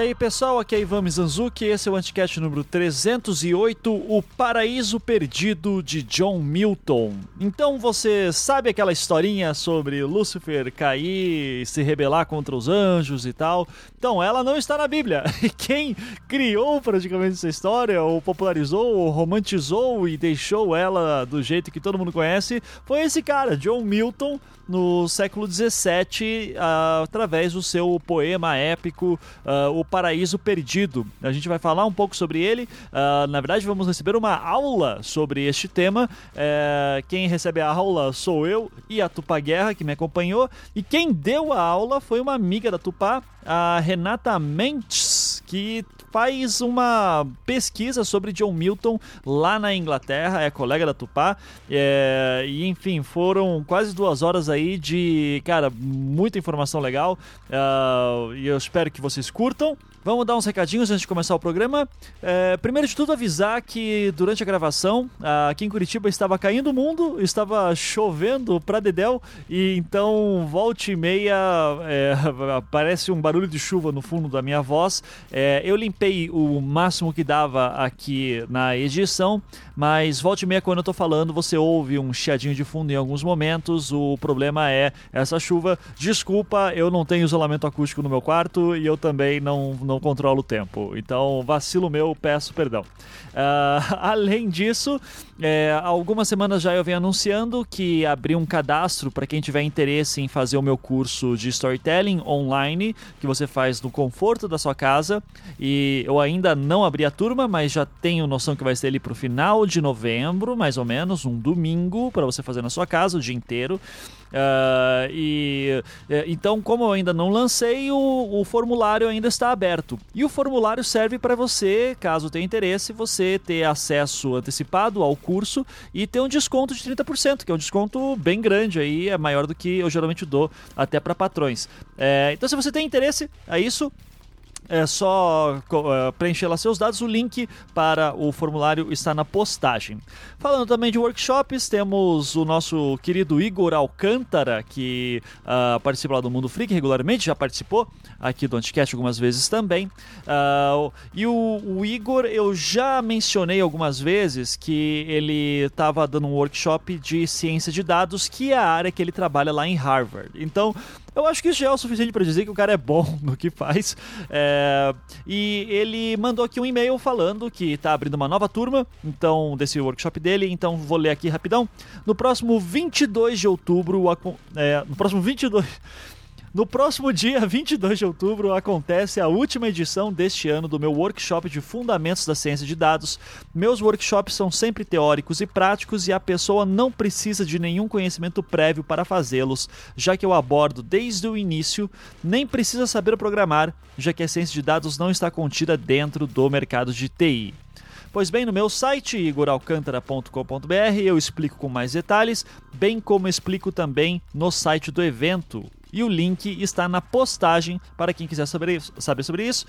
aí pessoal, aqui é Ivan Mizanzuki, esse é o Anticast número 308, O Paraíso Perdido de John Milton. Então você sabe aquela historinha sobre Lúcifer cair, se rebelar contra os anjos e tal? Então ela não está na Bíblia. E quem criou praticamente essa história, ou popularizou, ou romantizou e deixou ela do jeito que todo mundo conhece, foi esse cara, John Milton, no século XVII, uh, através do seu poema épico uh, O Paraíso Perdido. A gente vai falar um pouco sobre ele. Uh, na verdade, vamos receber uma aula sobre este tema. Uh, quem recebe a aula sou eu e a Tupá Guerra, que me acompanhou. E quem deu a aula foi uma amiga da Tupá, a Renata Mendes, que faz uma pesquisa sobre John Milton lá na Inglaterra, é colega da Tupá. É, e enfim, foram quase duas horas aí de, cara, muita informação legal. Uh, e eu espero que vocês curtam. Vamos dar uns recadinhos antes de começar o programa. É, primeiro de tudo, avisar que durante a gravação, aqui em Curitiba estava caindo o mundo, estava chovendo pra Dedel, e então volte e meia é, aparece um barulho de chuva no fundo da minha voz. É, eu limpei o máximo que dava aqui na edição, mas volte e meia quando eu tô falando, você ouve um chiadinho de fundo em alguns momentos. O problema é essa chuva. Desculpa, eu não tenho isolamento acústico no meu quarto e eu também não não controlo o tempo. Então, vacilo meu, peço perdão. Uh, além disso, é, algumas semanas já eu venho anunciando que abri um cadastro para quem tiver interesse em fazer o meu curso de storytelling online, que você faz no conforto da sua casa. E eu ainda não abri a turma, mas já tenho noção que vai ser ali para o final de novembro, mais ou menos, um domingo, para você fazer na sua casa o dia inteiro. Uh, e é, então, como eu ainda não lancei, o, o, formulário ainda está aberto. E o formulário serve para você, caso tenha interesse, você ter acesso antecipado ao curso e ter um desconto de 30%, que é um desconto bem grande aí, é maior do que eu geralmente dou até para patrões. É, então, se você tem interesse, é isso é só uh, preencher lá seus dados. O link para o formulário está na postagem. Falando também de workshops, temos o nosso querido Igor Alcântara, que uh, participa lá do Mundo Freak regularmente, já participou aqui do Anticast algumas vezes também. Uh, e o, o, Igor, eu já mencionei algumas vezes que ele estava dando um workshop de ciência de dados, que é a área que ele trabalha lá em Harvard. Então, eu acho que isso já é o suficiente para dizer que o cara é bom no que faz. É... E ele mandou aqui um e-mail falando que está abrindo uma nova turma, então desse workshop dele. Então vou ler aqui rapidão. No próximo 22 de outubro, é... no próximo 22 no próximo dia 22 de outubro acontece a última edição deste ano do meu workshop de Fundamentos da Ciência de Dados. Meus workshops são sempre teóricos e práticos e a pessoa não precisa de nenhum conhecimento prévio para fazê-los, já que eu abordo desde o início, nem precisa saber programar, já que a ciência de dados não está contida dentro do mercado de TI. Pois bem, no meu site igoralcantara.com.br eu explico com mais detalhes, bem como explico também no site do evento, e o link está na postagem para quem quiser saber, saber sobre isso.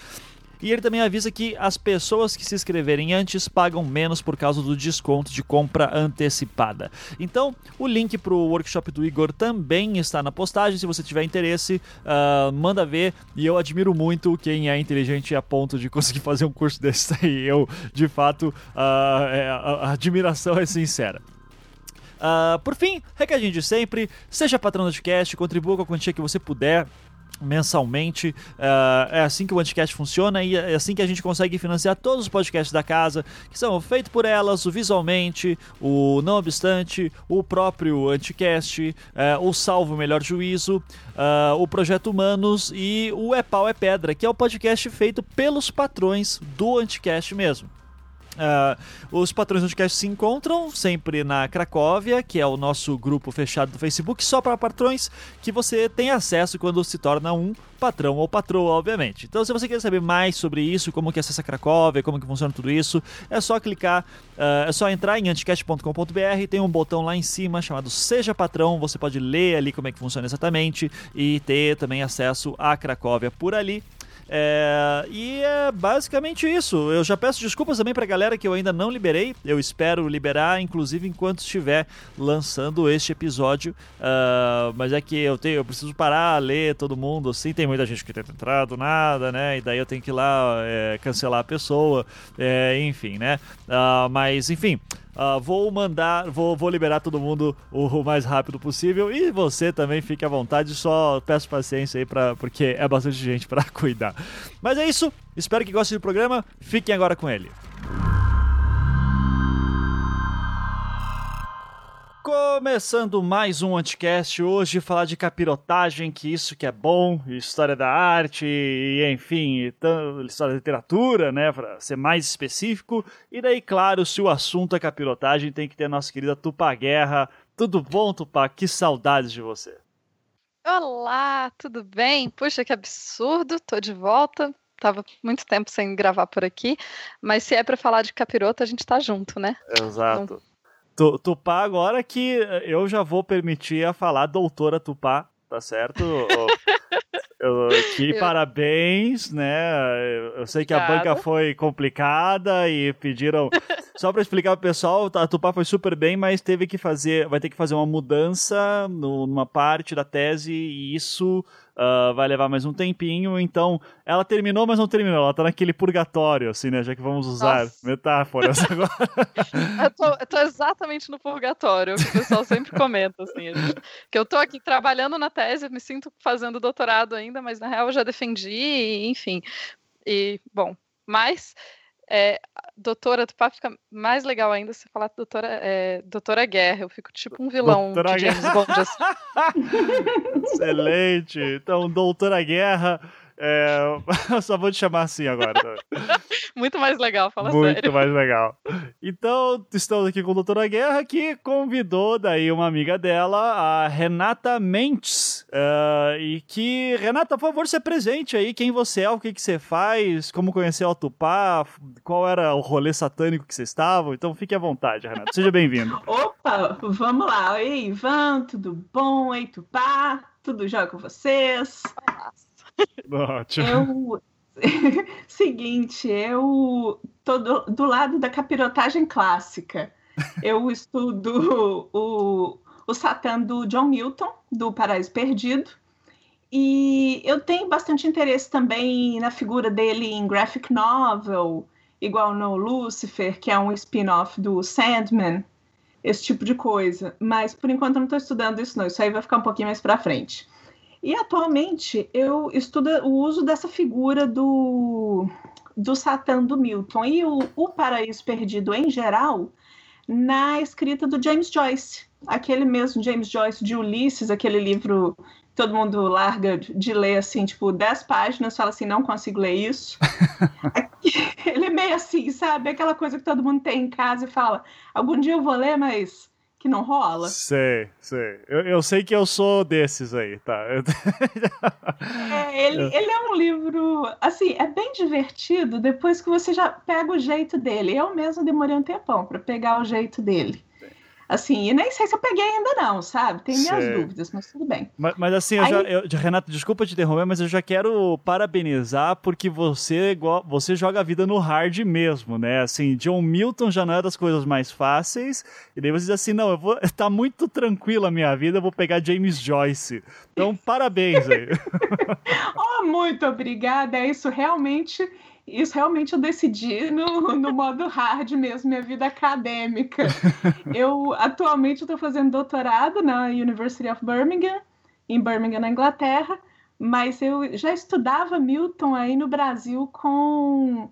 E ele também avisa que as pessoas que se inscreverem antes pagam menos por causa do desconto de compra antecipada. Então, o link para o workshop do Igor também está na postagem. Se você tiver interesse, uh, manda ver. E eu admiro muito quem é inteligente a ponto de conseguir fazer um curso desse aí. Eu, de fato, uh, é, a admiração é sincera. Uh, por fim, recadinho de sempre, seja patrão do podcast, contribua com a quantia que você puder mensalmente. Uh, é assim que o Anticast funciona e é assim que a gente consegue financiar todos os podcasts da casa, que são feitos por elas, o Visualmente, o Não Obstante, o próprio Anticast, uh, o Salvo Melhor Juízo, uh, o Projeto Humanos e o É Pau é Pedra, que é o podcast feito pelos patrões do Anticast mesmo. Uh, os patrões do podcast se encontram sempre na Cracóvia, que é o nosso grupo fechado do Facebook, só para patrões, que você tem acesso quando se torna um patrão ou patroa, obviamente. Então, se você quer saber mais sobre isso, como que acessa Cracóvia, como que funciona tudo isso, é só clicar, uh, é só entrar em anticast.com.br, tem um botão lá em cima chamado Seja Patrão, você pode ler ali como é que funciona exatamente e ter também acesso à Cracóvia por ali. É, e é basicamente isso. Eu já peço desculpas também pra galera que eu ainda não liberei. Eu espero liberar, inclusive, enquanto estiver lançando este episódio. Uh, mas é que eu tenho, eu preciso parar, ler todo mundo, assim. Tem muita gente que tem entrado, nada, né? E daí eu tenho que ir lá é, cancelar a pessoa. É, enfim, né? Uh, mas, enfim. Uh, vou mandar, vou, vou liberar todo mundo o, o, mais rápido possível e você também fique à vontade, só peço paciência aí pra, porque é bastante gente para cuidar. Mas é isso, espero que gostem do programa, fiquem agora com ele. Começando mais um Anticast, hoje falar de capirotagem, que isso que é bom, história da arte, e enfim, história da literatura, né, para ser mais específico. E daí, claro, se o assunto é capirotagem, tem que ter a nossa querida Tupá Guerra. Tudo bom, Tupá? Que saudades de você. Olá, tudo bem? Puxa, que absurdo, tô de volta. Tava muito tempo sem gravar por aqui, mas se é para falar de capirota, a gente tá junto, né? Exato. Então, Tupá, agora que eu já vou permitir a falar doutora Tupá, tá certo? eu, que parabéns, né? Eu sei que Obrigada. a banca foi complicada e pediram. Só para explicar pro pessoal, a Tupá foi super bem, mas teve que fazer, vai ter que fazer uma mudança numa parte da tese e isso Uh, vai levar mais um tempinho, então ela terminou, mas não terminou. Ela tá naquele purgatório, assim, né? Já que vamos usar Nossa. metáforas agora. eu, tô, eu tô exatamente no purgatório, que o pessoal sempre comenta, assim. Gente, que eu tô aqui trabalhando na tese, me sinto fazendo doutorado ainda, mas na real eu já defendi, enfim. E, bom, mas é, doutora Tupá fica mais legal ainda se falar doutora, é, doutora Guerra. Eu fico tipo um vilão doutora de James Bond. Assim. Excelente. Então, doutora Guerra é, eu só vou te chamar assim agora. Muito mais legal, fala Muito sério. Muito mais legal. Então, estamos aqui com a Doutora Guerra, que convidou daí uma amiga dela, a Renata Mendes. Uh, e que, Renata, por favor, se apresente aí quem você é, o que, que você faz, como conheceu a Tupá, qual era o rolê satânico que vocês estavam. Então, fique à vontade, Renata. Seja bem-vindo. Opa, vamos lá. Oi, Ivan, tudo bom? Oi, Tupá. Tudo já com vocês? Ótimo. Eu... Seguinte, eu tô do, do, lado da capirotagem clássica. Eu estudo o, o Satã do John Milton, do Paraíso Perdido, e eu tenho bastante interesse também na figura dele em graphic novel, igual no Lucifer, que é um spin-off do Sandman, esse tipo de coisa. Mas por enquanto eu não estou estudando isso, não. Isso aí vai ficar um pouquinho mais para frente. E atualmente eu estudo o uso dessa figura do, do Satã do Milton e o, o Paraíso Perdido em geral na escrita do James Joyce, aquele mesmo James Joyce de Ulisses, aquele livro que todo mundo larga de ler assim, tipo, 10 páginas, fala assim, não consigo ler isso. Ele é meio assim, sabe? Aquela coisa que todo mundo tem em casa e fala, algum dia eu vou ler, mas que não rola. Sei, sei. Eu, eu sei que eu sou desses aí, tá? é, ele, ele é um livro, assim, é bem divertido depois que você já pega o jeito dele. Eu mesmo demorei um tempão para pegar o jeito dele. Assim, e nem sei se eu peguei ainda não, sabe? Tem minhas Sei. dúvidas, mas tudo bem. Mas, mas assim, eu Aí... já, eu, Renata, desculpa te interromper, mas eu já quero parabenizar porque você, você joga a vida no hard mesmo, né? Assim, John Milton já não é das coisas mais fáceis, e daí você diz assim, não, eu vou, tá muito tranquila a minha vida, eu vou pegar James Joyce. Então, parabéns aí. oh, muito obrigada, é isso realmente isso realmente eu decidi no, no modo hard mesmo, minha vida acadêmica. Eu atualmente estou fazendo doutorado na University of Birmingham, em Birmingham, na Inglaterra, mas eu já estudava Milton aí no Brasil com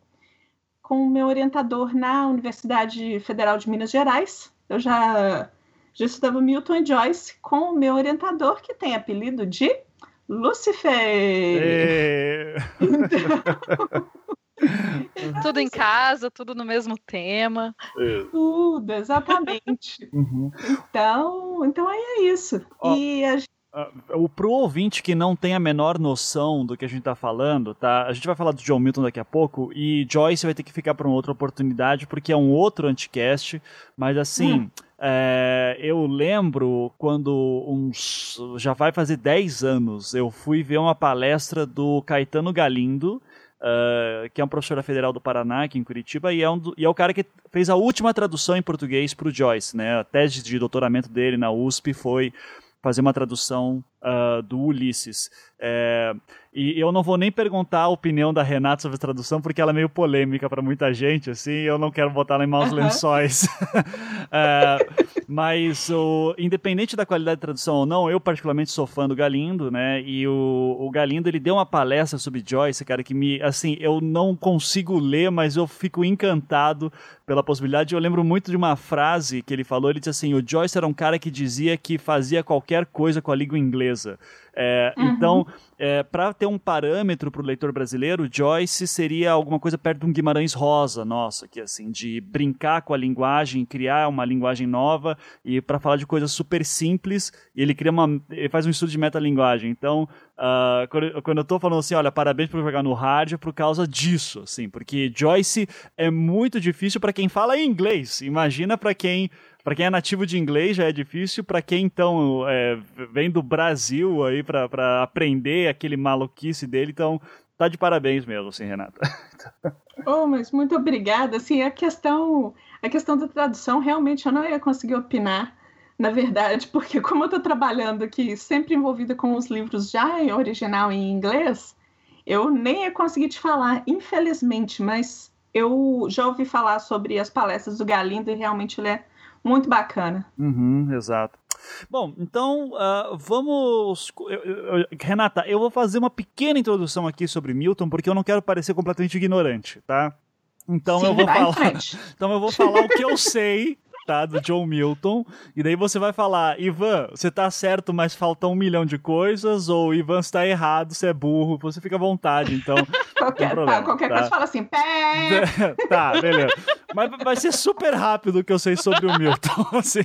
com o meu orientador na Universidade Federal de Minas Gerais. Eu já, já estudava Milton e Joyce com o meu orientador, que tem apelido de Lucifer. Então, tudo em casa, tudo no mesmo tema. É. Tudo, exatamente. Uhum. Então, então aí é isso. Oh. E a Uh, pro ouvinte que não tem a menor noção do que a gente tá falando, tá? A gente vai falar do John Milton daqui a pouco e Joyce vai ter que ficar para uma outra oportunidade porque é um outro anticast, mas assim, hum. é, eu lembro quando uns já vai fazer 10 anos, eu fui ver uma palestra do Caetano Galindo uh, que é um professor Federal do Paraná, aqui em Curitiba, e é, um do, e é o cara que fez a última tradução em português para o Joyce. Né? A tese de doutoramento dele na USP foi fazer uma tradução uh, do Ulisses. É, e eu não vou nem perguntar a opinião da Renata sobre a tradução, porque ela é meio polêmica para muita gente, assim, eu não quero botar ela em maus lençóis. é, mas, o, independente da qualidade de tradução ou não, eu particularmente sou fã do Galindo, né? E o, o Galindo, ele deu uma palestra sobre Joyce, cara, que me, assim, eu não consigo ler, mas eu fico encantado pela possibilidade. Eu lembro muito de uma frase que ele falou, ele disse assim, o Joyce era um cara que dizia que fazia qualquer coisa com a língua inglesa. É, uhum. Então, é, para ter um parâmetro para o leitor brasileiro, Joyce seria alguma coisa perto de um Guimarães Rosa, nossa, que assim, de brincar com a linguagem, criar uma linguagem nova e para falar de coisas super simples, ele cria uma, ele faz um estudo de metalinguagem. Então, uh, quando, quando, eu estou falando assim, olha, parabéns por jogar no hard, é por causa disso, assim, porque Joyce é muito difícil para quem fala inglês. Imagina para quem para quem é nativo de inglês já é difícil, para quem então é, vem do Brasil aí para aprender aquele maluquice dele, então tá de parabéns mesmo, assim, Renata. Oh, mas muito obrigada. Assim, a questão, a questão da tradução, realmente eu não ia conseguir opinar, na verdade, porque como eu estou trabalhando aqui, sempre envolvida com os livros já em original em inglês, eu nem ia conseguir te falar, infelizmente, mas eu já ouvi falar sobre as palestras do Galindo e realmente ele é muito bacana. Uhum, exato. Bom, então uh, vamos. Eu, eu, Renata, eu vou fazer uma pequena introdução aqui sobre Milton, porque eu não quero parecer completamente ignorante, tá? Então Sim, eu vou falar. Então eu vou falar o que eu sei tá? Do John Milton. E daí você vai falar, Ivan, você tá certo, mas falta um milhão de coisas, ou Ivan está errado, você é burro, você fica à vontade, então. qualquer, problema, tá, qualquer tá? coisa fala assim, pé! tá, beleza. Mas vai ser super rápido o que eu sei sobre o Milton. Assim.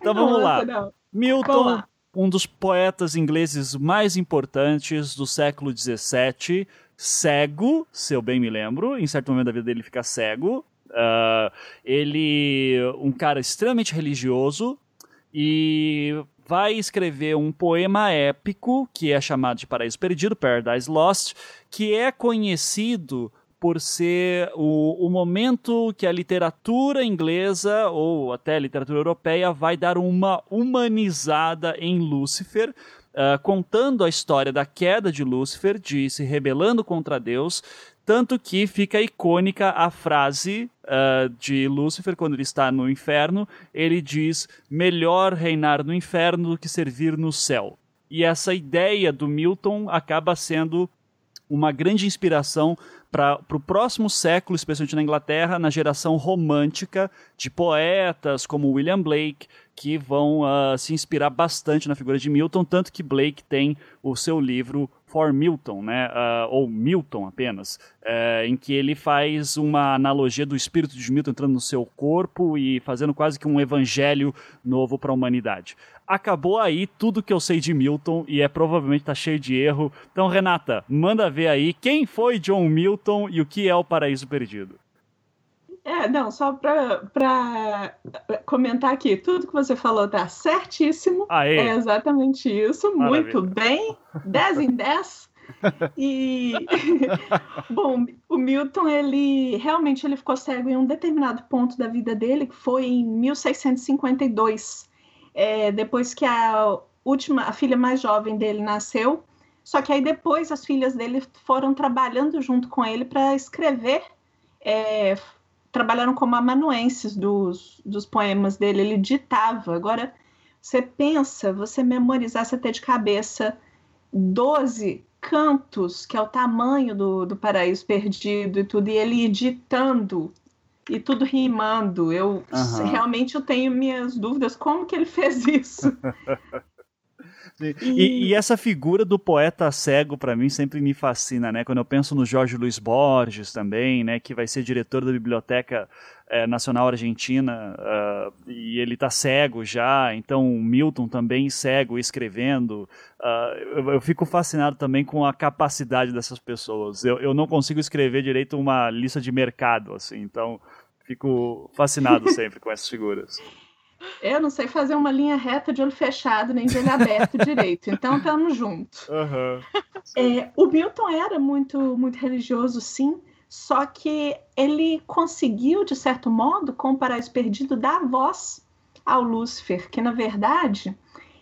Então vamos lá. Não. Milton, um dos poetas ingleses mais importantes do século XVII, cego, se eu bem me lembro, em certo momento da vida dele fica cego, Uh, ele, um cara extremamente religioso e vai escrever um poema épico que é chamado de Paraíso Perdido, Paradise Lost, que é conhecido por ser o, o momento que a literatura inglesa ou até a literatura europeia vai dar uma humanizada em Lúcifer, uh, contando a história da queda de Lúcifer, de se rebelando contra Deus, tanto que fica icônica a frase uh, de Lúcifer quando ele está no inferno. Ele diz: melhor reinar no inferno do que servir no céu. E essa ideia do Milton acaba sendo uma grande inspiração para o próximo século, especialmente na Inglaterra, na geração romântica de poetas como William Blake, que vão uh, se inspirar bastante na figura de Milton, tanto que Blake tem o seu livro for Milton, né, uh, ou Milton apenas, uh, em que ele faz uma analogia do espírito de Milton entrando no seu corpo e fazendo quase que um evangelho novo para a humanidade. Acabou aí tudo que eu sei de Milton e é provavelmente tá cheio de erro. Então, Renata, manda ver aí quem foi John Milton e o que é o Paraíso Perdido. É, não, só para comentar aqui, tudo que você falou tá certíssimo. Aê. É exatamente isso, Maravilha. muito bem, 10 em 10. E bom, o Milton, ele realmente ele ficou cego em um determinado ponto da vida dele, que foi em 1652, é, depois que a última, a filha mais jovem dele nasceu. Só que aí depois as filhas dele foram trabalhando junto com ele para escrever é, trabalharam como amanuenses dos, dos poemas dele, ele ditava. Agora, você pensa, você memorizar, você ter de cabeça 12 cantos, que é o tamanho do, do Paraíso Perdido e tudo, e ele ditando e tudo rimando. Eu uhum. realmente eu tenho minhas dúvidas como que ele fez isso. E, e, essa figura do poeta cego, para mim, sempre me fascina, né? Quando eu penso no Jorge Luiz Borges também, né? Que vai ser diretor da Biblioteca é, Nacional Argentina, uh, e ele tá cego já, então Milton também cego, escrevendo. Uh, eu, eu, fico fascinado também com a capacidade dessas pessoas. Eu, eu não consigo escrever direito uma lista de mercado, assim, então fico fascinado sempre com essas figuras. Eu não sei fazer uma linha reta de olho fechado nem de olho aberto direito, então estamos juntos. Uhum. É, o Milton era muito, muito religioso, sim, só que ele conseguiu, de certo modo, com o Paraíso Perdido, dar voz ao Lúcifer, que na verdade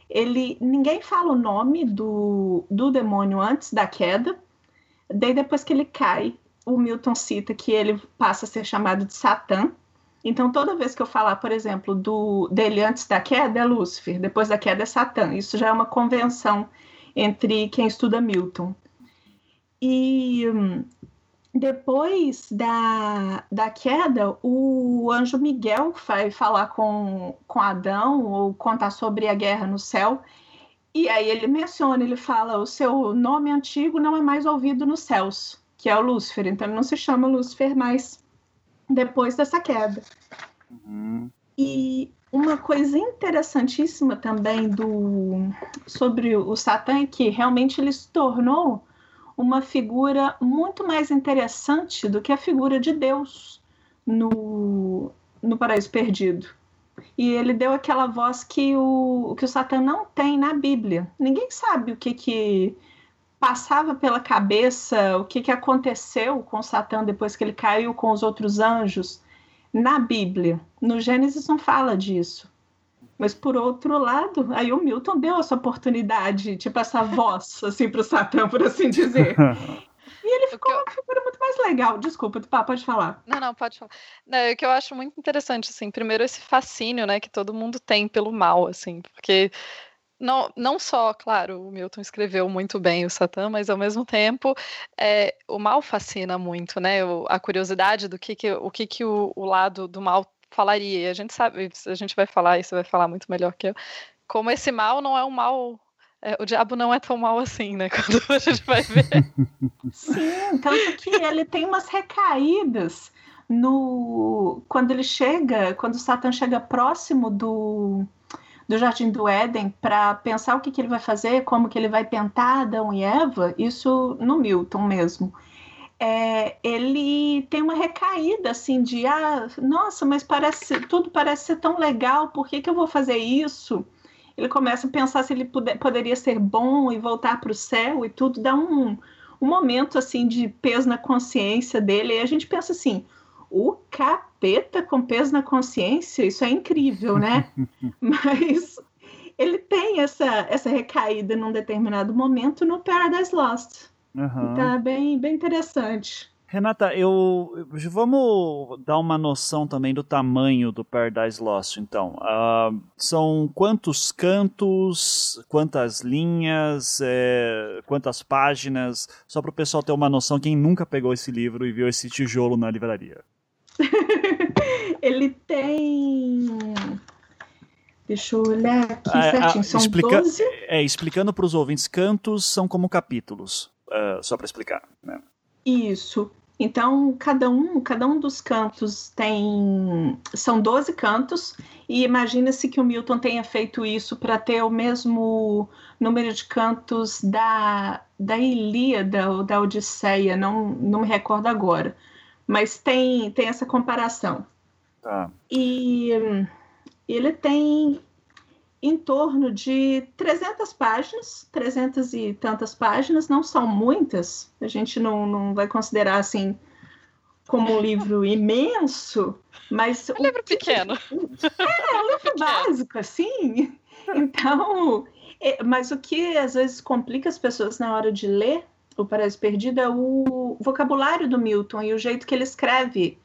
ele ninguém fala o nome do, do demônio antes da queda, daí depois que ele cai, o Milton cita que ele passa a ser chamado de Satã. Então, toda vez que eu falar, por exemplo, do dele antes da queda é Lúcifer, depois da queda é Satã. Isso já é uma convenção entre quem estuda Milton. E hum, depois da, da queda, o anjo Miguel vai falar com, com Adão ou contar sobre a guerra no céu. E aí ele menciona, ele fala: o seu nome antigo não é mais ouvido nos céus, que é o Lúcifer. Então ele não se chama Lúcifer mais depois dessa queda. Uhum. E uma coisa interessantíssima também do sobre o Satã é que realmente ele se tornou uma figura muito mais interessante do que a figura de Deus no, no Paraíso Perdido. E ele deu aquela voz que o, que o Satã não tem na Bíblia. Ninguém sabe o que, que passava pela cabeça, o que, que aconteceu com Satã depois que ele caiu com os outros anjos na Bíblia. No Gênesis não fala disso. Mas por outro lado, aí o Milton deu essa oportunidade, tipo essa voz, assim, para o Satã, por assim dizer. E ele ficou eu... uma figura muito mais legal. Desculpa, tu pode falar. Não, não, pode falar. Não, é o que eu acho muito interessante, assim, primeiro esse fascínio, né, que todo mundo tem pelo mal, assim, porque não, não só, claro, o Milton escreveu muito bem o Satã, mas ao mesmo tempo é, o mal fascina muito, né? a curiosidade do que, que o que, que o, o lado do mal falaria. E a gente sabe, a gente vai falar, você vai falar muito melhor que eu, como esse mal não é um mal. É, o diabo não é tão mal assim, né? Quando a gente vai ver. Sim, tanto que ele tem umas recaídas no quando ele chega, quando o Satan chega próximo do, do Jardim do Éden para pensar o que, que ele vai fazer, como que ele vai tentar Adão e Eva, isso no Milton mesmo é, ele tem uma recaída assim de ah, nossa, mas parece tudo parece ser tão legal, por que, que eu vou fazer isso? Ele começa a pensar se ele puder, poderia ser bom e voltar para o céu e tudo, dá um, um momento assim de peso na consciência dele, e a gente pensa assim, o capeta com peso na consciência, isso é incrível, né? mas ele tem essa, essa recaída num determinado momento no Paradise Lost. Uhum. Tá bem, bem interessante. Renata, eu vamos dar uma noção também do tamanho do Paradise Lost. Então, uh, são quantos cantos, quantas linhas, é, quantas páginas, só para o pessoal ter uma noção. Quem nunca pegou esse livro e viu esse tijolo na livraria? Ele tem Deixa eu olhar aqui ah, certinho. São explica... 12. É, explicando para os ouvintes, cantos são como capítulos uh, só para explicar. Né? Isso. Então, cada um, cada um dos cantos tem. São 12 cantos, e imagina-se que o Milton tenha feito isso para ter o mesmo número de cantos da, da Ilíada ou da Odisseia, não, não me recordo agora. Mas tem, tem essa comparação. Tá. E ele tem em torno de 300 páginas, 300 e tantas páginas, não são muitas, a gente não, não vai considerar assim como um livro imenso, mas... É um livro pequeno. É, é um livro básico, assim. Então, é, mas o que às vezes complica as pessoas na hora de ler o Paraíso Perdido é o vocabulário do Milton e o jeito que ele escreve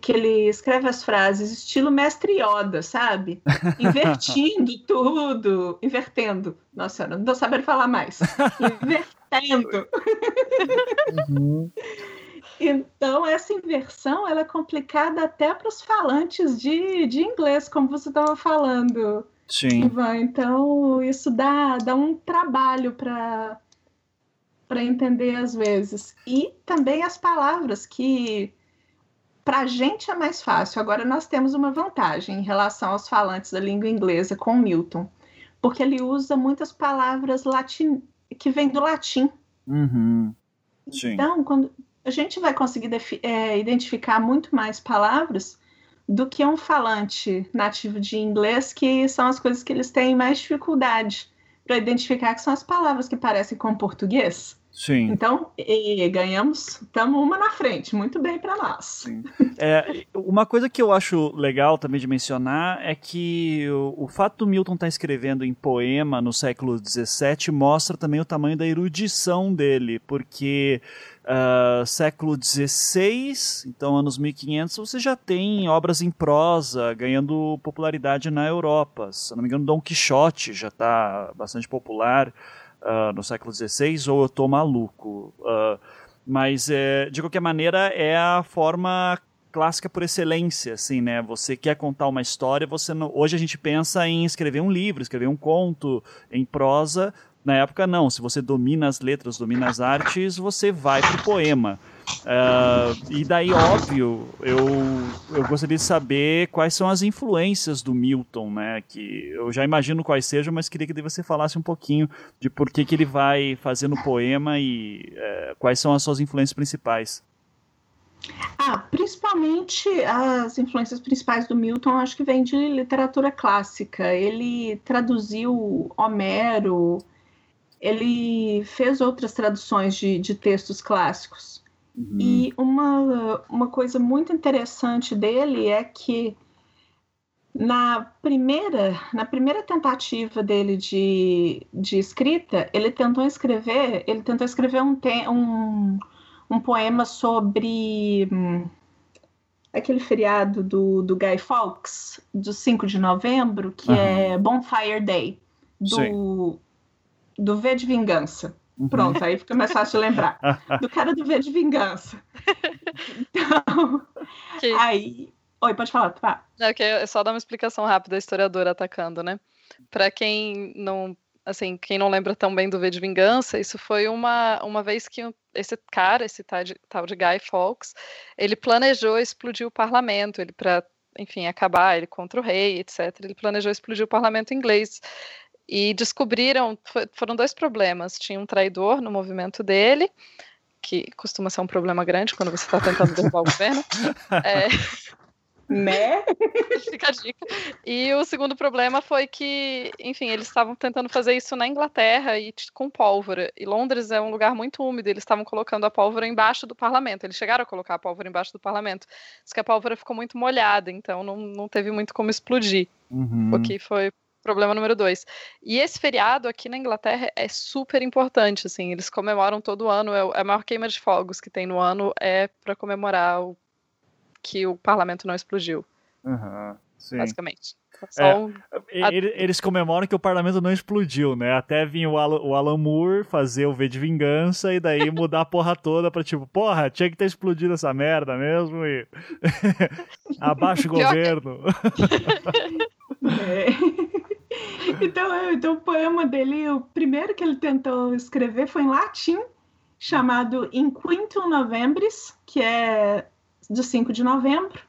que ele escreve as frases estilo mestre Yoda, sabe? Invertindo tudo, invertendo. Nossa, eu não tô sabendo falar mais. Invertendo. Uhum. Então, essa inversão ela é complicada até para os falantes de, de inglês, como você estava falando. Sim. Ivan. Então, isso dá, dá um trabalho para para entender às vezes. E também as palavras que para a gente é mais fácil. Agora nós temos uma vantagem em relação aos falantes da língua inglesa com Milton, porque ele usa muitas palavras latim... que vêm do latim. Uhum. Então, quando a gente vai conseguir é, identificar muito mais palavras do que um falante nativo de inglês, que são as coisas que eles têm mais dificuldade para identificar, que são as palavras que parecem com português. Sim. Então, ganhamos, estamos uma na frente, muito bem para nós. É, uma coisa que eu acho legal também de mencionar é que o, o fato do Milton estar tá escrevendo em poema no século XVII mostra também o tamanho da erudição dele, porque uh, século XVI, então anos 1500, você já tem obras em prosa ganhando popularidade na Europa. Se não me engano, Dom Quixote já está bastante popular uh, no século XVI ou eu estou maluco. Uh, mas, é, de qualquer maneira, é a forma clássica por excelência, assim, né? Você quer contar uma história, você não... hoje a gente pensa em escrever um livro, escrever um conto em prosa. Na época não, se você domina as letras, domina as artes, você vai pro poema. Uh, e daí, óbvio, eu, eu gostaria de saber quais são as influências do Milton, né? Que eu já imagino quais sejam, mas queria que você falasse um pouquinho de por que, que ele vai fazendo poema e uh, quais são as suas influências principais. Ah, principalmente as influências principais do Milton, acho que vem de literatura clássica. Ele traduziu Homero, ele fez outras traduções de, de textos clássicos. Uhum. E uma, uma coisa muito interessante dele é que na primeira, na primeira tentativa dele de, de escrita, ele tentou escrever, ele tentou escrever um, um, um poema sobre hum, aquele feriado do, do Guy Fawkes, do 5 de novembro, que uhum. é Bonfire Day, do, do V de Vingança. Uhum. Pronto, aí fica mais fácil de lembrar. Do cara do V de Vingança. Então, que... aí. Oi, pode falar, tá? É, que é só dar uma explicação rápida, a historiadora atacando, né? Para quem não. Assim, quem não lembra tão bem do V de Vingança, isso foi uma, uma vez que esse cara, esse tal de, tal de Guy Fawkes, ele planejou explodir o parlamento, ele para enfim, acabar ele contra o rei, etc. Ele planejou explodir o parlamento inglês e descobriram, foram dois problemas. Tinha um traidor no movimento dele, que costuma ser um problema grande quando você está tentando derrubar o governo. É, né? Fica a dica. E o segundo problema foi que, enfim, eles estavam tentando fazer isso na Inglaterra e com pólvora. E Londres é um lugar muito úmido, eles estavam colocando a pólvora embaixo do parlamento. Eles chegaram a colocar a pólvora embaixo do parlamento. Só que a pólvora ficou muito molhada, então não, não teve muito como explodir. Uhum. O que foi problema número dois. E esse feriado aqui na Inglaterra é super importante, assim, eles comemoram todo ano, é, é a maior queima de fogos que tem no ano é para comemorar o, que o parlamento não explodiu. Uhum, basicamente. É, um... Eles comemoram que o parlamento não explodiu, né? Até vir o Alan, o Alan Moore fazer o V de Vingança e daí mudar a porra toda pra tipo, porra, tinha que ter explodido essa merda mesmo e. Abaixo o governo. é. Então, então, o poema dele, o primeiro que ele tentou escrever foi em latim, chamado In Quintum Novembris, que é do 5 de novembro.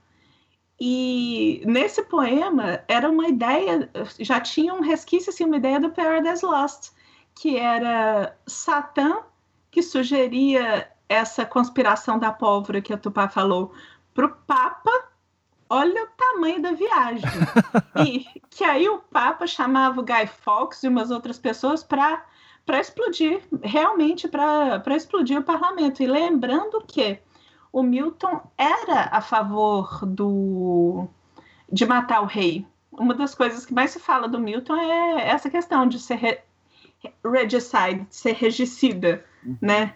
E nesse poema era uma ideia, já tinha um resquício, assim, uma ideia do Paradise Lost, que era Satã que sugeria essa conspiração da pólvora que a Tupá falou para o Papa olha o tamanho da viagem. e que aí o Papa chamava o Guy Fawkes e umas outras pessoas para para explodir, realmente para explodir o parlamento. E lembrando que o Milton era a favor do de matar o rei. Uma das coisas que mais se fala do Milton é essa questão de ser re, regicide, de ser regicida, uhum. né?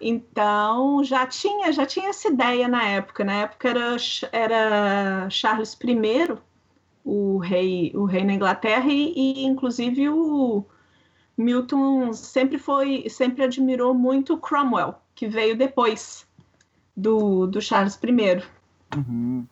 Então já tinha já tinha essa ideia na época. Na época era, era Charles I, o rei o rei na Inglaterra e, e inclusive o Milton sempre foi sempre admirou muito Cromwell, que veio depois do, do Charles I. Uhum.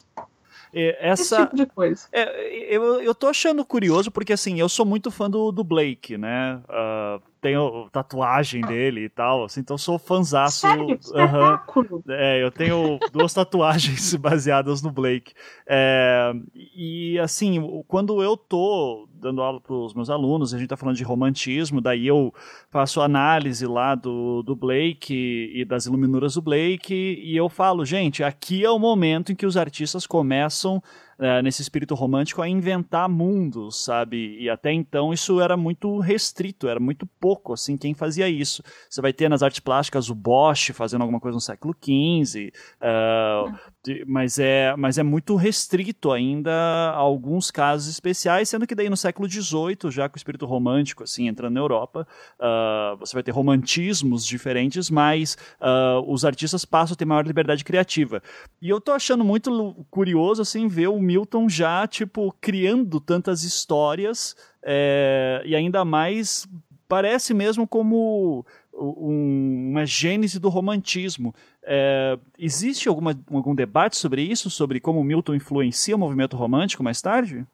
Essa, Esse tipo de coisa. É, eu, eu tô achando curioso porque, assim, eu sou muito fã do, do Blake, né? Uh, tenho tatuagem dele e tal, assim, então sou fanzaço. Sério? Uhum. É, eu tenho duas tatuagens baseadas no Blake. É, e assim, quando eu tô dando aula para os meus alunos, a gente está falando de romantismo, daí eu faço análise lá do, do Blake e das iluminuras do Blake, e eu falo, gente, aqui é o momento em que os artistas começam é, nesse espírito romântico a inventar mundos, sabe? E até então isso era muito restrito, era muito pouco, assim, quem fazia isso. Você vai ter nas artes plásticas o Bosch fazendo alguma coisa no século XV, uh, mas, é, mas é muito restrito ainda a alguns casos especiais, sendo que daí no século XVIII, já com o espírito romântico, assim, entrando na Europa, uh, você vai ter romantismos diferentes, mas uh, os artistas passam a ter maior liberdade criativa. E eu tô achando muito curioso, assim, ver o Milton já, tipo, criando tantas histórias é, e ainda mais parece mesmo como um, uma gênese do romantismo. É, existe alguma, algum debate sobre isso, sobre como Milton influencia o movimento romântico mais tarde?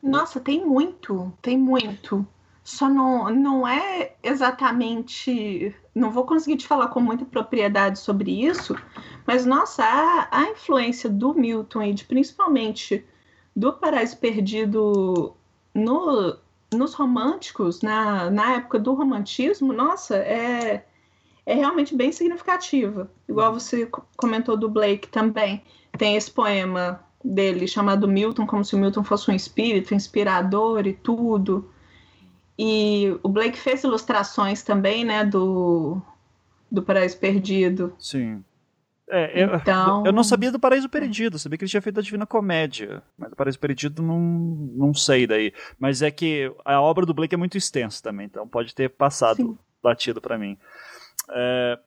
Nossa, tem muito, tem muito. Só não, não é exatamente. Não vou conseguir te falar com muita propriedade sobre isso, mas nossa, a, a influência do Milton e de, principalmente do Paraíso Perdido no, nos românticos, na, na época do romantismo, nossa, é, é realmente bem significativa. Igual você comentou do Blake também. Tem esse poema dele chamado Milton, como se o Milton fosse um espírito inspirador e tudo. E o Blake fez ilustrações também, né, do, do Paraíso Perdido. Sim. É, eu, então... eu não sabia do Paraíso Perdido, sabia que ele tinha feito a Divina Comédia, mas do Paraíso Perdido não, não sei daí. Mas é que a obra do Blake é muito extensa também, então pode ter passado Sim. batido para mim. É,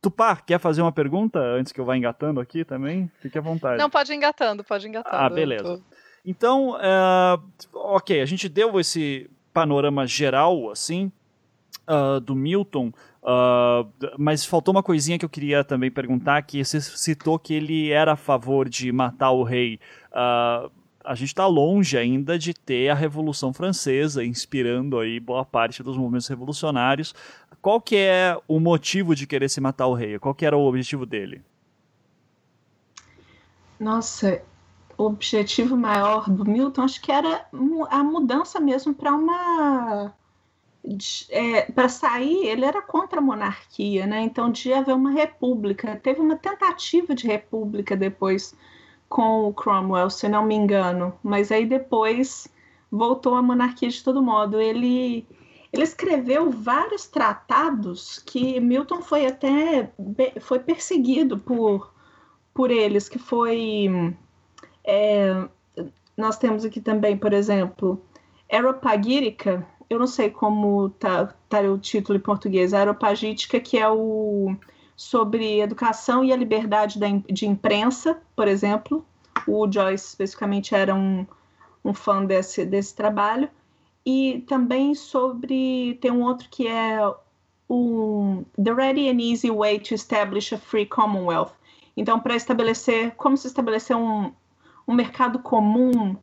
Tupá, quer fazer uma pergunta antes que eu vá engatando aqui também? Fique à vontade. Não, pode ir engatando, pode ir engatando. Ah, beleza. Tô... Então, é, ok, a gente deu esse panorama geral, assim, uh, do Milton, uh, mas faltou uma coisinha que eu queria também perguntar, que você citou que ele era a favor de matar o rei. Uh, a gente está longe ainda de ter a Revolução Francesa inspirando aí boa parte dos movimentos revolucionários. Qual que é o motivo de querer se matar o rei? Qual que era o objetivo dele? Nossa, objetivo maior do Milton, acho que era a mudança mesmo para uma. É, para sair, ele era contra a monarquia, né? Então, de haver uma república. Teve uma tentativa de república depois com o Cromwell, se não me engano, mas aí depois voltou a monarquia de todo modo. Ele, ele escreveu vários tratados que Milton foi até foi perseguido por, por eles, que foi é, nós temos aqui também, por exemplo, Aeropagítica, eu não sei como tá, tá o título em português, Aeropagítica, que é o sobre educação e a liberdade da, de imprensa, por exemplo. O Joyce especificamente era um, um fã desse, desse trabalho. E também sobre. Tem um outro que é o The Ready and Easy Way to Establish a Free Commonwealth. Então, para estabelecer como se estabelecer um, um mercado comum,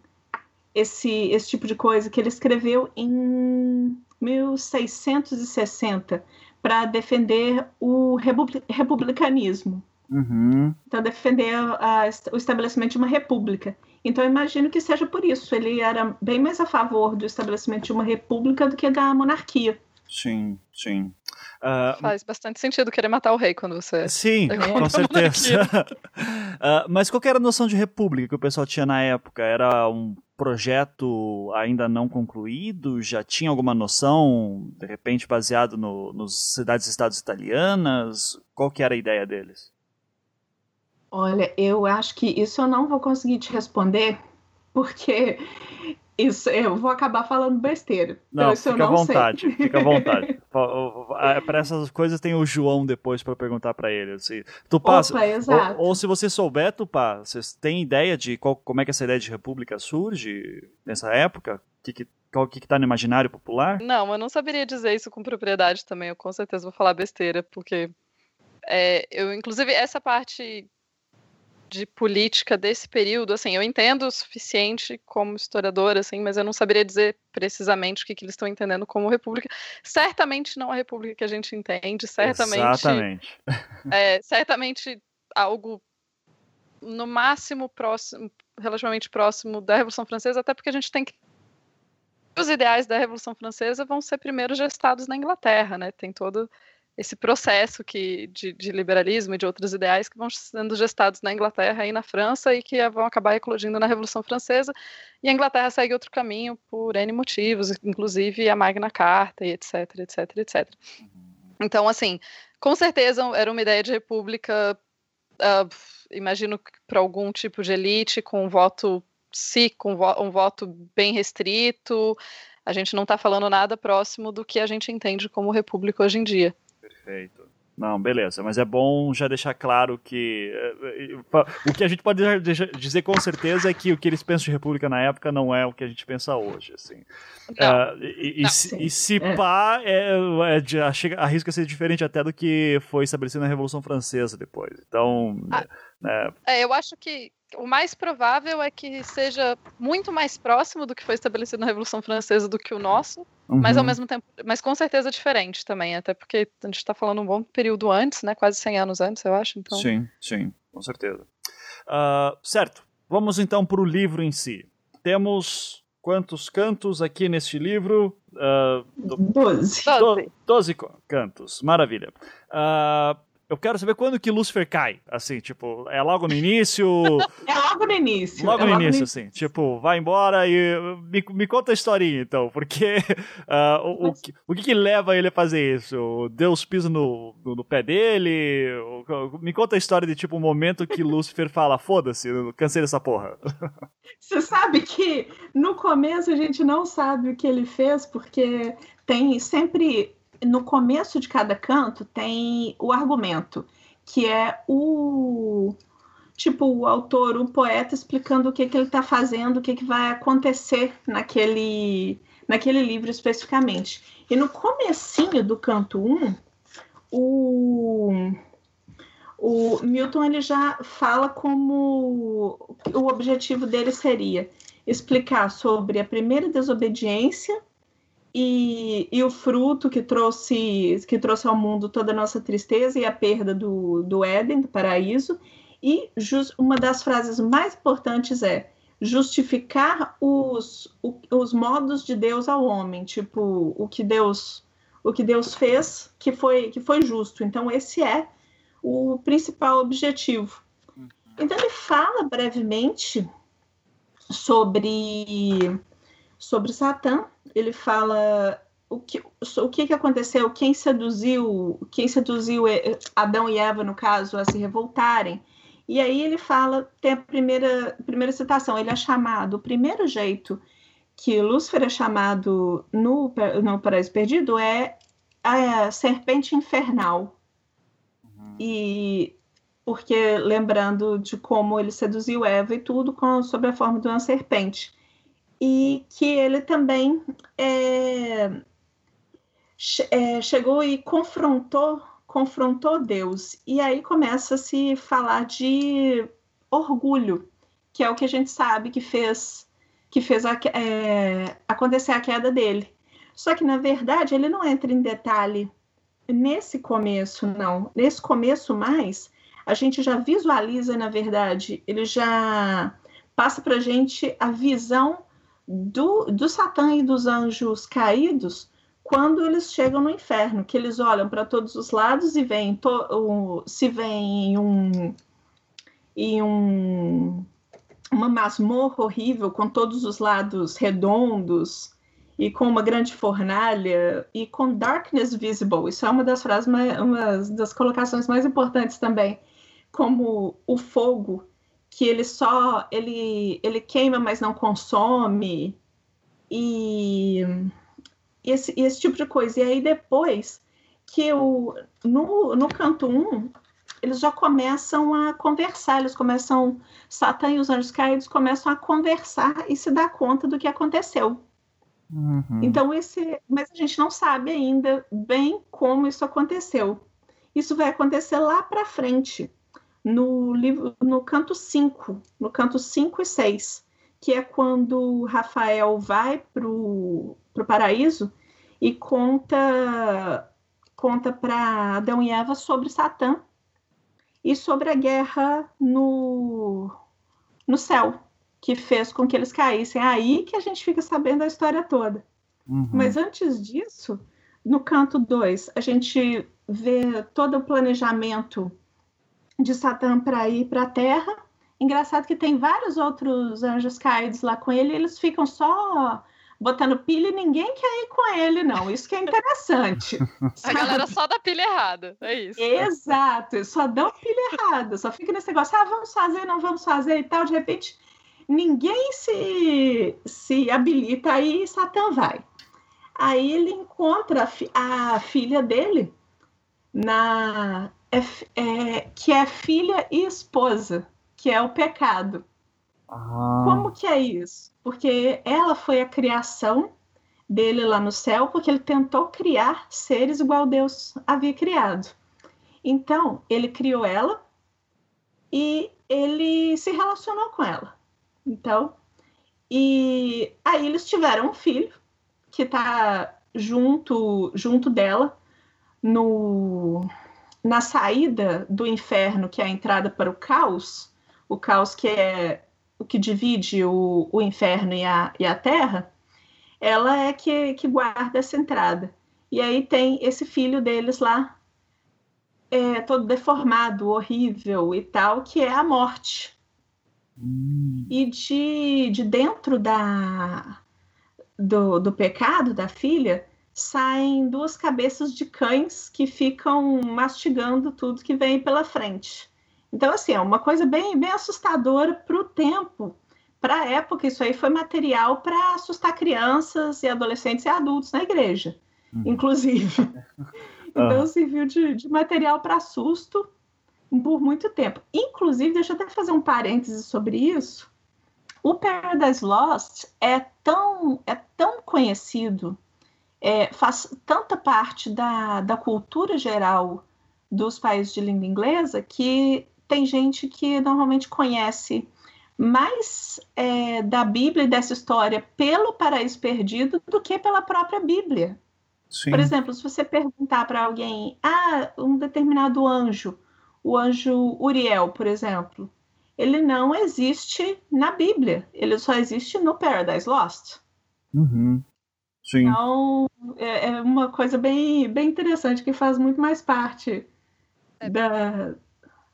esse, esse tipo de coisa, que ele escreveu em 1660 para defender o republicanismo. Uhum. Então, defender a, a, o estabelecimento de uma república. Então, imagino que seja por isso. Ele era bem mais a favor do estabelecimento de uma república do que da monarquia. Sim, sim. Uh, Faz bastante sentido querer matar o rei quando você. Sim, com certeza. uh, mas qual era a noção de república que o pessoal tinha na época? Era um projeto ainda não concluído? Já tinha alguma noção, de repente, baseado no, nos cidades-estados italianas? Qual que era a ideia deles? Olha, eu acho que isso eu não vou conseguir te responder, porque isso, eu vou acabar falando besteira. Não, então, fica à vontade, sei. fica à vontade. para essas coisas tem o João depois para perguntar para ele. Assim. Tupá, Opa, exato. Ou, ou, se você souber, Tupá, vocês têm ideia de qual, como é que essa ideia de república surge nessa época? Que, que, qual que está no imaginário popular? Não, eu não saberia dizer isso com propriedade também. Eu com certeza vou falar besteira, porque é, eu, inclusive, essa parte de política desse período, assim, eu entendo o suficiente como historiadora, assim, mas eu não saberia dizer precisamente o que, que eles estão entendendo como república. Certamente não a república que a gente entende, certamente. Exatamente. É, certamente algo no máximo próximo, relativamente próximo da Revolução Francesa, até porque a gente tem que os ideais da Revolução Francesa vão ser primeiro gestados na Inglaterra, né? Tem todo esse processo que, de, de, liberalismo e de outros ideais que vão sendo gestados na Inglaterra e na França e que vão acabar eclodindo na Revolução Francesa. E a Inglaterra segue outro caminho por N motivos, inclusive a Magna Carta e etc, etc, etc. Então, assim, com certeza era uma ideia de república, uh, imagino para algum tipo de elite, com um voto si, com um voto bem restrito. A gente não está falando nada próximo do que a gente entende como república hoje em dia. Perfeito. Não, beleza, mas é bom já deixar claro que eh, eh, o que a gente pode dizer com certeza é que o que eles pensam de república na época não é o que a gente pensa hoje, assim. Uh, e, não, se, e, se, é. pá, é, é, chega, arrisca ser diferente até do que foi estabelecido na Revolução Francesa depois. Então, ah, né, é, eu acho que o mais provável é que seja muito mais próximo do que foi estabelecido na Revolução Francesa do que o nosso, uhum. mas ao mesmo tempo, mas com certeza diferente também, até porque a gente está falando um bom período antes, né? Quase 100 anos antes, eu acho. Então... Sim, sim, com certeza. Uh, certo, vamos então para o livro em si. Temos quantos cantos aqui neste livro? Uh, doze. Doze cantos, maravilha. Uh, eu quero saber quando que Lúcifer cai. Assim, tipo, é logo no início. é logo no início. Logo, é no, logo início, no início, assim. Tipo, vai embora e. Me, me conta a historinha, então. Porque. Uh, o, o, que, o que, que leva ele a fazer isso? Deus pisa no, no, no pé dele? Me conta a história de, tipo, o um momento que Lúcifer fala: foda-se, cansei dessa porra. Você sabe que no começo a gente não sabe o que ele fez, porque tem sempre no começo de cada canto tem o argumento, que é o tipo o autor, o poeta explicando o que, que ele está fazendo, o que, que vai acontecer naquele, naquele livro especificamente. E no comecinho do canto 1, o, o Milton ele já fala como o objetivo dele seria explicar sobre a primeira desobediência e, e o fruto que trouxe, que trouxe ao mundo toda a nossa tristeza e a perda do, do Éden, do paraíso. E just, uma das frases mais importantes é justificar os, os modos de Deus ao homem, tipo, o que Deus o que Deus fez que foi que foi justo. Então esse é o principal objetivo. Então ele fala brevemente sobre sobre Satã ele fala o que, o que, que aconteceu, quem seduziu, quem seduziu Adão e Eva, no caso, a se revoltarem. E aí ele fala, tem a primeira, primeira citação, ele é chamado, o primeiro jeito que Lúcifer é chamado no, no Paraíso Perdido é a serpente infernal. Uhum. E porque lembrando de como ele seduziu Eva e tudo com, sob a forma de uma serpente e que ele também é, é, chegou e confrontou confrontou Deus. E aí começa a se falar de orgulho que é o que a gente sabe que fez que fez a, é, acontecer a queda dele. Só que na verdade ele não entra em detalhe nesse começo não. Nesse começo mais a gente já visualiza na verdade ele já passa para gente a visão do, do Satã e dos anjos caídos quando eles chegam no inferno, que eles olham para todos os lados e veem to, um, se veem um, em um, uma masmorra horrível com todos os lados redondos e com uma grande fornalha e com darkness visible. Isso é uma das frases, uma das colocações mais importantes também, como o fogo que ele só ele, ele queima, mas não consome e esse, esse tipo de coisa. E aí depois que o, no, no canto 1, um, eles já começam a conversar, eles começam, Satã e os anjos caídos começam a conversar e se dar conta do que aconteceu. Uhum. Então, esse, mas a gente não sabe ainda bem como isso aconteceu. Isso vai acontecer lá para frente no livro no canto 5, no canto 5 e 6, que é quando Rafael vai para o paraíso e conta conta para Adão e Eva sobre Satã e sobre a guerra no, no céu, que fez com que eles caíssem. É aí que a gente fica sabendo a história toda. Uhum. Mas antes disso, no canto 2, a gente vê todo o planejamento de Satã para ir para a Terra. Engraçado que tem vários outros anjos caídos lá com ele, e eles ficam só botando pilha e ninguém quer ir com ele, não. Isso que é interessante. A galera só dá pilha errada, é isso. Exato, só dão pilha errada, só fica nesse negócio, ah, vamos fazer, não vamos fazer e tal, de repente ninguém se, se habilita, aí Satã vai. Aí ele encontra a, fi a filha dele, na é, é, que é filha e esposa, que é o pecado. Ah. Como que é isso? Porque ela foi a criação dele lá no céu, porque ele tentou criar seres igual Deus havia criado. Então, ele criou ela e ele se relacionou com ela. Então, e aí eles tiveram um filho que está junto junto dela no na saída do inferno, que é a entrada para o caos, o caos que é o que divide o, o inferno e a, e a terra, ela é que, que guarda essa entrada. E aí tem esse filho deles lá, é, todo deformado, horrível e tal, que é a morte. Hum. E de, de dentro da, do, do pecado da filha saem duas cabeças de cães que ficam mastigando tudo que vem pela frente. Então, assim, é uma coisa bem, bem assustadora para o tempo. Para a época, isso aí foi material para assustar crianças e adolescentes e adultos na igreja, uhum. inclusive. então, serviu de, de material para susto por muito tempo. Inclusive, deixa eu até fazer um parêntese sobre isso. O Paradise Lost é tão, é tão conhecido, é, faz tanta parte da, da cultura geral dos países de língua inglesa que tem gente que normalmente conhece mais é, da Bíblia e dessa história pelo Paraíso Perdido do que pela própria Bíblia. Sim. Por exemplo, se você perguntar para alguém, ah, um determinado anjo, o anjo Uriel, por exemplo, ele não existe na Bíblia, ele só existe no Paradise Lost. Uhum. Sim. Então, é, é, uma coisa bem, bem interessante que faz muito mais parte é. da,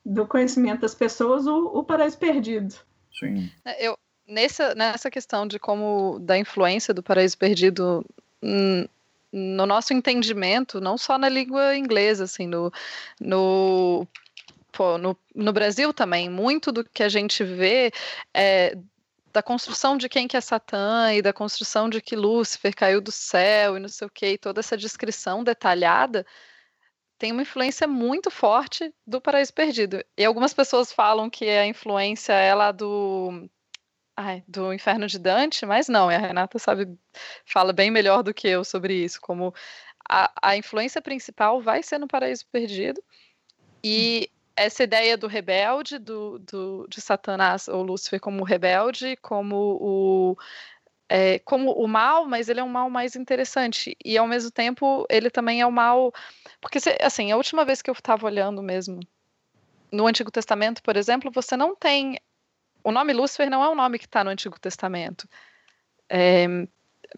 do conhecimento das pessoas o, o paraíso perdido. Sim. É, eu, nessa, nessa questão de como da influência do paraíso perdido hum, no nosso entendimento, não só na língua inglesa, assim, no, no, pô, no, no Brasil também, muito do que a gente vê é, da construção de quem que é Satã e da construção de que Lúcifer caiu do céu e não sei o que, e toda essa descrição detalhada tem uma influência muito forte do Paraíso Perdido. E algumas pessoas falam que a influência é lá do ai, do Inferno de Dante, mas não, a Renata sabe, fala bem melhor do que eu sobre isso, como a, a influência principal vai ser no Paraíso Perdido, e essa ideia do rebelde, do, do, de Satanás ou Lúcifer como rebelde, como o, é, como o mal, mas ele é um mal mais interessante, e ao mesmo tempo ele também é o mal porque, assim, a última vez que eu estava olhando mesmo, no Antigo Testamento, por exemplo, você não tem. O nome Lúcifer não é um nome que está no Antigo Testamento. É,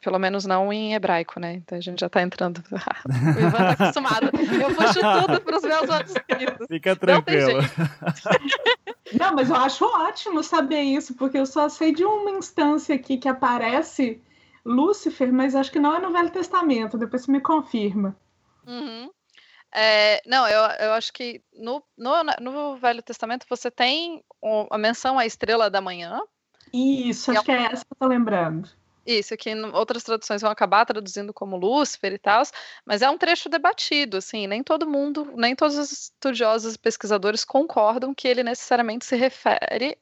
pelo menos não em hebraico, né? Então a gente já está entrando. o Ivan tá acostumado. Eu puxo tudo para os meus outros escritos. Fica tranquilo. Não, não, mas eu acho ótimo saber isso, porque eu só sei de uma instância aqui que aparece Lúcifer, mas acho que não é no Velho Testamento. Depois você me confirma. Uhum. É, não, eu, eu acho que no, no, no Velho Testamento você tem a menção à estrela da manhã. Isso, acho é, que é essa que eu tô lembrando. Isso, que outras traduções vão acabar traduzindo como Lúcifer e tal, mas é um trecho debatido, assim, nem todo mundo, nem todos os estudiosos e pesquisadores concordam que ele necessariamente se refere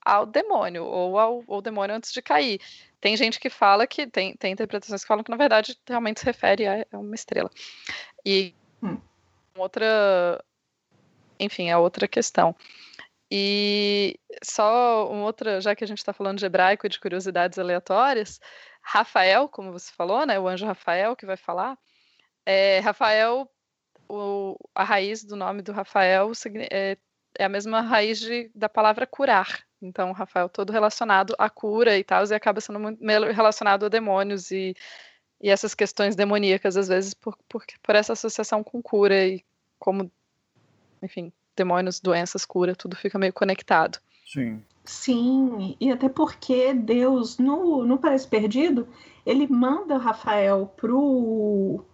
ao demônio, ou ao, ao demônio antes de cair. Tem gente que fala que, tem, tem interpretações que falam que, na verdade, realmente se refere a, a uma estrela. E Hum. Outra enfim, é outra questão. E só uma outra, já que a gente está falando de hebraico e de curiosidades aleatórias, Rafael, como você falou, né, o anjo Rafael que vai falar, é, Rafael, o, a raiz do nome do Rafael é, é a mesma raiz de, da palavra curar. Então, Rafael, todo relacionado à cura e tal, e acaba sendo muito relacionado a demônios e, e essas questões demoníacas, às vezes, por, por, por essa associação com cura e como, enfim, demônios, doenças, cura, tudo fica meio conectado. Sim. Sim, e até porque Deus, no, no Paraíso Perdido, ele manda Rafael pro,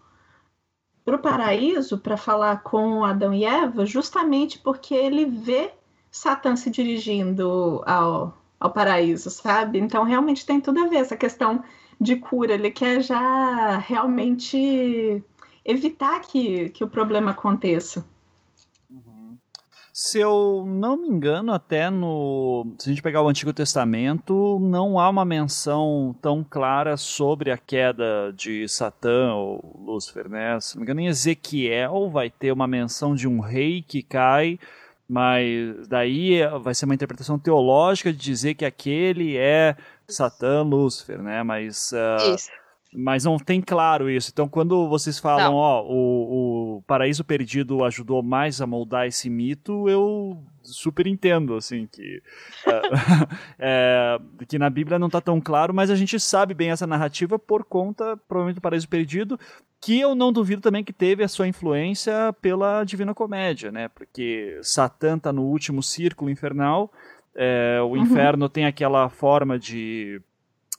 pro paraíso para falar com Adão e Eva, justamente porque ele vê Satã se dirigindo ao, ao paraíso, sabe? Então realmente tem tudo a ver essa questão de cura. Ele quer já realmente evitar que, que o problema aconteça. Se eu não me engano, até no. Se a gente pegar o Antigo Testamento, não há uma menção tão clara sobre a queda de Satã ou Lúcifer, né? Se não me engano, em Ezequiel vai ter uma menção de um rei que cai, mas daí vai ser uma interpretação teológica de dizer que aquele é Satã, Lúcifer, né? Mas. Uh. Mas não tem claro isso. Então, quando vocês falam, não. ó, o, o Paraíso Perdido ajudou mais a moldar esse mito, eu super entendo, assim, que, é, que na Bíblia não está tão claro, mas a gente sabe bem essa narrativa por conta, provavelmente, do Paraíso Perdido, que eu não duvido também que teve a sua influência pela Divina Comédia, né? Porque Satã está no último círculo infernal, é, o uhum. inferno tem aquela forma de,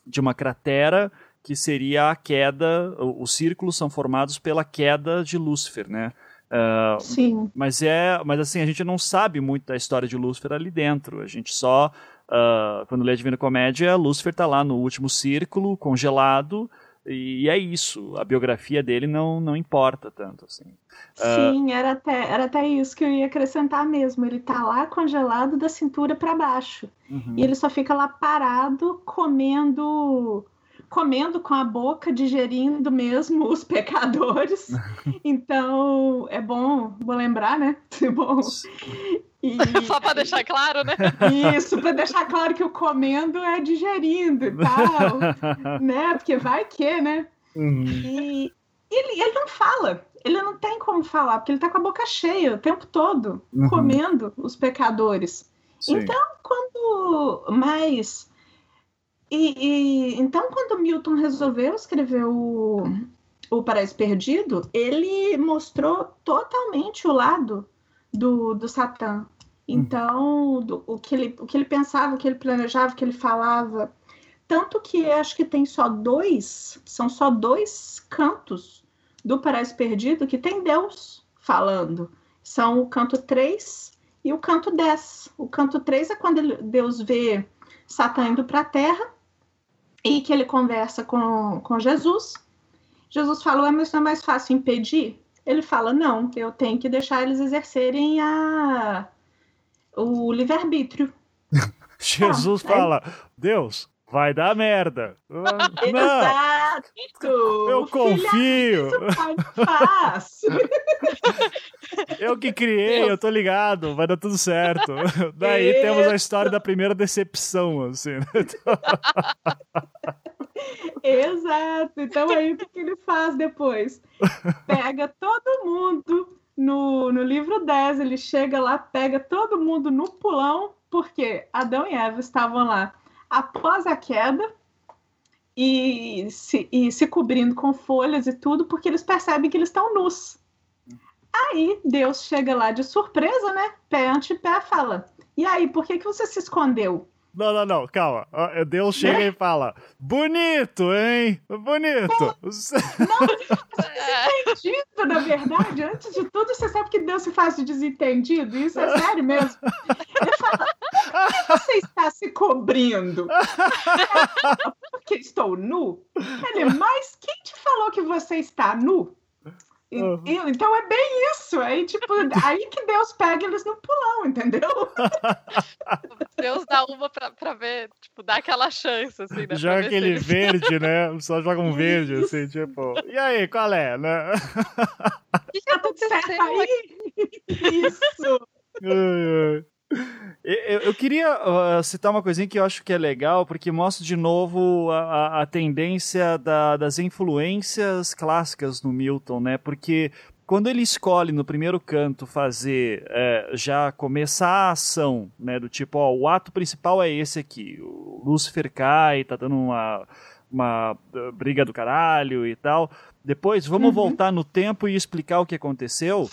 de uma cratera que seria a queda, os círculos são formados pela queda de Lúcifer, né? Uh, Sim. Mas é, mas assim a gente não sabe muito da história de Lúcifer ali dentro. A gente só uh, quando lê a Divina Comédia, Lúcifer está lá no último círculo, congelado, e é isso. A biografia dele não, não importa tanto assim. Uh, Sim, era até, era até isso que eu ia acrescentar mesmo. Ele está lá congelado da cintura para baixo. Uhum. E ele só fica lá parado comendo comendo com a boca, digerindo mesmo os pecadores. Então, é bom, vou lembrar, né? É bom. E... Só para deixar claro, né? Isso, para deixar claro que o comendo é digerindo e tal, né? Porque vai que, né? Uhum. E ele, ele não fala, ele não tem como falar, porque ele tá com a boca cheia o tempo todo, uhum. comendo os pecadores. Sim. Então, quando mais e, e, então, quando Milton resolveu escrever o, o Paraíso Perdido, ele mostrou totalmente o lado do, do Satã. Então, do, o, que ele, o que ele pensava, o que ele planejava, o que ele falava. Tanto que acho que tem só dois, são só dois cantos do Paraíso Perdido que tem Deus falando. São o canto 3 e o canto 10. O canto 3 é quando Deus vê Satã indo para a terra e que ele conversa com, com Jesus. Jesus fala, mas não é mais fácil impedir? Ele fala, não, eu tenho que deixar eles exercerem a, o livre-arbítrio. Jesus ah, fala, Deus, vai dar merda. Exato! Eu confio. Fácil. Eu que criei, eu tô ligado, vai dar tudo certo. Daí Isso. temos a história da primeira decepção, assim. Né? Exato. Então aí o que ele faz depois? Pega todo mundo no, no livro 10, ele chega lá, pega todo mundo no pulão, porque Adão e Eva estavam lá após a queda e se, e se cobrindo com folhas e tudo, porque eles percebem que eles estão nus. Aí Deus chega lá de surpresa, né? Pé ante pé, fala: E aí, por que, que você se escondeu? Não, não, não, calma. Deus chega e fala: Bonito, hein? Bonito. Pô, não, você desentendido, na verdade. Antes de tudo, você sabe que Deus se faz de desentendido? Isso é sério mesmo. Ele fala: Por que você está se cobrindo? Porque estou nu? Ele, mas quem te falou que você está nu? Uhum. Então é bem isso. Aí, tipo, aí que Deus pega eles no pulão, entendeu? Deus dá uma pra, pra ver, tipo, dá aquela chance, assim, né? Joga aquele eles... verde, né? Só joga um verde, assim, tipo. E aí, qual é, né? O que, que aconteceu aí? Isso. Eu, eu queria uh, citar uma coisinha que eu acho que é legal, porque mostra de novo a, a tendência da, das influências clássicas no Milton, né? Porque quando ele escolhe no primeiro canto fazer é, já começar a ação, né, do tipo, ó, o ato principal é esse aqui, o Lúcifer cai, tá dando uma, uma uh, briga do caralho e tal. Depois, vamos uhum. voltar no tempo e explicar o que aconteceu.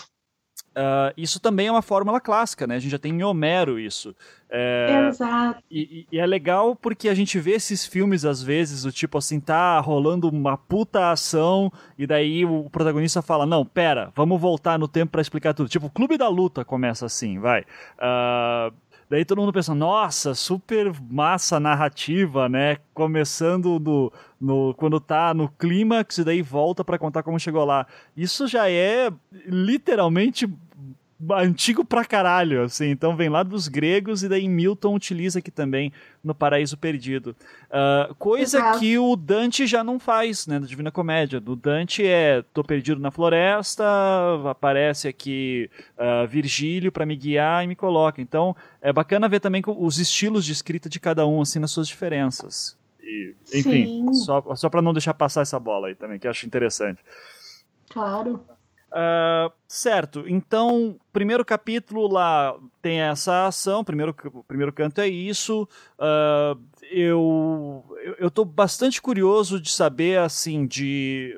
Uh, isso também é uma fórmula clássica, né? A gente já tem em Homero isso. É, Exato. E, e, é legal porque a gente vê esses filmes, às vezes, o tipo assim, tá rolando uma puta ação, e daí o protagonista fala: Não, pera, vamos voltar no tempo para explicar tudo. Tipo, o Clube da Luta começa assim, vai. Uh, Daí todo mundo pensa, nossa, super massa narrativa, né? Começando no, no quando tá no clímax e daí volta para contar como chegou lá. Isso já é literalmente antigo pra caralho, assim. Então vem lá dos gregos e daí Milton utiliza aqui também no Paraíso Perdido. Uh, coisa Exato. que o Dante já não faz, né, na Divina Comédia. Do Dante é tô perdido na floresta, aparece aqui uh, Virgílio para me guiar e me coloca. Então é bacana ver também os estilos de escrita de cada um, assim, nas suas diferenças. E, enfim, Sim. só, só para não deixar passar essa bola aí também, que eu acho interessante. Claro. Uh, certo, então, primeiro capítulo lá tem essa ação, primeiro, primeiro canto é isso. Uh, eu, eu tô bastante curioso de saber, assim, de.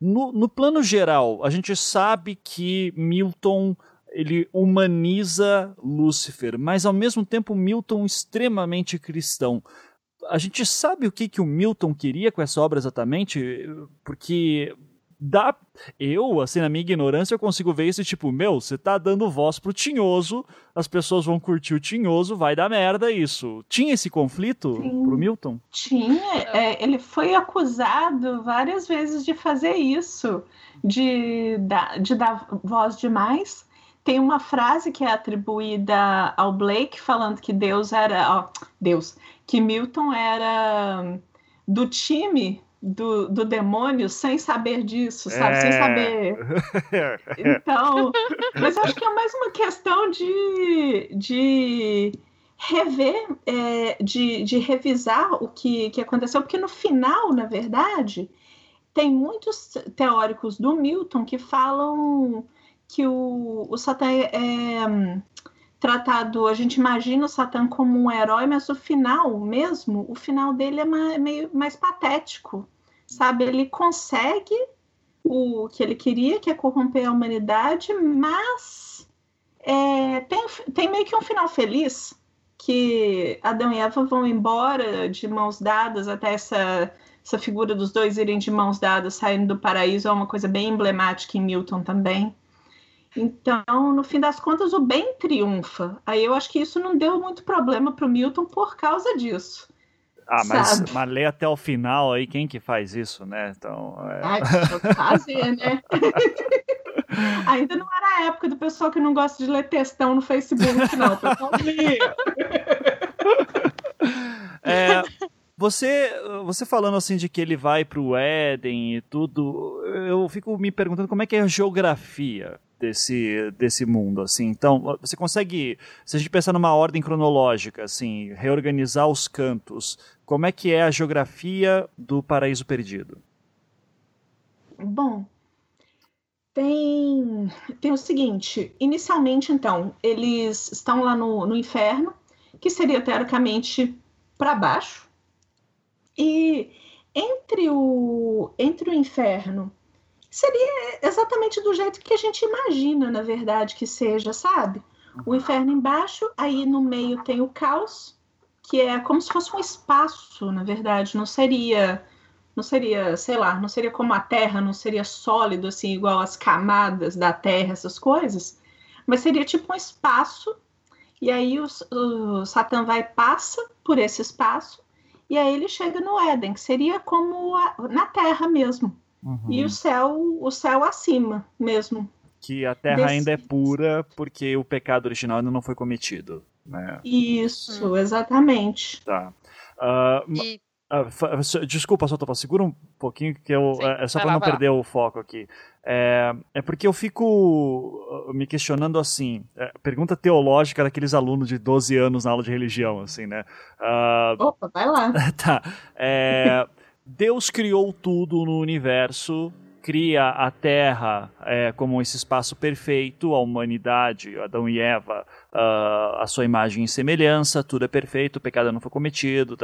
No, no plano geral, a gente sabe que Milton ele humaniza Lúcifer, mas ao mesmo tempo Milton extremamente cristão. A gente sabe o que, que o Milton queria com essa obra exatamente? Porque dá. Eu, assim, na minha ignorância, eu consigo ver esse tipo, meu, você tá dando voz pro tinhoso, as pessoas vão curtir o tinhoso, vai dar merda isso. Tinha esse conflito Sim. pro Milton? Tinha. É, ele foi acusado várias vezes de fazer isso, de, dar, de dar voz demais. Tem uma frase que é atribuída ao Blake falando que Deus era. Ó, Deus. Que Milton era do time do, do demônio sem saber disso, sabe? É... Sem saber. Então, mas acho que é mais uma questão de, de rever, é, de, de revisar o que, que aconteceu, porque no final, na verdade, tem muitos teóricos do Milton que falam que o, o Satã é, é tratado, a gente imagina o Satã como um herói, mas o final mesmo, o final dele é mais, meio mais patético sabe? Ele consegue o que ele queria, que é corromper a humanidade, mas é, tem, tem meio que um final feliz, que Adão e Eva vão embora de mãos dadas até essa, essa figura dos dois irem de mãos dadas saindo do paraíso é uma coisa bem emblemática em Milton também. Então, no fim das contas, o bem triunfa. Aí eu acho que isso não deu muito problema para o Milton por causa disso. Ah, mas, mas lê até o final aí, quem que faz isso, né? Então. É... Ah, fazer, né? Ainda não era a época do pessoal que não gosta de ler textão no Facebook, não. O pessoal lia. É, você, você falando assim de que ele vai para o Éden e tudo, eu fico me perguntando como é que é a geografia desse, desse mundo, assim. Então, você consegue, se a gente pensar numa ordem cronológica, assim, reorganizar os cantos, como é que é a geografia do Paraíso Perdido? Bom, tem, tem o seguinte, inicialmente, então, eles estão lá no, no inferno, que seria teoricamente para baixo, e entre o, entre o inferno seria exatamente do jeito que a gente imagina, na verdade, que seja, sabe? O inferno embaixo, aí no meio tem o caos, que é como se fosse um espaço, na verdade, não seria não seria, sei lá, não seria como a Terra, não seria sólido assim igual as camadas da Terra, essas coisas, mas seria tipo um espaço. E aí o, o Satã vai passa por esse espaço e aí ele chega no Éden, que seria como a, na Terra mesmo. Uhum. E o céu, o céu acima mesmo. Que a terra Desse... ainda é pura porque o pecado original ainda não foi cometido. Né? Isso, hum. exatamente. Tá. Uh, e Ah, desculpa, só segura um pouquinho, que eu, Sim, é, é só para não perder lá. o foco aqui. É, é porque eu fico uh, me questionando assim, é, pergunta teológica daqueles alunos de 12 anos na aula de religião, assim, né? Uh, Opa, vai lá. tá. É, Deus criou tudo no universo, cria a Terra é, como esse espaço perfeito, a humanidade, Adão e Eva, uh, a sua imagem e semelhança, tudo é perfeito, o pecado não foi cometido.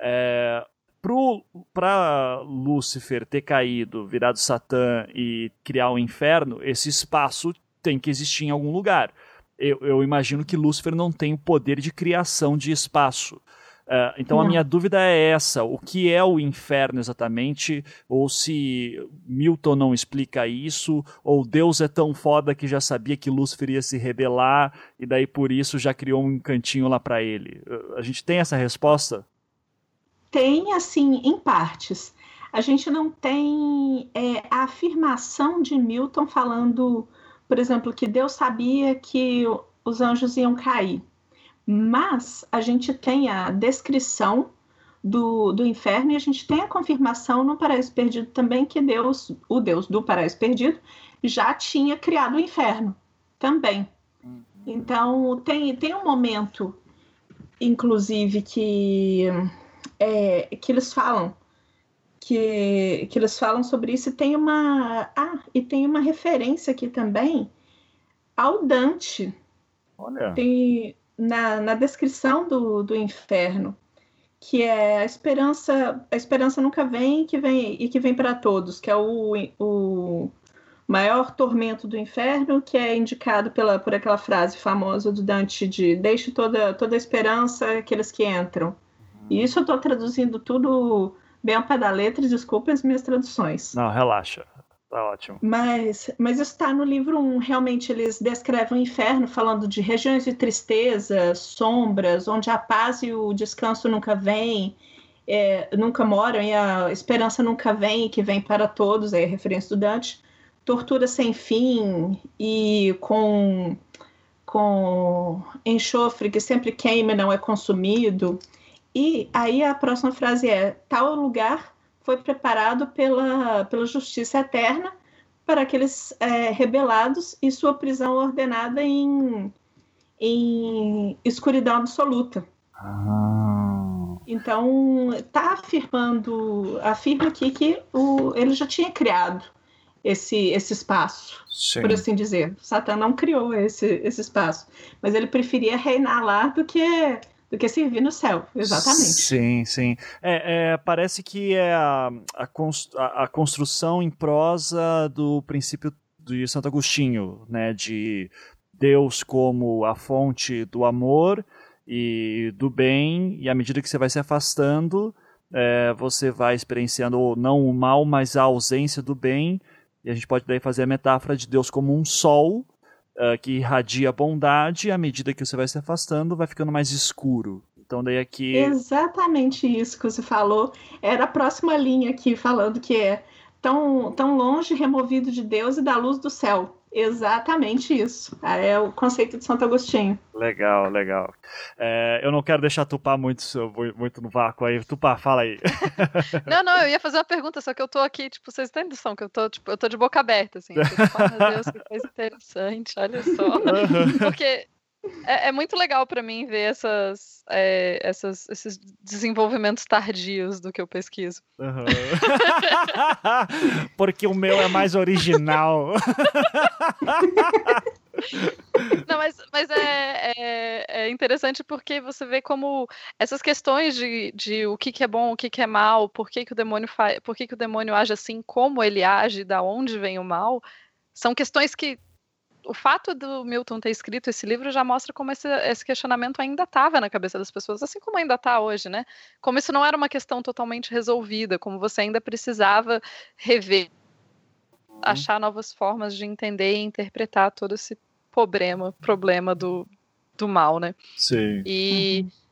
É, para Lúcifer ter caído, virado Satã e criar o inferno, esse espaço tem que existir em algum lugar. Eu, eu imagino que Lúcifer não tem o poder de criação de espaço. Uh, então não. a minha dúvida é essa: o que é o inferno exatamente? Ou se Milton não explica isso, ou Deus é tão foda que já sabia que Lúcifer ia se rebelar e daí por isso já criou um cantinho lá para ele. Uh, a gente tem essa resposta? Tem, assim, em partes. A gente não tem é, a afirmação de Milton falando, por exemplo, que Deus sabia que os anjos iam cair. Mas a gente tem a descrição do, do inferno e a gente tem a confirmação no Paraíso Perdido também que Deus, o Deus do Paraíso Perdido, já tinha criado o inferno também. Então tem, tem um momento, inclusive, que é, que eles falam que, que eles falam sobre isso e tem uma ah e tem uma referência aqui também ao Dante Olha. tem na, na descrição do, do inferno que é a esperança a esperança nunca vem que vem e que vem para todos que é o, o maior tormento do inferno que é indicado pela por aquela frase famosa do Dante de deixe toda toda a esperança aqueles que entram e isso eu estou traduzindo tudo bem ao pé da letra, desculpe as minhas traduções. Não, relaxa. Tá ótimo. Mas, mas isso está no livro 1. Realmente, eles descrevem o inferno falando de regiões de tristeza, sombras, onde a paz e o descanso nunca vêm, é, nunca moram e a esperança nunca vem, que vem para todos, aí a referência do Dante. Tortura sem fim e com, com enxofre que sempre queima e não é consumido. E aí a próxima frase é: tal lugar foi preparado pela, pela justiça eterna para aqueles é, rebelados e sua prisão ordenada em, em escuridão absoluta. Ah. Então, está afirmando, afirma aqui que o, ele já tinha criado esse, esse espaço, Sim. por assim dizer. Satã não criou esse, esse espaço, mas ele preferia reinar lá do que do que servir no céu, exatamente. Sim, sim. É, é parece que é a, a, construção em prosa do princípio de Santo Agostinho, né, de Deus como a fonte do amor e do bem, e à medida que você vai se afastando, é, você vai experienciando não o mal, mas a ausência do bem, e a gente pode daí fazer a metáfora de Deus como um sol, uh, que irradia bondade, à medida que você vai se afastando, vai ficando mais escuro. Então daí aqui. Exatamente isso que você falou. Era a próxima linha aqui falando que é tão, tão longe removido de Deus e da luz do céu. Exatamente isso. É o conceito de Santo Agostinho. Legal, legal. É, eu não quero deixar Tupá muito, muito no vácuo aí. Tupá, fala aí. não, não, eu ia fazer uma pergunta, só que eu tô aqui, tipo, vocês têm noção que eu tô, tipo, eu tô de boca aberta, assim. Tipo, meu Deus, que coisa interessante, olha só. Porque é, é, muito legal para mim ver essas, é, essas, esses desenvolvimentos tardios do que eu pesquiso. Uhum. Porque o meu é mais original. Não, mas, mas é, é, é, interessante porque você vê como essas questões de, de o que, que é bom, o que, que é mal, por que, que o demônio faz, por que, que o demônio age assim, como ele age, da onde vem o mal, são questões que o fato do Milton ter escrito esse livro já mostra como esse, esse questionamento ainda estava na cabeça das pessoas, assim como ainda está hoje, né? Como isso não era uma questão totalmente resolvida, como você ainda precisava rever, uhum. achar novas formas de entender e interpretar todo esse problema, problema do, do mal, né? Sim. E uhum.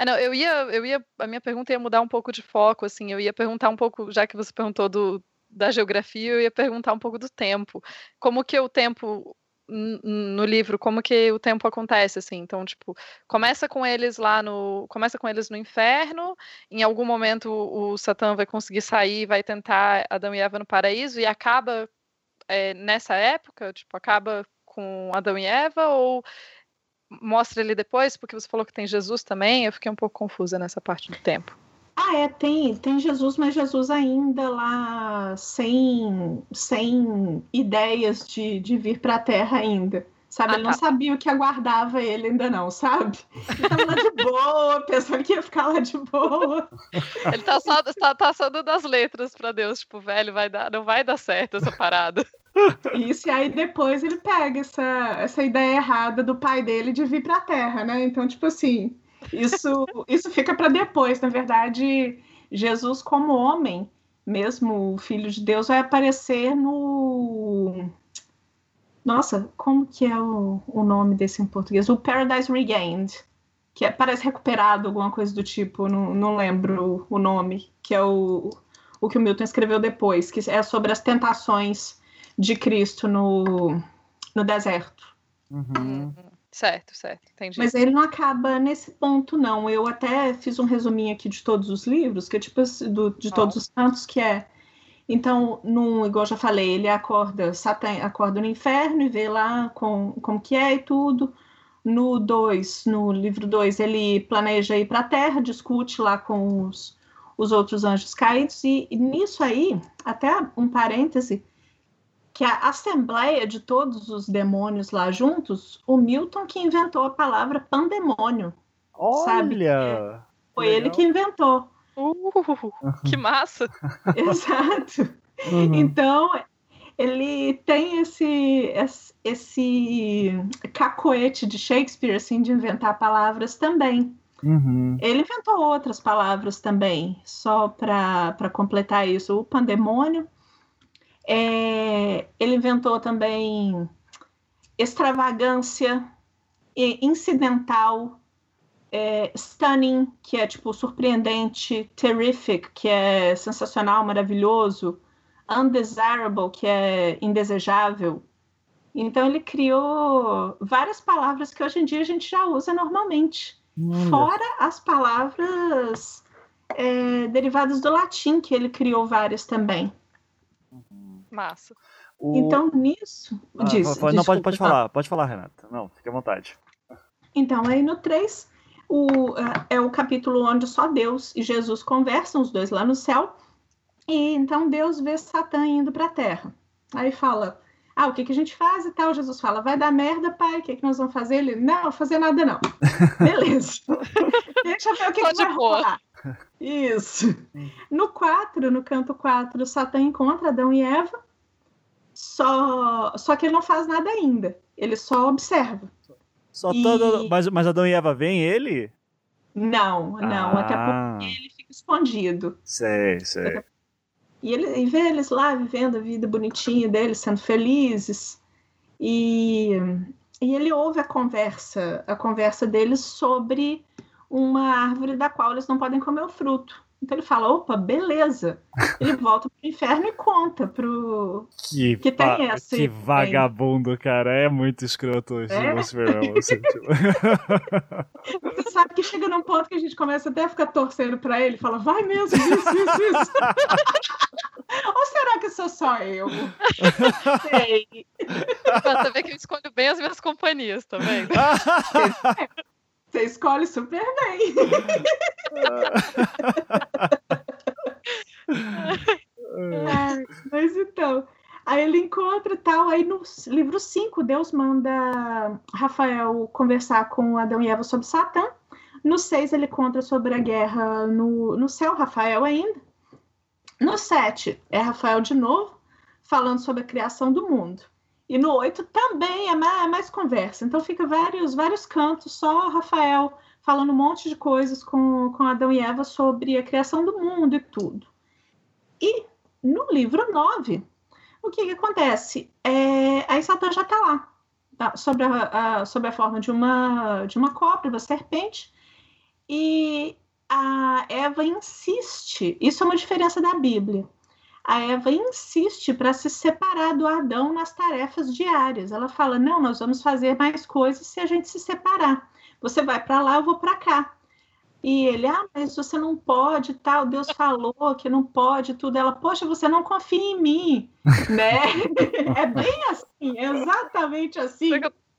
É, não, eu ia, eu ia, a minha pergunta ia mudar um pouco de foco, assim, eu ia perguntar um pouco, já que você perguntou do, da geografia, eu ia perguntar um pouco do tempo. Como que o tempo no livro como que o tempo acontece assim. Então, tipo, começa com eles lá no, começa com eles no inferno. Em algum momento o, Satã vai conseguir sair, vai tentar Adão e Eva no paraíso e acaba é, nessa época, tipo, acaba com Adão e Eva ou mostra ele depois, porque você falou que tem Jesus também, eu fiquei um pouco confusa nessa parte do tempo. Ah, é, tem, tem Jesus, mas Jesus ainda lá sem, sem ideias de, de vir para a Terra ainda. Sabe, ah, ele não tá. sabia o que aguardava ele ainda não, sabe? Ele tava lá de boa, pensando que ia ficar lá de boa. Ele tá só, tá, tá só dando as letras para Deus, tipo, velho, vai dar, não vai dar certo essa parada. Isso, e aí depois ele pega essa, essa ideia errada do pai dele de vir para a Terra, né? Então, tipo assim, isso, isso fica para depois. Na verdade, Jesus, como homem, mesmo o Filho de Deus, vai aparecer no. Nossa, como que é o, o nome desse em português? O Paradise Regained, que é, parece recuperado, alguma coisa do tipo, não, não lembro o nome, que é o, o que o Milton escreveu depois, que é sobre as tentações de Cristo no, no deserto. Uhum. Certo, certo, entendi. Mas ele não acaba nesse ponto, não. Eu até fiz um resuminho aqui de todos os livros, que é tipo do, de todos oh. os cantos, que é. Então, no, igual já falei, ele acorda, Satã acorda no inferno e vê lá com, como que é e tudo. No 2, no livro 2, ele planeja ir para a Terra, discute lá com os, os outros anjos caídos, e, e nisso aí, até um parêntese, que a assembleia de todos os demônios lá juntos, o Milton que inventou a palavra pandemônio. Olha! Sabe? Foi Legal. ele que inventou. Uh, que massa! Exato. Uhum. Então, ele tem esse, esse cacoete de Shakespeare, assim, de inventar palavras também. Uhum. Ele inventou outras palavras também, só para completar isso. O pandemônio, é, ele inventou também extravagância, incidental, é, stunning, que é tipo surpreendente, terrific, que é sensacional, maravilhoso, undesirable, que é indesejável. Então ele criou várias palavras que hoje em dia a gente já usa normalmente, hum. fora as palavras é, derivadas do latim, que ele criou várias também. Massa. O... Então, nisso. Ah, diz, pode, não, pode, pode falar, pode falar, Renata. Não, fique à vontade. Então, aí no 3, o, é, é o capítulo onde só Deus e Jesus conversam, os dois lá no céu. E então Deus vê Satã indo para a terra. Aí fala: Ah, o que, que a gente faz e tal? Jesus fala: Vai dar merda, pai, o que, que nós vamos fazer? Ele: Não, fazer nada não. Beleza. Deixa eu ver o que, que vai rolar. Isso. No 4, no canto 4, Satã encontra Adão e Eva, só, só que ele não faz nada ainda. Ele só observa. Só e... todo... mas, mas Adão e Eva veem ele? Não, não. Ah. Até porque ele fica escondido. Sei, sei. E, ele, e vê eles lá vivendo a vida bonitinha deles, sendo felizes. E, e ele ouve a conversa, a conversa deles sobre uma árvore da qual eles não podem comer o fruto. Então ele fala, opa, beleza. Ele volta pro inferno e conta pro. Que, que tem essa. Que vagabundo, cara. É muito escroto esse é? Assim, tipo... Você sabe que chega num ponto que a gente começa até a ficar torcendo pra ele, fala, vai mesmo, isso, isso, isso. Ou será que sou só eu? Sei. Você vê que eu escolho bem as minhas companhias, tá vendo? Você escolhe super bem. Mas então, aí ele encontra tal, aí no livro 5, Deus manda Rafael conversar com Adão e Eva sobre Satã. No 6, ele conta sobre a guerra no, no céu, Rafael ainda. No 7, é Rafael de novo, falando sobre a criação do mundo. E no 8 também é mais, é mais, conversa. Então fica vários, vários cantos, só Rafael falando um monte de coisas com, com Adão e Eva sobre a criação do mundo e tudo. E no livro 9, o que, que acontece? É, aí Satã já está lá, tá? sobre, a, a, sobre a forma de uma, de uma cobra, uma serpente, e a Eva insiste, isso é uma diferença da Bíblia. a Eva insiste para se separar do Adão nas tarefas diárias. Ela fala: não, nós vamos fazer mais coisas se a gente se separar. Você vai para lá, eu vou para cá. E ele, ah, mas você não pode, tal, Deus falou que não pode, tudo. Ela, poxa, você não confia em mim, né? é bem assim, é exatamente assim.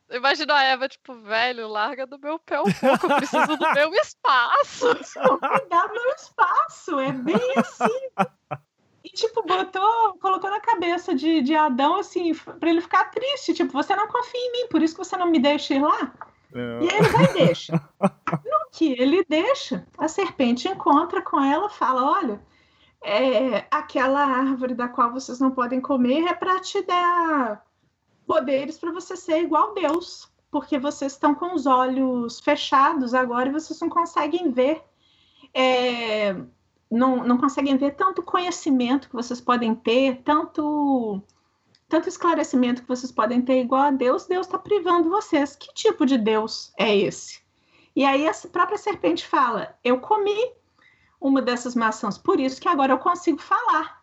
Imagina a Eva, tipo, velho, larga do meu pé um pouco, eu preciso do meu espaço. Cuidar do meu espaço, é bem assim. E, tipo, botou, colocou na cabeça de, de Adão, assim, pra ele ficar triste. Tipo, você não confia em mim, por isso que você não me deixa ir lá. E ele vai e deixa. No que ele deixa, a serpente encontra com ela fala: Olha, é, aquela árvore da qual vocês não podem comer é para te dar poderes para você ser igual a Deus, porque vocês estão com os olhos fechados agora e vocês não conseguem ver. É, não, não conseguem ver tanto conhecimento que vocês podem ter, tanto tanto esclarecimento que vocês podem ter igual a Deus, Deus está privando vocês. Que tipo de Deus é esse? E aí a própria serpente fala: Eu comi uma dessas maçãs, por isso que agora eu consigo falar.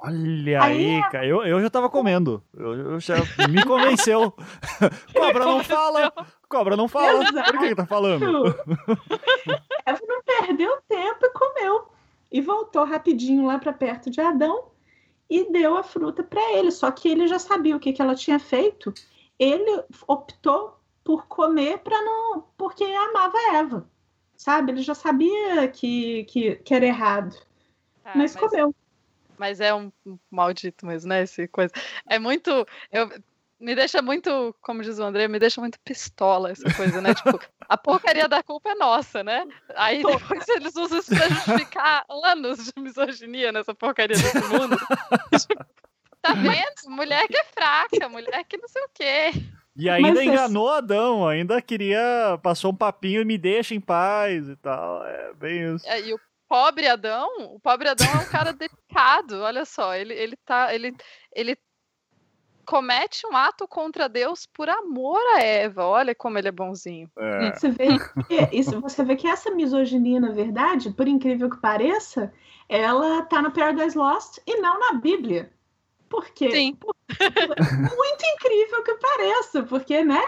Olha aí, aí cara, eu, eu já tava comendo. Eu, eu já me convenceu. Cobra não fala. Cobra não fala. Exato. Por que, que tá falando? Eva não perdeu tempo e comeu. E voltou rapidinho lá para perto de Adão e deu a fruta para ele. Só que ele já sabia o que, que ela tinha feito. Ele optou por comer para não, porque amava Eva, sabe? Ele já sabia que, que, que era errado, ah, mas, mas, comeu. Mas é um maldito mesmo, né? Esse coisa. É muito. Eu, me deixa muito, como diz o André, me deixa muito pistola essa coisa, né? tipo, a porcaria da culpa é nossa, né? Aí depois eles usam isso pra justificar anos de misoginia nessa porcaria desse mundo. tá vendo? Mulher que é fraca, mulher que não sei o quê. E ainda Mas enganou esse... Adão, ainda queria, passou um papinho e me deixa em paz e tal. É bem isso. É, e o pobre Adão, o pobre Adão é um cara delicado, olha só, ele, ele tá, ele, ele comete um ato contra Deus por amor a Eva. Olha como ele é bonzinho. É. Você, vê que, isso, você vê que essa misoginia, na verdade, por incrível que pareça, ela tá no Paradise Lost e não na Bíblia. Por quê? Sim. Muito incrível que pareça, porque, né?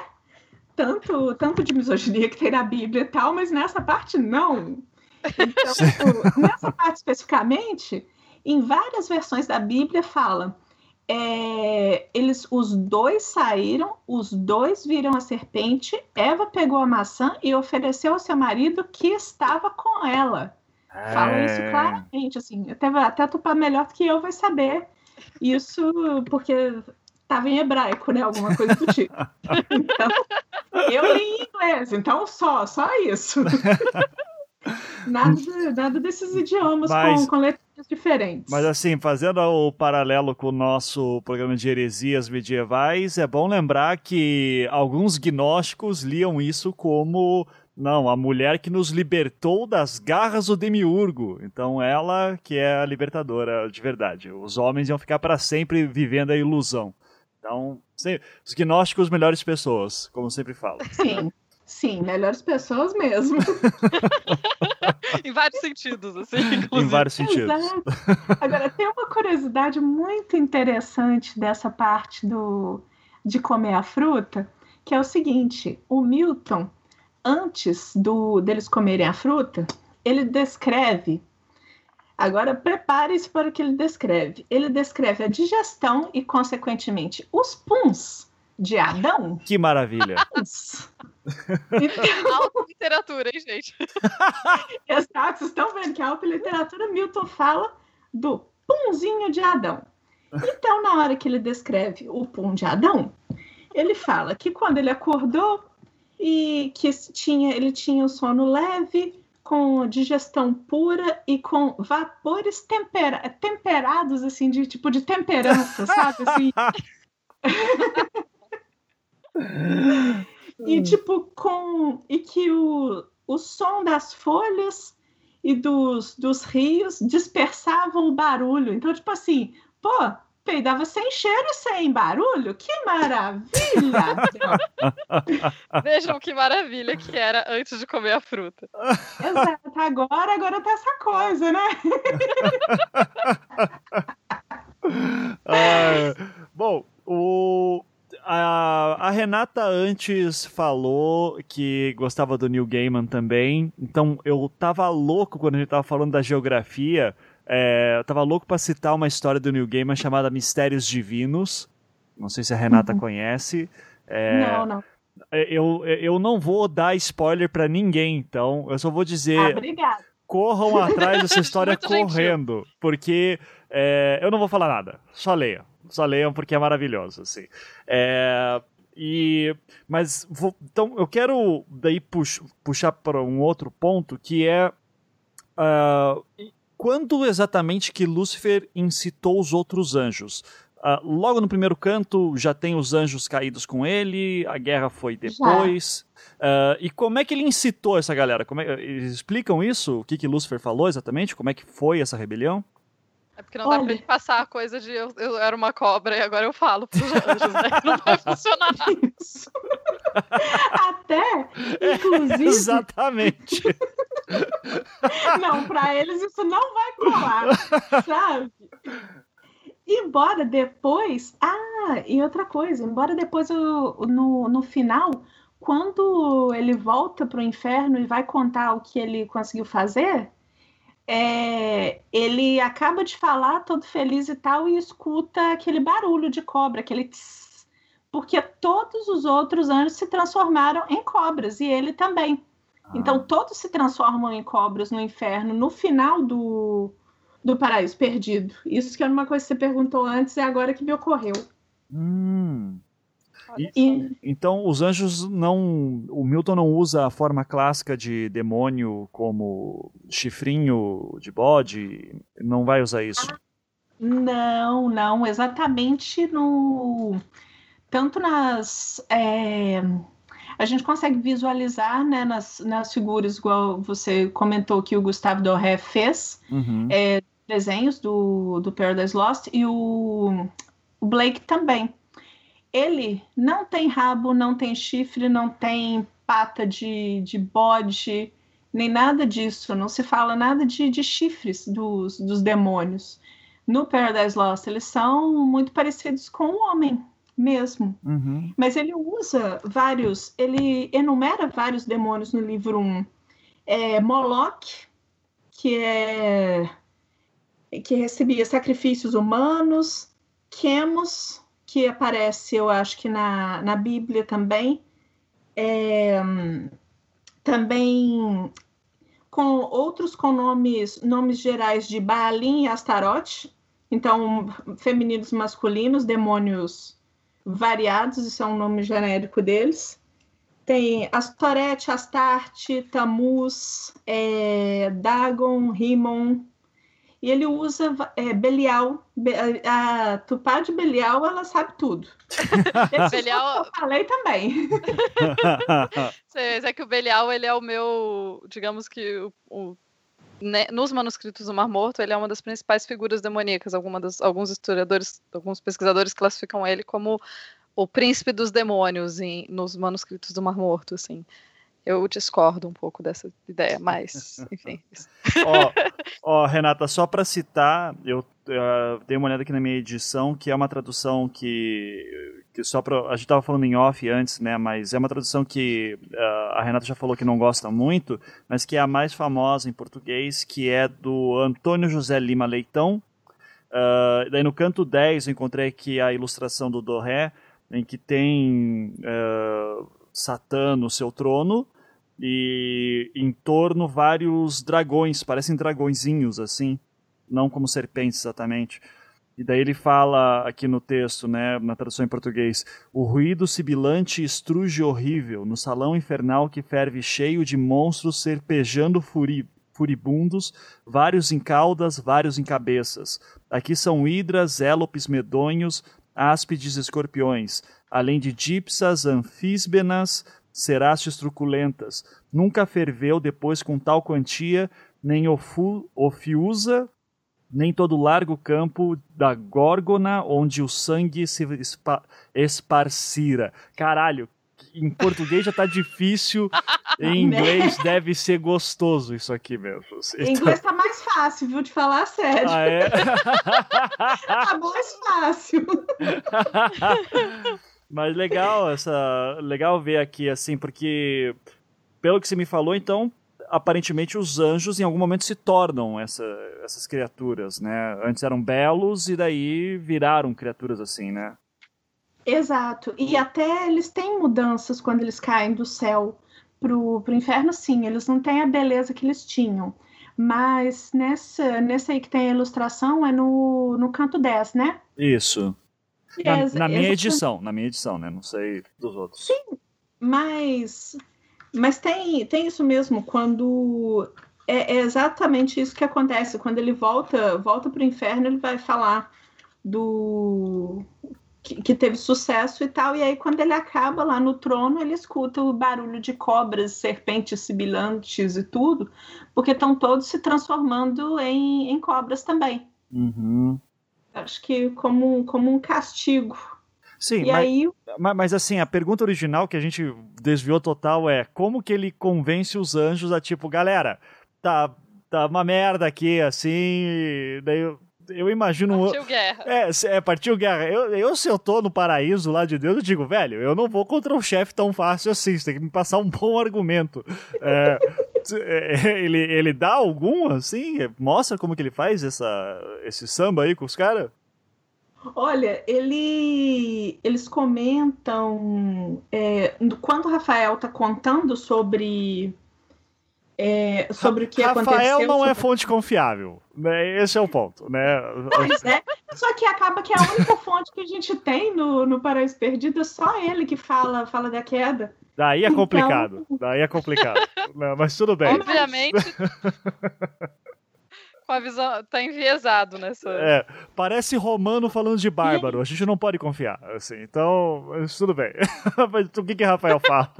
Tanto, tanto de misoginia que tem na Bíblia e tal, mas nessa parte não. Então, nessa parte especificamente, em várias versões da Bíblia fala é, eles, os dois saíram, os dois viram a serpente. Eva pegou a maçã e ofereceu ao seu marido que estava com ela. É... Fala isso claramente, assim. Até, até tu melhor do que eu vai saber isso, porque estava em hebraico, né? Alguma coisa do tipo. Então, eu li em inglês, então só, só isso. nada, nada desses idiomas Mas... com, com diferentes. Mas assim, fazendo o paralelo com o nosso programa de heresias medievais, é bom lembrar que alguns gnósticos liam isso como não, a mulher que nos libertou das garras do demiurgo. Então ela que é a libertadora de verdade. Os homens iam ficar para sempre vivendo a ilusão. Então, os gnósticos melhores pessoas, como sempre falo. Sim. Sim, melhores pessoas mesmo. em vários sentidos, assim. Inclusive. Em vários sentidos. Exato. Agora, tem uma curiosidade muito interessante dessa parte do, de comer a fruta, que é o seguinte: o Milton, antes do, deles comerem a fruta, ele descreve. Agora, prepare-se para o que ele descreve. Ele descreve a digestão e, consequentemente, os puns de Adão. Que maravilha! Então... Alta literatura, hein, gente? Exato, vocês estão vendo que a alta literatura Milton fala do punzinho de Adão. Então, na hora que ele descreve o pum de Adão, ele fala que quando ele acordou e que tinha, ele tinha o sono leve, com digestão pura e com vapores tempera, temperados, assim, de tipo de temperança, sabe? Assim. e hum. tipo, com. E que o, o som das folhas e dos, dos rios dispersavam o barulho. Então, tipo assim, pô, peidava sem cheiro e sem barulho. Que maravilha! Vejam que maravilha que era antes de comer a fruta. Exato. Agora, agora tá essa coisa, né? ah, bom, o, antes falou que gostava do Neil Gaiman também, então eu tava louco quando a gente tava falando da geografia. É, eu tava louco para citar uma história do Neil Gaiman chamada Mistérios Divinos. Não sei se a Renata Uhum. conhece. É, Não, não. eu, eu não vou dar spoiler para ninguém, então eu só vou dizer Ah, obrigada. corram atrás dessa história Muito gentil. correndo, porque é, eu não vou falar nada, só leiam, só leiam porque é maravilhoso, assim. É, e, mas, vou- então eu quero daí pux, puxar para um outro ponto que é ah, quando exatamente que Lúcifer incitou os outros anjos? Ah, logo no primeiro canto já tem os anjos caídos com ele, a guerra foi depois. Ah, e como é que ele incitou essa galera? Como é- eles explicam isso? O que, que Lúcifer falou exatamente? Como é que foi essa rebelião? É porque não dá pra Olha. passar a coisa de eu, eu era uma cobra e agora eu falo pros anjos, né? Não vai funcionar. Isso. Até, inclusive, Exatamente. não, para eles isso não vai colar, sabe? Embora depois. Ah, e outra coisa, embora depois o- no, no final, quando ele volta pro inferno e vai contar o que ele conseguiu fazer, é, ele acaba de falar todo feliz e tal e escuta aquele barulho de cobra, aquele tss, porque todos os outros anjos se transformaram em cobras e ele também. Então todos se transformam em cobras no inferno no final do, do paraíso perdido. Isso que era uma coisa que você perguntou antes e agora que me ocorreu. Hum. Só. E, Então, os anjos não. O Milton não usa a forma clássica de demônio como chifrinho de bode. Não vai usar isso. não, não, exatamente no. Tanto nas. é, a gente consegue visualizar né, nas, nas figuras, igual você comentou que o Gustavo Doré fez, Uhum. é, desenhos do, do Paradise Lost, e o, o Blake também. Ele não tem rabo, não tem chifre, não tem pata de, de bode, nem nada disso. Não se fala nada de, de chifres dos, dos demônios. No Paradise Lost, eles são muito parecidos com o homem mesmo. Uhum. Mas ele usa vários, ele enumera vários demônios no livro 1. É, Moloch, que é que recebia sacrifícios humanos, Quemos, que aparece, eu acho que na, na Bíblia também, É, também com outros com nomes, nomes gerais de Baalim e Astarote, então femininos masculinos, demônios variados, isso é um nome genérico deles. Tem Astorete, Astarte, Tamuz, é, Dagon, Rimon. E ele usa é, Belial. Be- a, a Tupá de Belial, ela sabe tudo. Belial- eu falei também. Cê- É que o Belial, ele é o meu, digamos que o, o- né, nos manuscritos do Mar Morto, ele é uma das principais figuras demoníacas. Alguma das- alguns historiadores, alguns pesquisadores classificam ele como o príncipe dos demônios em, nos manuscritos do Mar Morto, assim. Eu discordo um pouco dessa ideia, mas, enfim. ó, ó, Renata, só para citar, eu uh, dei uma olhada aqui na minha edição, que é uma tradução que, que só pra, a gente tava falando em off antes, né, mas é uma tradução que uh, a Renata já falou que não gosta muito, mas que é a mais famosa em português, que é do Antônio José Lima Leitão. Uh, daí no canto 10 eu encontrei aqui a ilustração do Doré, em que tem uh, Satã no seu trono, e em torno vários dragões, parecem dragõezinhos assim, não como serpentes exatamente. E daí ele fala aqui no texto, né, na tradução em português, o ruído sibilante estruge horrível no salão infernal que ferve cheio de monstros serpejando furi furibundos, vários em caudas, vários em cabeças. Aqui são hidras, élopes medonhos, áspides escorpiões, além de dipsas, anfísbenas, cerastes truculentas. Nunca ferveu depois com tal quantia, nem ofu, ofiusa, nem todo o largo campo da górgona onde o sangue se espa, esparcira. Caralho, em português já tá difícil, em inglês deve ser gostoso isso aqui mesmo. Em inglês tá mais fácil, viu, de falar sério. Ah, é? tá mais fácil. Mas legal essa, legal ver aqui assim, porque pelo que você me falou, então aparentemente os anjos em algum momento se tornam essa, essas criaturas, né? Antes eram belos e daí viraram criaturas assim, né? Exato. E até eles têm mudanças quando eles caem do céu pro, pro inferno, sim. Eles não têm a beleza que eles tinham. Mas nessa, nessa aí que tem a ilustração é no, no canto 10, né? Isso. Na, na minha edição, na minha edição, né? Não sei dos outros. Sim, mas, mas tem, tem isso mesmo, quando é, é exatamente isso que acontece. Quando ele volta, volta para o inferno, ele vai falar do que, que, teve sucesso e tal. E aí, quando ele acaba lá no trono, ele escuta o barulho de cobras, serpentes sibilantes e tudo, porque estão todos se transformando em, em cobras também. Uhum. Acho que como, como um castigo. Sim, e mas, aí... mas assim, a pergunta original que a gente desviou total é como que ele convence os anjos a tipo, galera, tá, tá uma merda aqui, assim, daí eu imagino. Partiu guerra. É, é partiu guerra. Eu, eu, se eu tô no paraíso lá de Deus, eu digo, velho, eu não vou contra um chefe tão fácil assim. Você tem que me passar um bom argumento. É, ele, ele dá algum, assim? Mostra como que ele faz essa, esse samba aí com os caras? Olha, ele, eles comentam é, quando o Rafael tá contando sobre é, sobre o que Rafael aconteceu. Rafael não sobre... é fonte confiável? Esse é o ponto, né? Pois é. Só que acaba que a única fonte que a gente tem no, no Paraíso Perdido é só ele que fala, fala da queda. Daí é complicado. Então... Daí é complicado. não, mas tudo bem. Obviamente. Com a visão. Tá enviesado nessa. É, parece romano falando de bárbaro. A gente não pode confiar. Assim, então, mas tudo bem. mas o que, que Rafael fala?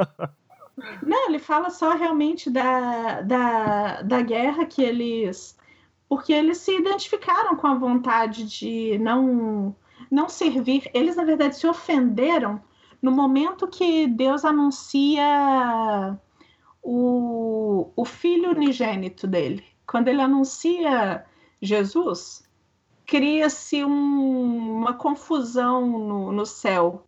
Não, ele fala só realmente da, da, da guerra que eles. Porque eles se identificaram com a vontade de não, não servir. Eles, na verdade, se ofenderam no momento que Deus anuncia o, o filho unigênito dele. Quando ele anuncia Jesus, cria-se um, uma confusão no, no céu.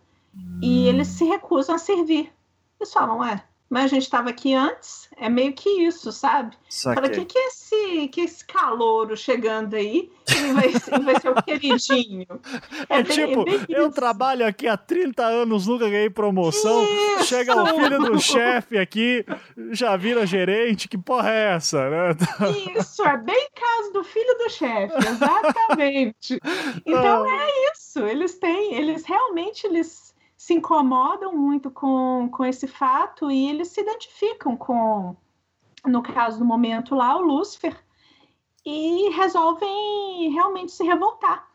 E eles se recusam a servir. Eles falam, é, mas a gente estava aqui antes, é meio que isso, sabe? Fala, que que é esse, que esse calouro chegando aí, ele vai, ele vai ser o queridinho. É, é tipo, bem, eu isso. trabalho aqui há 30 anos, nunca ganhei promoção, isso. chega o filho do chefe aqui, já vira gerente, que porra é essa, né? Isso, é bem caso do filho do chefe, exatamente. Então ah. é isso, eles têm, eles realmente, eles se incomodam muito com, com esse fato e eles se identificam com, no caso do momento lá, o Lúcifer, e resolvem realmente se revoltar.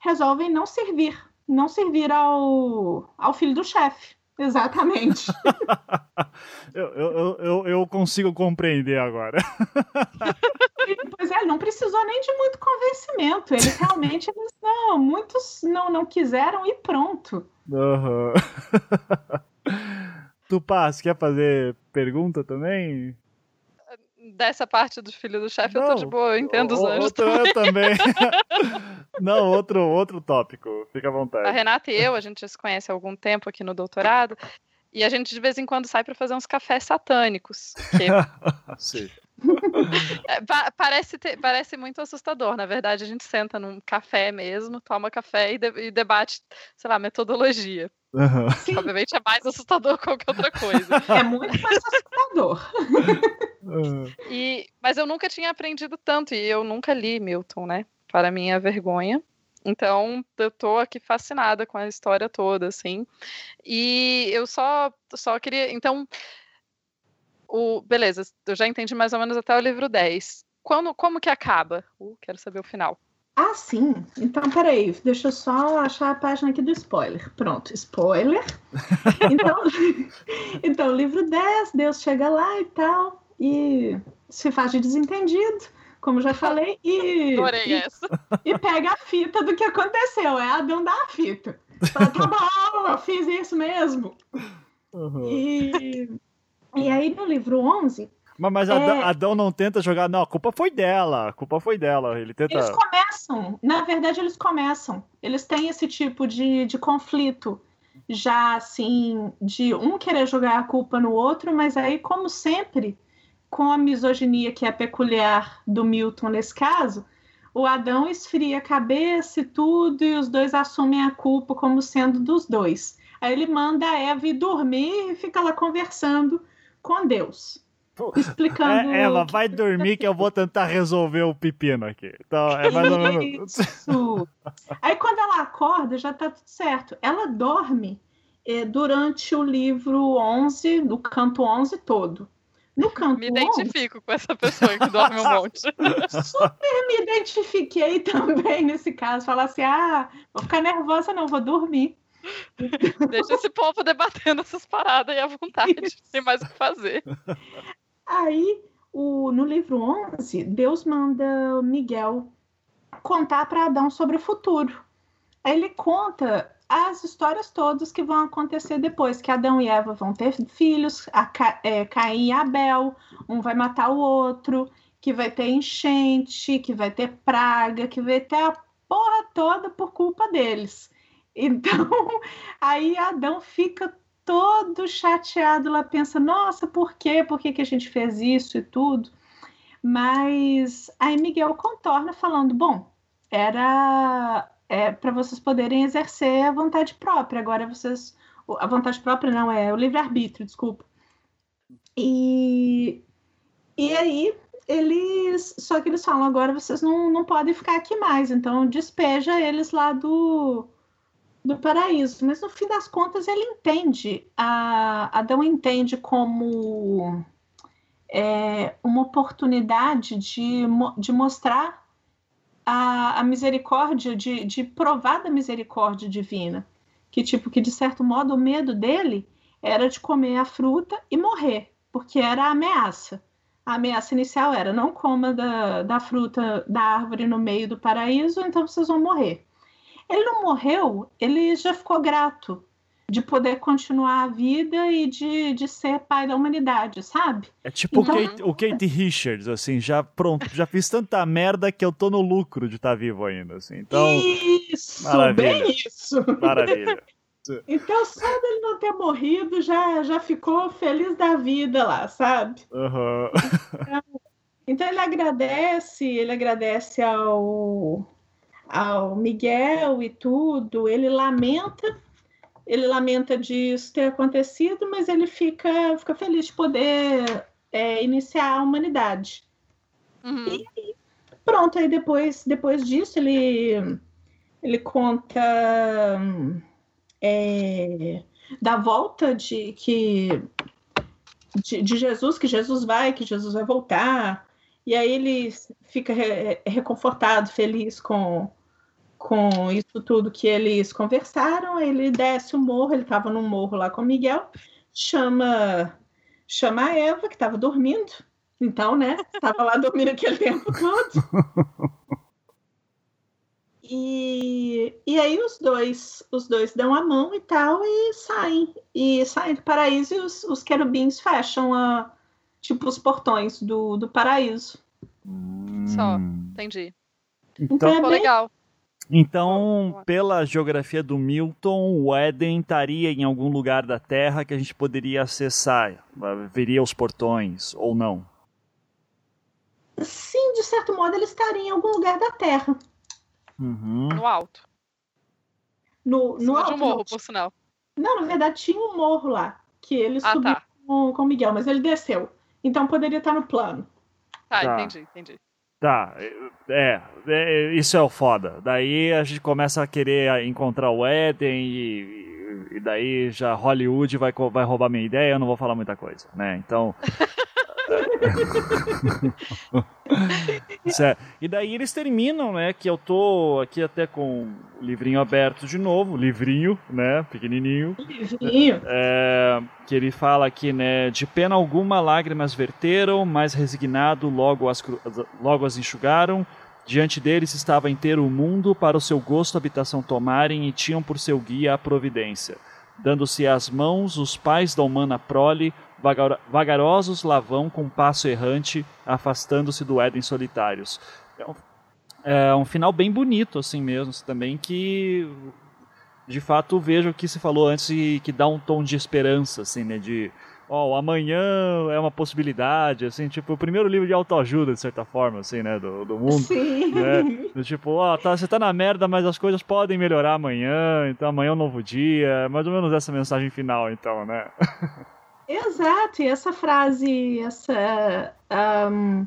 Resolvem não servir, não servir ao, ao filho do chefe. Exatamente. eu, eu, eu, eu, consigo compreender agora. pois é, não precisou nem de muito convencimento. Eles realmente, eles, não, muitos não, não quiseram e pronto. Uhum. Tupaz, quer fazer pergunta também? Dessa parte do filho do chefe eu tô de boa, eu entendo os anjos outro também. também. Não, outro, outro tópico, fica à vontade. A Renata e eu, a gente já se conhece há algum tempo aqui no doutorado, e a gente de vez em quando sai para fazer uns cafés satânicos. Que... Sim. É, parece, ter, parece muito assustador. Na verdade, a gente senta num café mesmo, toma café e, de, e debate, sei lá, metodologia. Uhum. Obviamente é mais assustador que qualquer outra coisa. É muito mais assustador. Uhum. E, mas eu nunca tinha aprendido tanto, e eu nunca li Milton, né? Para minha vergonha. Então, eu tô aqui fascinada com a história toda, assim. E eu só, só queria. Então, o, beleza, eu já entendi mais ou menos até o livro 10. Quando, como que acaba? Uh, quero saber o final. Ah, sim. Então, peraí, deixa eu só achar a página aqui do spoiler. Pronto, spoiler. Então, então livro 10, Deus chega lá e tal, e se faz de desentendido, como já falei, e, e, essa. e pega a fita do que aconteceu. É Adão da fita. Fala, tá bom, eu fiz isso mesmo. Uhum. E e aí no livro 11. Mas, mas é... Adão não tenta jogar. Não, a culpa foi dela. A culpa foi dela. Ele tenta. Eles começam. Na verdade, eles começam. Eles têm esse tipo de, de conflito. já assim, de um querer jogar a culpa no outro, mas aí, como sempre, com a misoginia que é peculiar do Milton nesse caso, o Adão esfria a cabeça e tudo, e os dois assumem a culpa como sendo dos dois. Aí ele manda a Eva ir dormir e fica lá conversando com Deus. Explicando. É, Eva, vai dormir que eu vou tentar resolver o pepino aqui. Então, é mais ou menos. Isso. Aí quando ela acorda, já tá tudo certo. Ela dorme eh, durante o livro 11, do canto 11 todo. No canto Me identifico 11, com essa pessoa que dorme um monte. Super me identifiquei também nesse caso. Falar assim: ah, vou ficar nervosa, não, vou dormir. Deixa esse povo debatendo essas paradas aí à vontade, tem mais o que fazer. Aí, o, no livro 11, Deus manda Miguel contar para Adão sobre o futuro. Aí ele conta as histórias todas que vão acontecer depois, que Adão e Eva vão ter filhos, a Ca, é, Caim e Abel, um vai matar o outro, que vai ter enchente, que vai ter praga, que vai ter a porra toda por culpa deles. Então, aí Adão fica todo chateado lá, pensa, nossa, por quê? Por que, que a gente fez isso e tudo? Mas aí Miguel contorna falando, bom, era é, para vocês poderem exercer a vontade própria, agora vocês, a vontade própria não, é o livre-arbítrio, desculpa. E, e aí eles, só que eles falam, agora vocês não, não podem ficar aqui mais, então despeja eles lá do, do paraíso, mas no fim das contas ele entende, a, Adão entende como é, uma oportunidade de, de mostrar a, a misericórdia, de, de provar da misericórdia divina, que tipo, que de certo modo o medo dele era de comer a fruta e morrer, porque era a ameaça. A ameaça inicial era não coma da, da fruta da árvore no meio do paraíso, então vocês vão morrer. Ele não morreu, ele já ficou grato de poder continuar a vida e de, de ser pai da humanidade, sabe? É tipo então... o, Kate, o Kate Richards, assim, já pronto, já fiz tanta merda que eu tô no lucro de estar tá vivo ainda, assim. Então, isso, maravilha. bem isso. Maravilha. Então, só dele não ter morrido, já, já ficou feliz da vida lá, sabe? Uhum. Então, então ele agradece, ele agradece ao, ao Miguel e tudo, ele lamenta, ele lamenta disso ter acontecido, mas ele fica, fica feliz de poder é, iniciar a humanidade. Uhum. E pronto, aí depois, depois disso ele, ele conta é, da volta de que de, de, Jesus, que Jesus vai, que Jesus vai voltar, e aí ele fica re, reconfortado, feliz com, com isso tudo que eles conversaram, ele desce o morro, ele estava num morro lá com Miguel, chama chama a Eva, que estava dormindo, então, né, estava lá dormindo aquele tempo todo. E, e aí os dois, os dois dão a mão e tal e saem, e saem do paraíso e os, os querubins fecham a, tipo os portões do, do paraíso. Só, entendi. Então, então é bem... legal. Então, pela geografia do Milton, o Éden estaria em algum lugar da Terra que a gente poderia acessar, veria os portões, ou não? Sim, de certo modo ele estaria em algum lugar da Terra. Uhum. No alto. No, no alto. de um morro, por sinal. Não, na verdade tinha um morro lá, que ele ah, subiu tá. com, com o Miguel, mas ele desceu. Então poderia estar no plano. Tá, tá. entendi, entendi. Tá, é, é, isso é o foda. Daí a gente começa a querer encontrar o Eden e, e daí já Hollywood vai, vai roubar minha ideia, eu não vou falar muita coisa, né? Então. certo. E daí eles terminam, né? Que eu tô aqui até com o livrinho aberto de novo, livrinho, né? Pequenininho. Livrinho. É, que ele fala aqui, né? De pena alguma lágrimas verteram, mas resignado logo as, logo as enxugaram. Diante deles estava inteiro o mundo, para o seu gosto habitação tomarem, e tinham por seu guia a providência. Dando-se as mãos, os pais da humana prole, vagarosos lá vão com passo errante, afastando-se do Éden solitários. É um, é um, final bem bonito, assim mesmo, também, que de fato vejo o que você falou antes e que dá um tom de esperança, assim, né? De ó, oh, amanhã é uma possibilidade, assim, tipo, o primeiro livro de autoajuda, de certa forma, assim, né, do, do mundo. Sim. Né? Do tipo, ó, oh, tá, você tá na merda, mas as coisas podem melhorar amanhã, então amanhã é um novo dia, é mais ou menos essa mensagem final, então, né? Exato, e essa frase, essa. Um,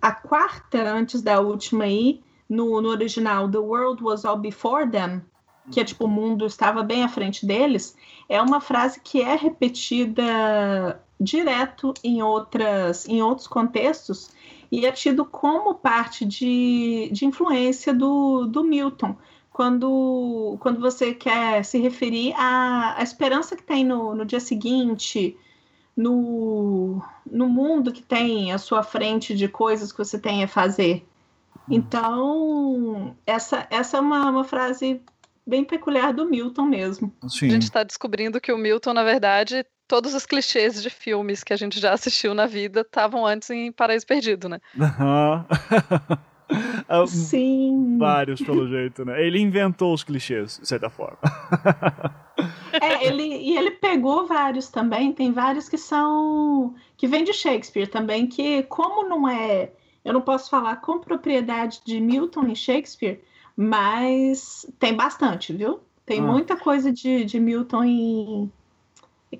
a quarta, antes da última aí, no, no original, The world was all before them, que é tipo, o mundo estava bem à frente deles, é uma frase que é repetida direto em, outras, em outros contextos e é tido como parte de, de influência do, do Milton. Quando, quando você quer se referir à, à esperança que tem no, no dia seguinte, no, no mundo que tem à sua frente de coisas que você tem a fazer. Uhum. Então, essa, essa é uma, uma frase bem peculiar do Milton mesmo. Sim. A gente está descobrindo que o Milton, na verdade, todos os clichês de filmes que a gente já assistiu na vida estavam antes em Paraíso Perdido, né? Sim. Vários, pelo jeito, né? Ele inventou os clichês, de certa forma. é, ele, e ele pegou vários também, tem vários que são. que vêm de Shakespeare também, que, como não é. Eu não posso falar com propriedade de Milton e Shakespeare, mas tem bastante, viu? Tem ah. muita coisa de, de Milton em.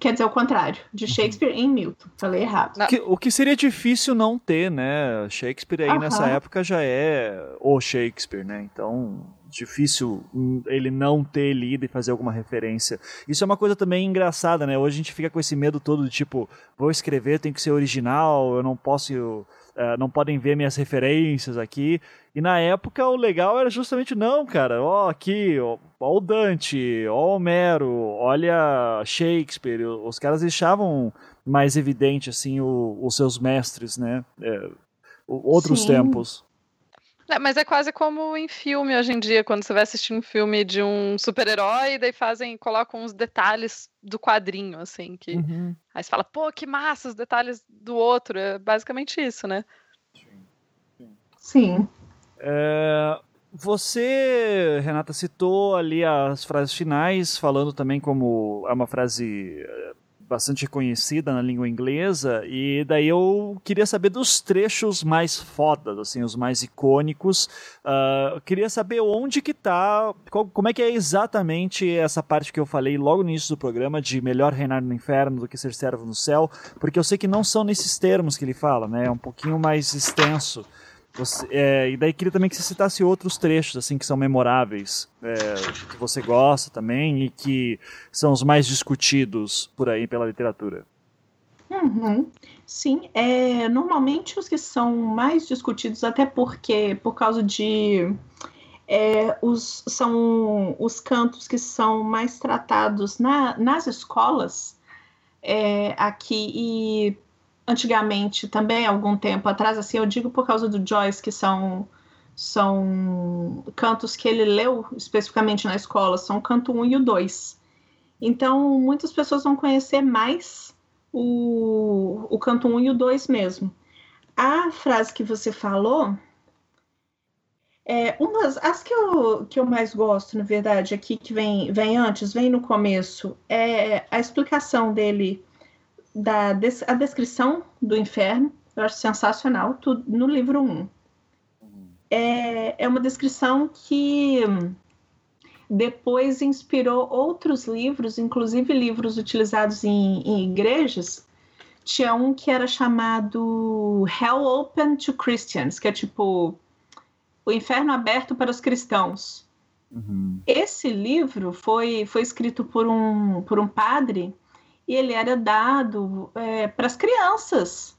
Quer dizer, o contrário, de uhum. Shakespeare uhum. em Milton. Falei errado. O que, o que, seria difícil não ter, né? Shakespeare aí uhum. nessa época já é o Shakespeare, né? Então, difícil ele não ter lido e fazer alguma referência. Isso é uma coisa também engraçada, né? Hoje a gente fica com esse medo todo de tipo, vou escrever, tem que ser original, eu não posso Uh, não podem ver minhas referências aqui. E na época o legal era justamente, não, cara, ó, aqui, ó, ó o Dante, ó o Homero, olha Shakespeare. Os caras deixavam mais evidente, assim, o, os seus mestres, né? É, outros Sim. tempos. É, mas é quase como em filme hoje em dia, quando você vai assistir um filme de um super-herói, daí fazem, colocam uns detalhes do quadrinho, assim, que uhum. aí você fala, pô, que massa os detalhes do outro. É basicamente isso, né? Sim. É, você, Renata, citou ali as frases finais, falando também como é uma frase bastante conhecida na língua inglesa, e daí eu queria saber dos trechos mais fodas, assim, os mais icônicos. Uh, queria saber onde que tá, qual, como é que é exatamente essa parte que eu falei logo no início do programa, de melhor reinar no inferno do que ser servo no céu, porque eu sei que não são nesses termos que ele fala, né? É um pouquinho mais extenso. Você, é, e daí queria também que você citasse outros trechos assim que são memoráveis, é, que você gosta também e que são os mais discutidos por aí pela literatura. Uhum. Sim, é, normalmente os que são mais discutidos, até porque por causa de é, os, são os cantos que são mais tratados na, nas escolas é, aqui e antigamente, também algum tempo atrás, assim, eu digo por causa do Joyce, que são são cantos que ele leu especificamente na escola, são o canto 1 e o 2. Então, muitas pessoas vão conhecer mais o, o canto 1 e o 2 mesmo. A frase que você falou, é, umas, as que eu, que eu mais gosto, na verdade, aqui que vem, vem antes, vem no começo, é a explicação dele da des a descrição do inferno, eu acho sensacional, tudo no livro 1. É, é uma descrição que depois inspirou outros livros, inclusive livros utilizados em, em igrejas. Tinha um que era chamado Hell Open to Christians, que é tipo o inferno aberto para os cristãos. Uhum. Esse livro foi, foi escrito por um, por um padre e ele era dado é, para as crianças.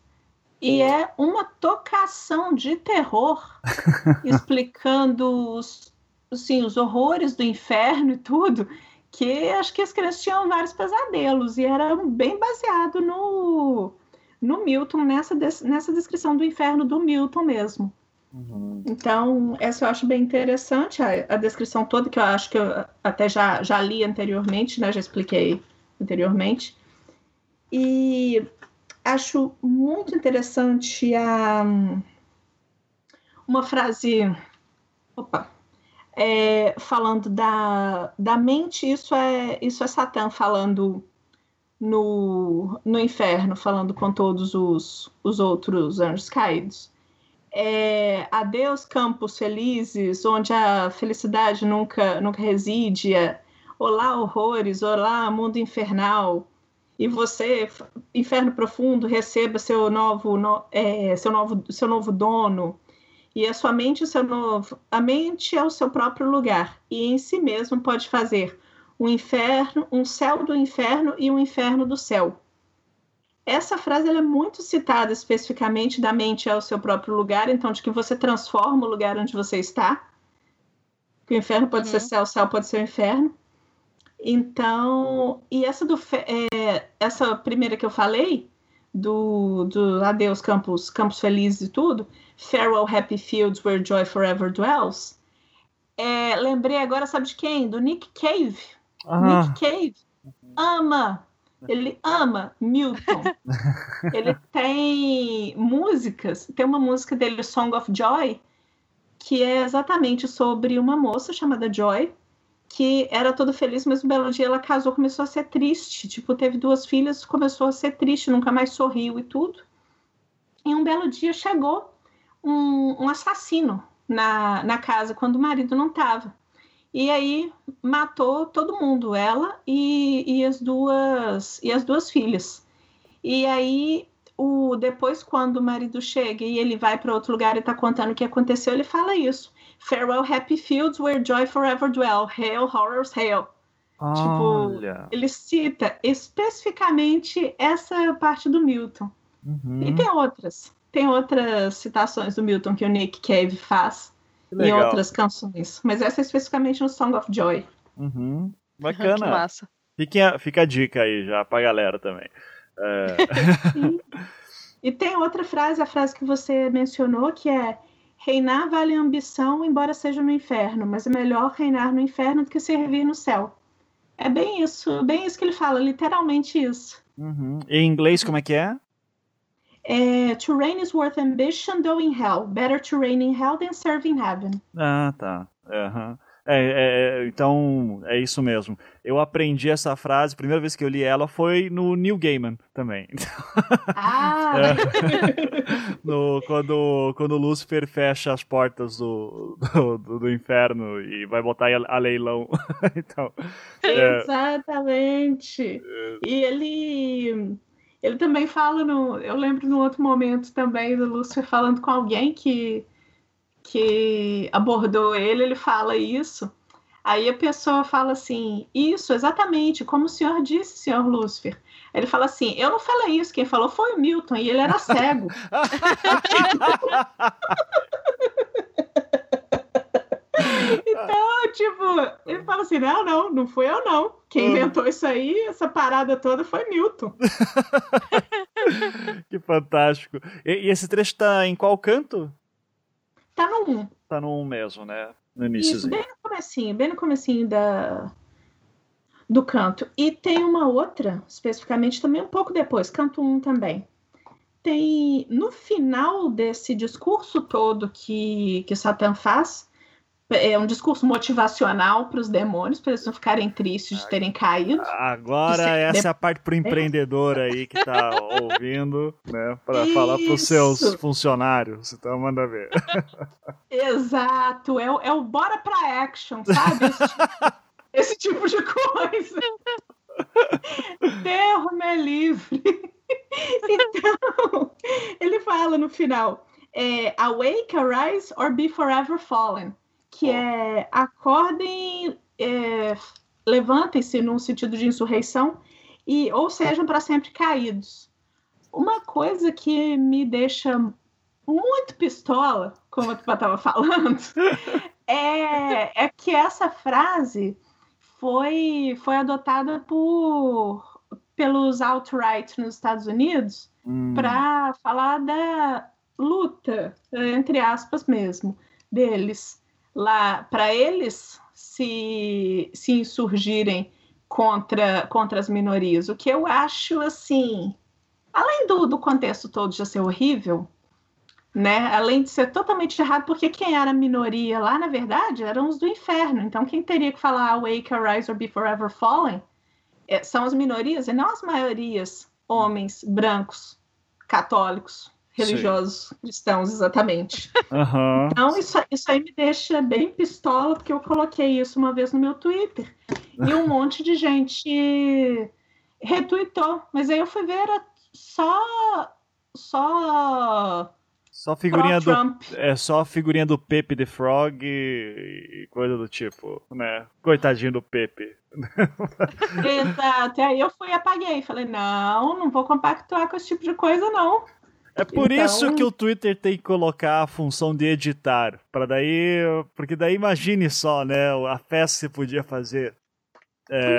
E é uma tocação de terror, explicando os, assim, os horrores do inferno e tudo, que acho que as crianças tinham vários pesadelos, e era bem baseado no, no Milton, nessa, nessa descrição do inferno do Milton mesmo. Uhum. Então, essa eu acho bem interessante, a, a, descrição toda, que eu acho que eu até já, já li anteriormente, né, já expliquei anteriormente. E acho muito interessante a uma frase. Opa! é, falando da, da mente, isso é, isso é Satã falando no, no inferno, falando com todos os, os outros anjos caídos. É, adeus campos felizes, onde a felicidade nunca, nunca reside. É, olá horrores, olá mundo infernal. E você, inferno profundo, receba seu novo, no, é, seu novo, seu novo dono. E a sua mente, o seu novo, a mente é o seu próprio lugar e em si mesmo pode fazer um inferno, um céu do inferno e um inferno do céu. Essa frase é muito citada especificamente da mente é o seu próprio lugar, então de que você transforma o lugar onde você está. Que o inferno pode uhum. ser céu, o céu pode ser o inferno. Então, e essa do é, essa primeira que eu falei do, do Adeus Campos, Campos Felizes e tudo, Farewell Happy Fields Where Joy Forever Dwells. É, lembrei agora, sabe de quem? Do Nick Cave. Ah. Nick Cave ama, ele ama Milton. ele tem músicas, tem uma música dele, Song of Joy, que é exatamente sobre uma moça chamada Joy, que era toda feliz, mas um belo dia ela casou, começou a ser triste. Tipo, teve duas filhas, começou a ser triste, nunca mais sorriu e tudo. E um belo dia chegou um, um assassino na, na casa quando o marido não estava. E aí matou todo mundo, ela e, e, as duas e as duas filhas. E aí o depois quando o marido chega e ele vai para outro lugar e está contando o que aconteceu, ele fala isso. Farewell happy fields where joy forever dwell. Hail horrors hail. Tipo, ele cita especificamente essa parte do Milton. Uhum. E tem outras. Tem outras citações do Milton que o Nick Cave faz em outras canções. Mas essa é especificamente no Song of Joy. Uhum. Bacana. que massa. Fica, fica a dica aí já pra galera também. É... e, e tem outra frase, a frase que você mencionou, que é Reinar vale a ambição, embora seja no inferno, mas é melhor reinar no inferno do que servir no céu. É bem isso, bem isso que ele fala, literalmente isso. Uhum. Em inglês, como é que é? É, to reign is worth ambition, though in hell. Better to reign in hell than serve in heaven. Ah, tá. Uhum. É, é, então, é isso mesmo. Eu aprendi essa frase, a primeira vez que eu li ela foi no New Gaiman também. Ah! é, no, quando, quando Lúcifer fecha as portas do, do, do inferno e vai botar a, a leilão. então, é. Exatamente! E ele ele também fala no. Eu lembro no outro momento também do Lúcifer falando com alguém que, que abordou ele, ele fala isso. Aí a pessoa fala assim: Isso, exatamente, como o senhor disse, senhor Lúcifer. Ele fala assim: Eu não falei isso, quem falou foi o Milton, e ele era cego. Então, tipo, ele fala assim: não, não, não fui eu, não. Quem uhum. inventou isso aí, essa parada toda foi Newton. que fantástico. E, e, esse trecho tá em qual canto? Tá no 1. Tá no 1 mesmo, né? No início. Isso, bem no comecinho, bem no comecinho da, do canto. E tem uma outra, especificamente também um pouco depois, canto 1 também. Tem, no final desse discurso todo que, que Satã faz, é um discurso motivacional para os demônios, para eles não ficarem tristes de terem caído. Agora essa de... é a parte para o empreendedor aí que está ouvindo, né, para falar para os seus funcionários. Então manda ver. Exato, é, é o bora para action, sabe? Esse tipo, esse tipo de coisa. Deus me livre. Então, ele fala no final: é, Awake, arise, or be forever fallen que é acordem, é, levantem-se num sentido de insurreição e ou sejam para sempre caídos. Uma coisa que me deixa muito pistola, como eu estava falando, é, é que essa frase foi, foi adotada por, pelos alt-right nos Estados Unidos hum. para falar da luta, entre aspas mesmo, deles lá para eles se, se insurgirem contra, contra as minorias. O que eu acho assim, além do, do contexto todo já ser horrível, né? Além de ser totalmente errado, porque quem era minoria lá, na verdade, eram os do inferno. Então, quem teria que falar Awake, Arise or Be Forever Fallen é, são as minorias e não as maiorias, homens, brancos, católicos, religiosos, Sim. cristãos, exatamente. Uhum. Então, isso, isso aí me deixa bem pistola, porque eu coloquei isso uma vez no meu Twitter e um monte de gente retweetou. Mas aí eu fui ver, era só. Só só figurinha do é só figurinha do Pepe the Frog e, e coisa do tipo, né? Coitadinho do Pepe. Exato. Aí eu fui e apaguei. Falei, não, não vou compactuar com esse tipo de coisa, não. É por então... isso que o Twitter tem que colocar a função de editar. para daí. Porque daí imagine só, né? A festa que você podia fazer. É...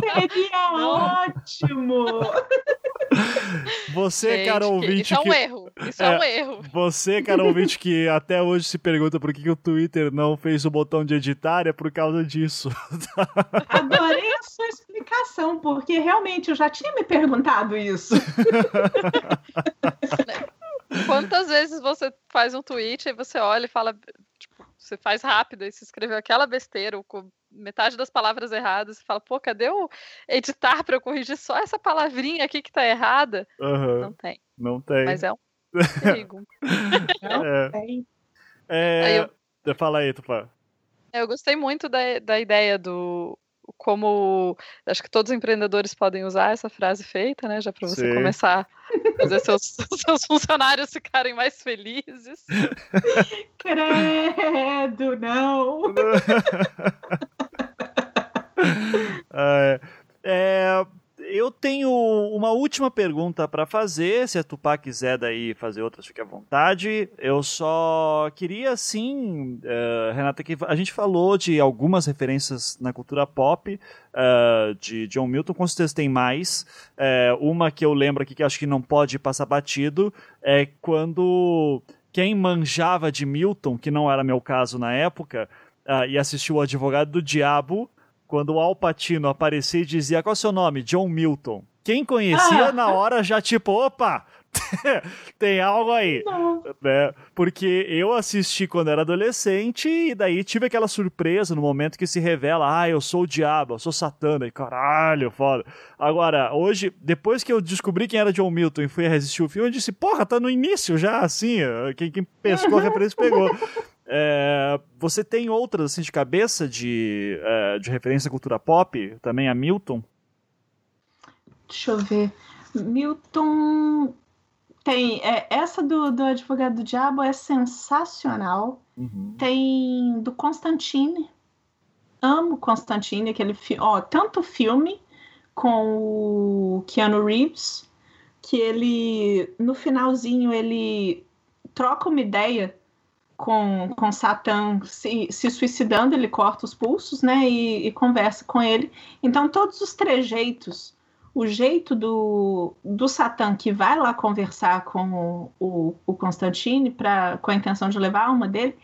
Seria ótimo! Você, Gente, cara ouvinte. Isso é um que... erro. Isso é, é, um erro. Você, cara ouvinte, que até hoje se pergunta por que, que o Twitter não fez o botão de editar, é por causa disso. Adorei a sua explicação, porque realmente eu já tinha me perguntado isso. Quantas vezes você faz um tweet e você olha e fala, tipo, você faz rápido e se escreveu aquela besteira, com metade das palavras erradas, e fala, pô, cadê o editar para eu corrigir só essa palavrinha aqui que tá errada? Uhum. Não tem. Não tem. Mas é um perigo. É. É... Aí eu... Fala aí, Tupã. Eu gostei muito da, da ideia do como acho que todos os empreendedores podem usar essa frase feita, né? Já para você Sim. começar a fazer seus, seus funcionários ficarem mais felizes. Credo, não! é, é, eu tenho uma última pergunta para fazer. Se a Tupá quiser daí fazer outras, fique à vontade. Eu só queria, assim, uh, Renata, que a gente falou de algumas referências na cultura pop uh, de John Milton, com certeza tem mais. Uh, uma que eu lembro aqui que acho que não pode passar batido é quando quem manjava de Milton, que não era meu caso na época, e assistiu o Advogado do Diabo, quando o Alpatino aparecia e dizia qual é o seu nome? John Milton. Quem conhecia ah. na hora já tipo, opa, tem algo aí. Né? Porque eu assisti quando era adolescente e daí tive aquela surpresa no momento que se revela, ah, eu sou o diabo, eu sou Satana, e caralho, foda. Agora, hoje, depois que eu descobri quem era John Milton e fui assistir o filme, eu disse, porra, tá no início já, assim, quem, quem pescou a referência pegou. É, você tem outras assim de cabeça de, é, de referência à cultura pop, também a Milton? Deixa eu ver. Milton tem. É, essa do, do Advogado do Diabo é sensacional. Uhum. Tem do Constantine. Amo Constantine, aquele filme. Ó, tanto filme com o Keanu Reeves, que ele, no finalzinho, ele troca uma ideia com, com Satã se, se suicidando, ele corta os pulsos, né? E, e, conversa com ele. Então, todos os trejeitos, o jeito do, do Satã que vai lá conversar com o, o Constantine pra, com a intenção de levar a alma dele,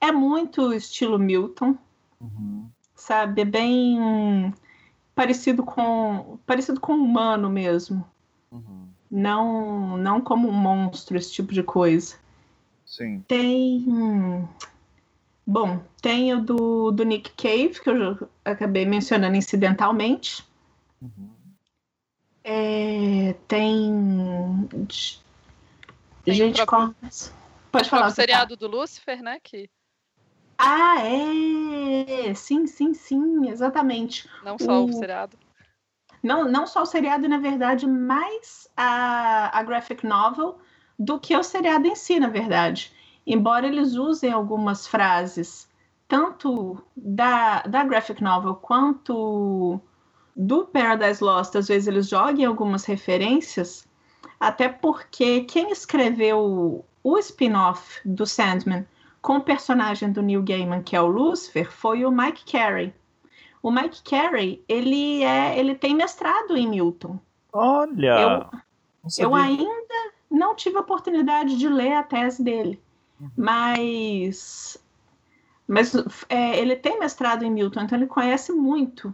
é muito estilo Milton. Uhum. Sabe? É bem parecido com parecido com humano mesmo. Uhum. Não, não como um monstro, esse tipo de coisa. Sim. Tem. Bom, tem o do, do Nick Cave, que eu acabei mencionando incidentalmente. Uhum. É, tem. tem gente com. Pode falar. O seriado do Lucifer, né? Que... Ah, é! Sim, sim, sim, exatamente. Não só o, o seriado. Não, não só o seriado, na verdade, mas a, a graphic novel do que o seriado em si, na verdade. Embora eles usem algumas frases, tanto da, da graphic novel quanto do Paradise Lost, às vezes eles joguem algumas referências, até porque quem escreveu o spin-off do Sandman com o personagem do Neil Gaiman, que é o Lucifer, foi o Mike Carey. O Mike Carey, ele é, ele tem mestrado em Milton. Olha. Eu, eu ainda não tive a oportunidade de ler a tese dele, uhum. mas, mas é, ele tem mestrado em Milton, então ele conhece muito.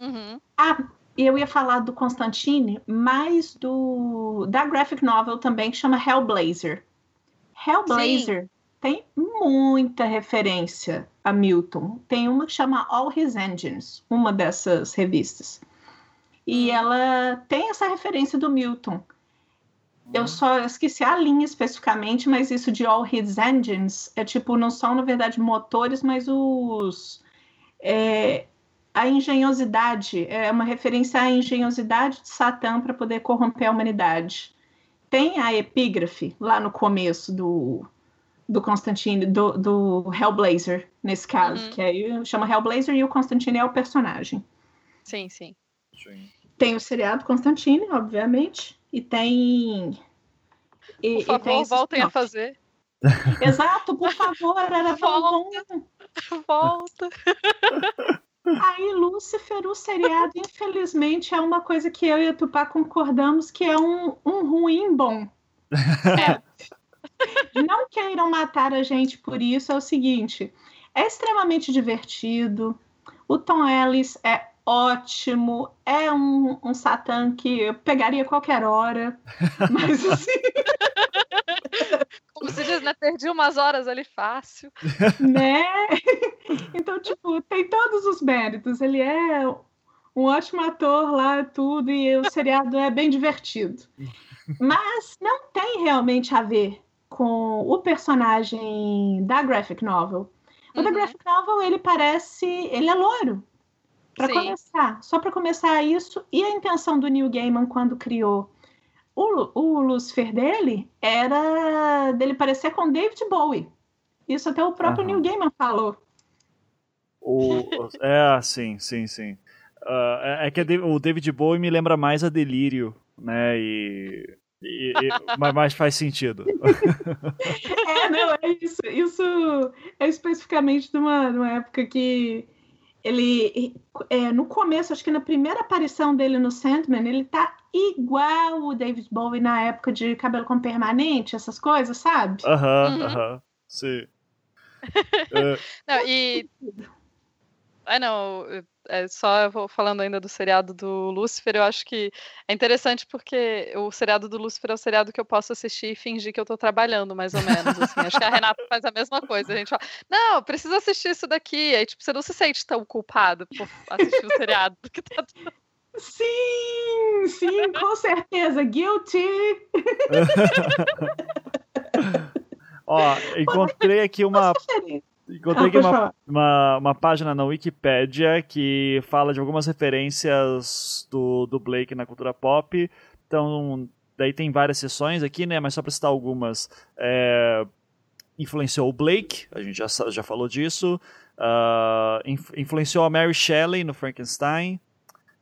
Uhum. Ah, eu ia falar do Constantine, mas do da graphic novel também que chama Hellblazer. Hellblazer Sim. tem muita referência a Milton. Tem uma que chama All His Engines, uma dessas revistas. E hum. ela tem essa referência do Milton. Eu só esqueci a linha especificamente, mas isso de All His Engines é tipo, não são, na verdade, motores, mas os. É, a engenhosidade, é uma referência à engenhosidade de Satã para poder corromper a humanidade. Tem a epígrafe lá no começo do, do Constantine, do, do Hellblazer, nesse caso, uhum. que aí chama Hellblazer e o Constantine é o personagem. Sim, sim. sim. Tem o seriado Constantine, obviamente, e tem. E, por favor, tem voltem a fazer. Exato, por favor, era Volta. Bom. Volta. Aí, Lúcifer, o seriado, infelizmente, é uma coisa que eu e a Tupá concordamos que é um, um ruim bom. É. Não queiram matar a gente por isso, é o seguinte: é extremamente divertido. O Tom Ellis é ótimo, é um, um Satã que eu pegaria qualquer hora. Mas assim. Como se diz, né? Perdi umas horas ali fácil. Né? Então, tipo, tem todos os méritos. Ele é um ótimo ator lá, tudo, e o seriado é bem divertido. Mas não tem realmente a ver com o personagem da graphic novel. O uhum. da graphic novel, ele parece. Ele é loiro. Para começar, só para começar isso, e a intenção do Neil Gaiman quando criou o, o Lucifer dele era dele parecer com David Bowie. Isso até o próprio uhum. Neil Gaiman falou. O, é, sim, sim, sim. Uh, é, que o David Bowie me lembra mais a Delírio, né? E, e, e mas, mas faz sentido. é, não, é isso. Isso é especificamente de uma, de uma época que ele é, no começo, acho que na primeira aparição dele no Sandman, ele tá igual o David Bowie na época de cabelo com permanente, essas coisas, sabe? Aham, uhum, aham, sim. é. Não, e. Ah, não, é, só eu vou falando ainda do seriado do Lúcifer, eu acho que é interessante porque o seriado do Lúcifer é o seriado que eu posso assistir e fingir que eu tô trabalhando, mais ou menos. Assim. acho que a Renata faz a mesma coisa. A gente fala, não, precisa assistir isso daqui. Aí, tipo, você não se sente tão culpado por assistir o seriado do que tá. Sim, sim, com certeza. Guilty. Ó, encontrei aqui uma. Encontrei aqui uma, uma, uma, página na Wikipedia que fala de algumas referências do, do Blake na cultura pop. Então, daí tem várias sessões aqui, né? Mas só para citar algumas. É, influenciou o Blake, a gente já, já falou disso. Uh, influenciou a Mary Shelley no Frankenstein.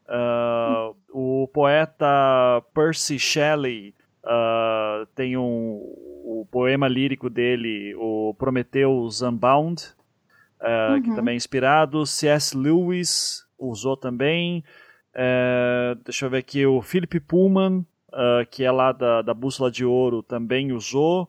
Uh, o poeta Percy Shelley uh, tem um, o poema lírico dele, o Prometheus Unbound, uh, uhum. que também é inspirado. C.S. Lewis usou também. Deixa eu ver aqui, o Philip Pullman, que é lá da, da Bússola de Ouro, também usou.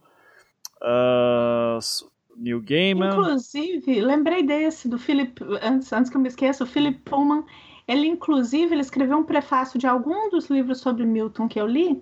New Gaiman. Inclusive, lembrei desse, do Philip, antes, antes que eu me esqueça, o Philip Pullman, ele inclusive ele escreveu um prefácio de algum dos livros sobre Milton que eu li,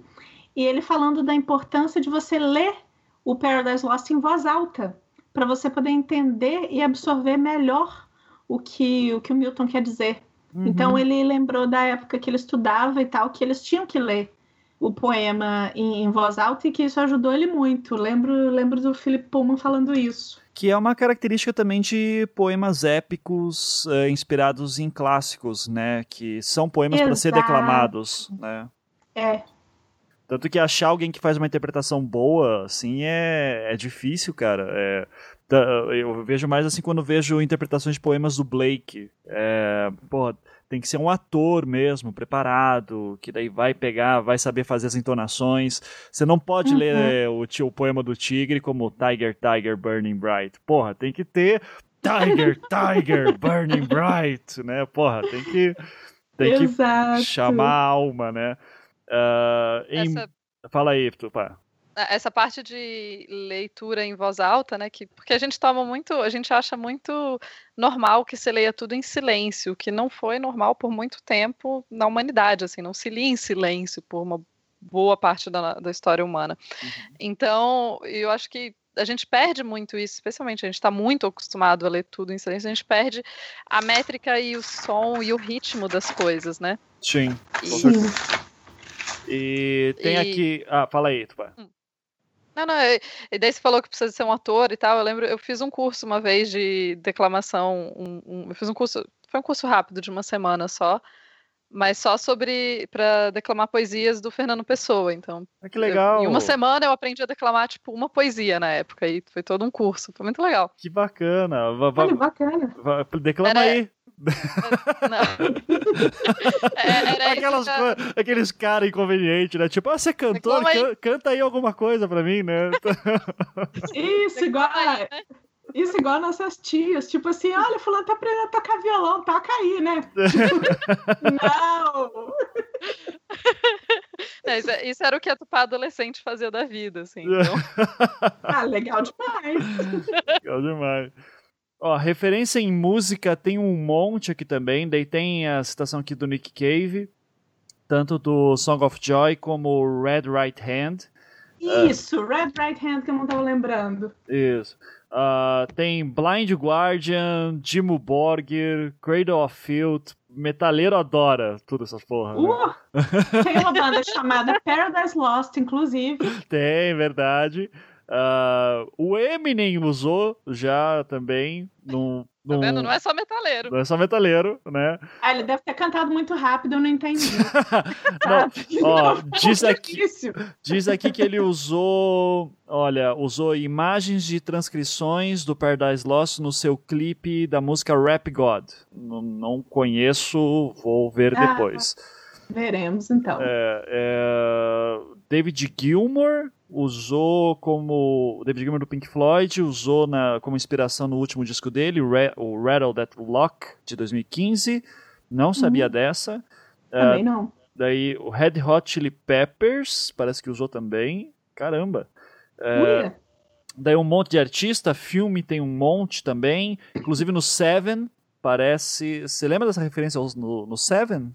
e ele falando da importância de você ler o Paradise Lost em voz alta, para você poder entender e absorver melhor o que o, que o Milton quer dizer. Uhum. Então ele lembrou da época que ele estudava e tal, que eles tinham que ler o poema em, em voz alta e que isso ajudou ele muito. Lembro, lembro do Philip Pullman falando isso. Que é uma característica também de poemas épicos uh, inspirados em clássicos, né? Que são poemas para ser declamados, né? É, tanto que achar alguém que faz uma interpretação boa, assim, é, é difícil, cara. É, eu vejo mais assim quando vejo interpretações de poemas do Blake. É, porra, tem que ser um ator mesmo, preparado, que daí vai pegar, vai saber fazer as entonações. Você não pode uhum. ler o, o poema do Tigre como Tiger, Tiger, Burning Bright. Porra, tem que ter Tiger, Tiger, Burning Bright, né? Porra, tem que, tem que chamar a alma, né? Uh, em... Essa... Fala aí, Tupá. Essa parte de leitura em voz alta, né? Que, porque a gente toma muito, a gente acha muito normal que se leia tudo em silêncio, que não foi normal por muito tempo na humanidade, assim, não se lia em silêncio por uma boa parte da, da história humana. Uhum. Então, eu acho que a gente perde muito isso, especialmente a gente está muito acostumado a ler tudo em silêncio, a gente perde a métrica e o som e o ritmo das coisas, né? Sim. E, e tem e... aqui. Ah, fala aí, Tupá. Hum. Não, não, e daí você falou que precisa ser um ator e tal. Eu lembro, eu fiz um curso uma vez de declamação. Um, um, eu fiz um curso, foi um curso rápido de uma semana só mas só sobre para declamar poesias do Fernando Pessoa. Então, ah, que legal. Eu, em uma semana eu aprendi a declamar tipo uma poesia na época e foi todo um curso. Foi muito legal. Que bacana. Va, va, Olha, bacana. Va, declama era, aí. É, era Aquelas aqueles caras inconvenientes, né? Tipo, ah, você é cantor, can, canta aí alguma coisa pra mim, né? Isso, igual. Aí, né? Isso igual nossas tias, tipo assim, olha, fulano tá aprendendo a tocar violão, toca aí, né? não! É, isso, isso, era o que a Tupá adolescente fazia da vida, assim. Então... ah, legal demais! Legal demais. Ó, referência em música tem um monte aqui também, daí tem a citação aqui do Nick Cave, tanto do Song of Joy como Red Right Hand. Isso, uh, Red Right Hand que eu não tava lembrando. Isso. Uh, tem Blind Guardian, Dimmu Borgir, Cradle of Filth, Metaleiro adora tudo essas porra. Né? Uh, tem uma banda chamada Paradise Lost, inclusive. Tem, verdade. Uh, o Eminem usou já também no Tá vendo? Não é só metaleiro. Não é só metaleiro, né? Ah, ele deve ter cantado muito rápido, eu não entendi. não, ó, diz aqui, diz aqui que ele usou, olha, usou imagens de transcrições do Paradise Lost no seu clipe da música Rap God. Não, não conheço, vou ver ah, depois. Veremos então. É, é, David Gilmour usou como David Gilmour do Pink Floyd usou na, como inspiração no último disco dele, o Rattle That Lock de 2015. Não sabia uhum. dessa. Também uh, não. Daí o Red Hot Chili Peppers parece que usou também. Caramba. Uh, daí um monte de artista, filme tem um monte também, inclusive no Seven parece. Você lembra dessa referência no, no Seven?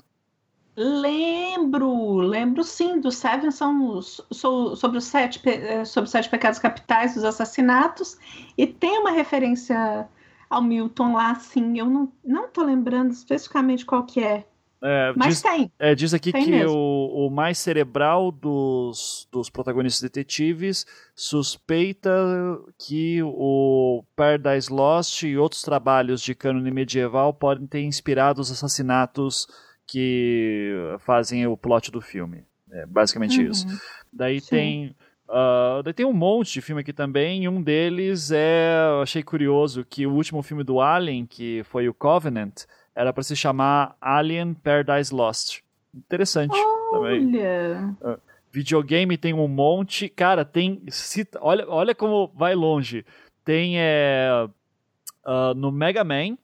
Lembro, lembro sim, do Seven são sobre os sete, eh, sobre os sete pecados capitais dos assassinatos, e tem uma referência ao Milton lá, sim. Eu não, não tô lembrando especificamente qual que é. É, Mas diz, tem. É, diz aqui tem que o, o, mais cerebral dos, dos protagonistas detetives suspeita que o Paradise Lost e outros trabalhos de cânone medieval podem ter inspirado os assassinatos que fazem o plot do filme. É basicamente uhum. isso. Daí Sim. tem. Uh, daí tem um monte de filme aqui também, e um deles é. Eu achei curioso que o último filme do Alien, que foi o Covenant, era para se chamar Alien Paradise Lost. Interessante Olha. também. Uh, videogame tem um monte. Cara, tem. olha, olha como vai longe. Tem é, uh, no Mega Man,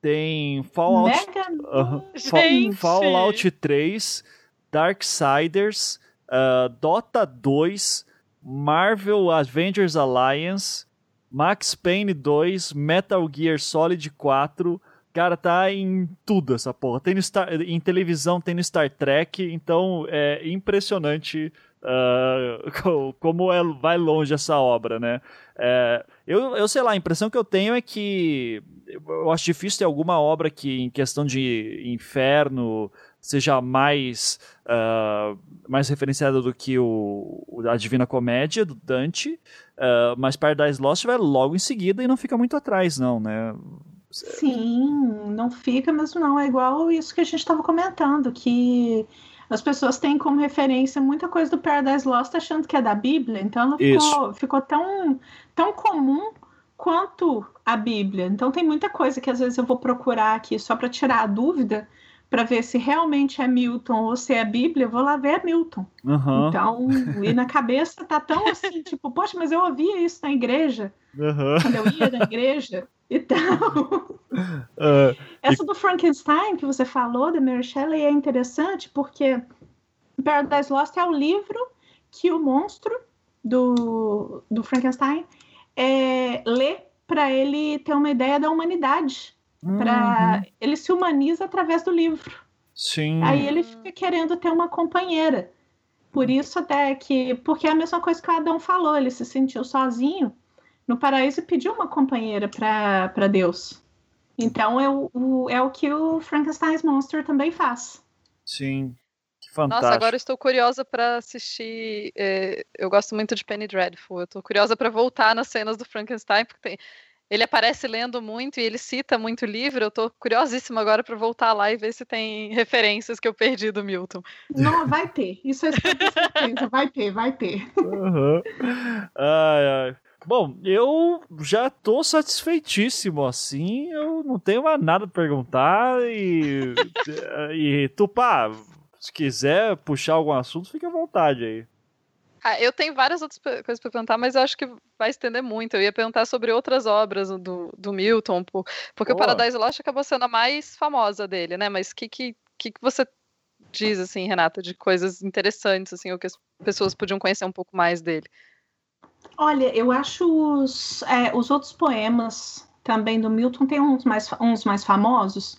tem Fallout, uh, Fallout 3, Darksiders, uh, Dota 2, Marvel Avengers Alliance, Max Payne 2, Metal Gear Solid 4. Cara, tá em tudo essa porra. Tem Star, em televisão, tem no Star Trek, então é impressionante uh, como é, vai longe essa obra, né? É, eu, eu sei lá, a impressão que eu tenho é que eu acho difícil ter alguma obra que, em questão de inferno, seja mais, uh, mais referenciada do que o, a Divina Comédia, do Dante, uh, mas Paradise Lost vai logo em seguida e não fica muito atrás, não, né? Sim, não fica mesmo não. É igual isso que a gente estava comentando, que as pessoas têm como referência muita coisa do Paradise Lost achando que é da Bíblia, então ficou, ficou tão, tão comum quanto a Bíblia. Então tem muita coisa que às vezes eu vou procurar aqui só para tirar a dúvida, para ver se realmente é Milton ou se é Bíblia, eu vou lá ver Milton. Uhum. Então, e na cabeça tá tão assim, tipo, poxa, mas eu ouvia isso na igreja, uhum. quando eu ia na igreja e tal. Uh, Essa e... do Frankenstein que você falou, da Mary Shelley, é interessante porque Paradise Lost é o livro que o monstro do, do Frankenstein é, lê para ele ter uma ideia da humanidade. Uhum. Pra, ele se humaniza através do livro. Sim. Aí ele fica querendo ter uma companheira. Por isso até que, porque é a mesma coisa que o Adão falou, ele se sentiu sozinho no paraíso e pediu uma companheira para Deus. Então é o, é o que o Frankenstein's Monster também faz. Sim. Fantástico. Nossa, agora estou curiosa para assistir. É, eu gosto muito de Penny Dreadful. Eu estou curiosa para voltar nas cenas do Frankenstein, porque tem, ele aparece lendo muito e ele cita muito livro. Eu tô curiosíssima agora para voltar lá e ver se tem referências que eu perdi do Milton. Não, vai ter. Isso é certeza. vai ter, vai ter. Uhum. Ai, ai. Bom, eu já tô satisfeitíssimo, assim, eu não tenho mais nada pra perguntar e, e Tupá, se quiser puxar algum assunto, fique à vontade aí. Ah, eu tenho várias outras coisas para perguntar, mas eu acho que vai estender muito. Eu ia perguntar sobre outras obras do, do Milton, porque Boa. o Paradise Lost acabou sendo a mais famosa dele, né? Mas o que, que, que você diz, assim, Renata, de coisas interessantes, assim, ou que as pessoas podiam conhecer um pouco mais dele? Olha, eu acho os, é, os outros poemas também do Milton tem uns mais, uns mais famosos,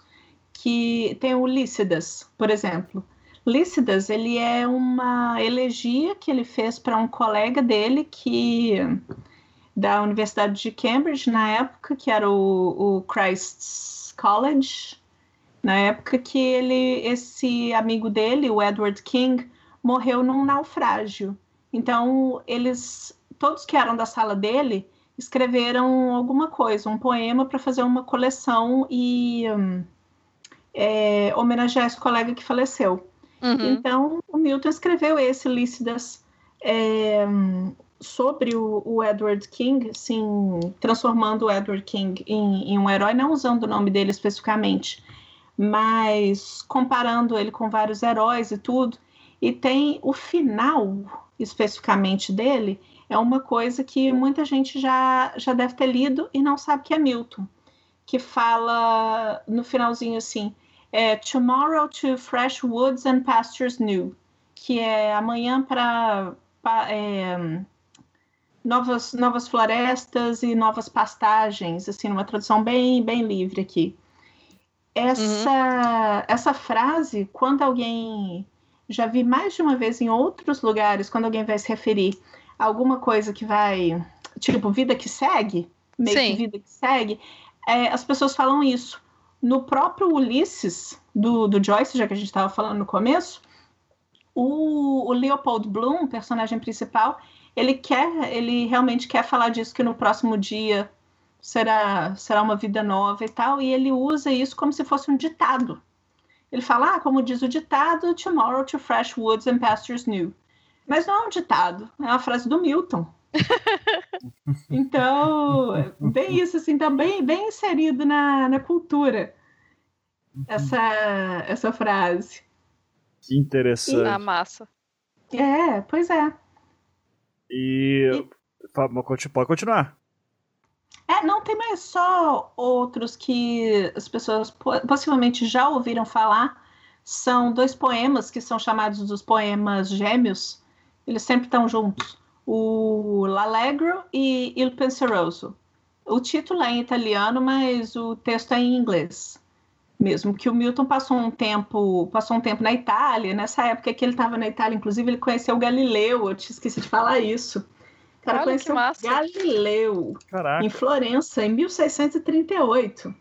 que tem o Lícidas, por exemplo. Lícidas, ele é uma elegia que ele fez para um colega dele que da Universidade de Cambridge na época, que era o, o Christ's College, na época que ele, esse amigo dele, o Edward King, morreu num naufrágio. Então, eles, todos que eram da sala dele, escreveram alguma coisa, um poema para fazer uma coleção e um, é, homenagear esse colega que faleceu. Uhum. Então, o Milton escreveu esse Lícidas é, sobre o, o, Edward King, assim, transformando o Edward King em, em, um herói, não usando o nome dele especificamente, mas comparando ele com vários heróis e tudo. E tem o final especificamente dele, é uma coisa que muita gente já, já deve ter lido e não sabe que é Milton, que fala no finalzinho assim é Tomorrow to Fresh Woods and Pastures New, que é amanhã para é, novas, novas florestas e novas pastagens, assim, uma tradução bem, bem livre aqui. Essa, uhum. essa frase, quando alguém. Já vi mais de uma vez em outros lugares, quando alguém vai se referir a alguma coisa que vai. Tipo, vida que segue, meio Sim. que vida que segue, é, as pessoas falam isso no próprio Ulisses, do, do Joyce, já que a gente estava falando no começo, o, o Leopold Bloom, personagem principal, ele quer, ele realmente quer falar disso que no próximo dia será será uma vida nova e tal, e ele usa isso como se fosse um ditado. Ele fala, ah, como diz o ditado, tomorrow to fresh woods and pastures new. Mas não é um ditado, é uma frase do Milton. então, bem isso, assim, tá bem, bem inserido na, na cultura essa, essa frase. Que interessante. A massa. É, pois é. E, e... pode continuar. É, não tem mais só outros que as pessoas possivelmente já ouviram falar. São dois poemas que são chamados dos poemas gêmeos. Eles sempre estão juntos o L'Allegro e Il Penseroso. O título é em italiano, mas o texto é em inglês. Mesmo que o Milton passou um tempo, passou um tempo na Itália, nessa época que ele estava na Itália, inclusive ele conheceu Galileu, eu te esqueci de falar isso. O cara Olha, conheceu Galileu Caraca. em Florença em 1638.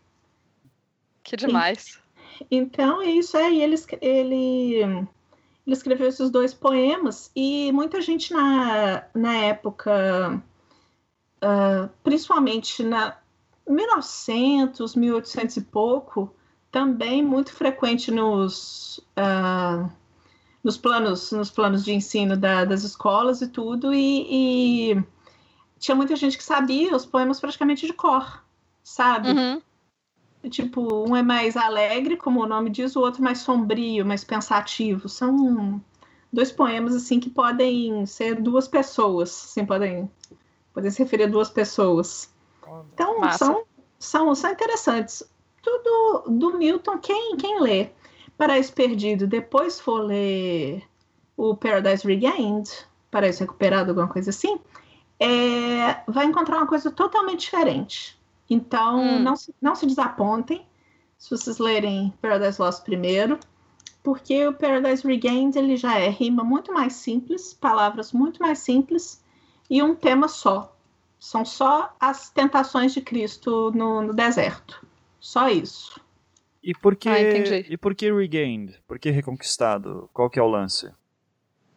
Que demais. Então é isso aí, ele, ele ele escreveu esses dois poemas e muita gente na, na época, uh, principalmente na 1900, 1800 e pouco, também muito frequente nos, uh, nos, planos, nos planos de ensino da, das escolas e tudo, e, e, tinha muita gente que sabia os poemas praticamente de cor, sabe? Uhum. Tipo, um é mais alegre, como o nome diz, o outro mais sombrio, mais pensativo. São dois poemas assim que podem ser duas pessoas, assim, podem, podem se referir a duas pessoas. Então, são, são, são interessantes. Tudo do Milton, quem, quem lê Paraíso Perdido, depois for ler o Paradise Regained, Paraíso Recuperado, alguma coisa assim, é, vai encontrar uma coisa totalmente diferente. Então, hum. não, se, não se desapontem se vocês lerem Paradise Lost primeiro. porque o Paradise Regained ele já é rima muito mais simples, palavras muito mais simples e um tema só. São só as tentações de Cristo no, no deserto. Só isso. E por que, Ah, e por que Regained? Por que Reconquistado? Qual que é o lance?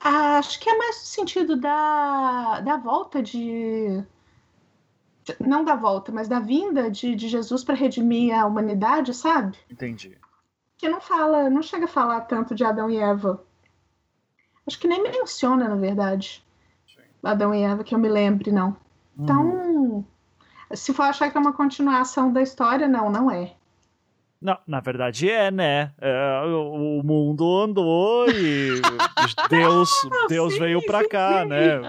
Ah, Acho que é mais no sentido da, da volta de. Não da volta, mas da vinda de, de Jesus para redimir a humanidade, sabe? Entendi. Que não fala, não chega a falar tanto de Adão e Eva. Acho que nem menciona, na verdade. Adão e Eva, que eu me lembre, não. Então, Uhum. se for achar que é uma continuação da história, não, não é. Não, na verdade é, né? É, o o mundo andou e Deus, Deus sim, veio pra sim, cá, sim. né?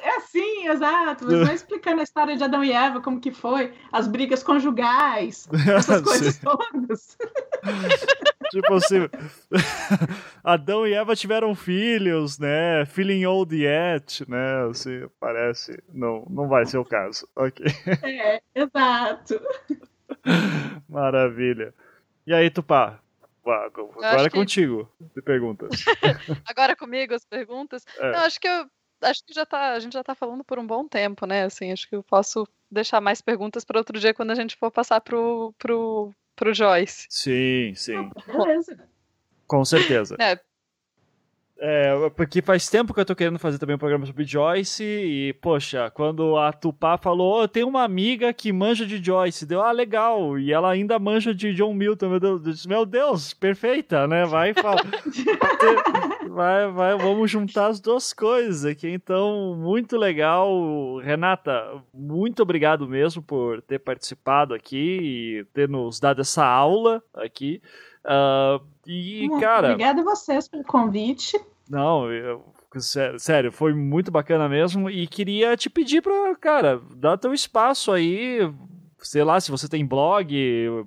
É assim, exato. Mas não explicando a história de Adão e Eva, como que foi, as brigas conjugais, essas coisas Sim. todas. tipo assim, Adão e Eva tiveram filhos, né? Feeling old yet, né? Assim, parece. Não, não vai ser o caso. Ok. É, exato. Maravilha. E aí, Tupá? Vá, Agora é que- contigo. De perguntas. Agora comigo as perguntas. É. Não, acho que eu acho que já tá, a gente já tá falando por um bom tempo, né? Assim, acho que eu posso deixar mais perguntas para outro dia quando a gente for passar pro pro pro Joyce. Sim, sim. Beleza. Com certeza. É, É, porque faz tempo que eu tô querendo fazer também um programa sobre Joyce e, poxa, quando a Tupá falou, "Ô, eu tenho uma amiga que manja de Joyce, deu, ah, legal, e ela ainda manja de John Milton, meu Deus, eu disse, meu Deus perfeita, né, vai, fala, vai, vai, vamos juntar as duas coisas aqui, então, muito legal, Renata, muito obrigado mesmo por ter participado aqui e ter nos dado essa aula aqui, Ah, e, Muito cara... Obrigada a vocês pelo convite. Não, eu, sé- sério, foi muito bacana mesmo. E queria te pedir pra, cara, dar teu espaço aí. Sei lá, se você tem blog,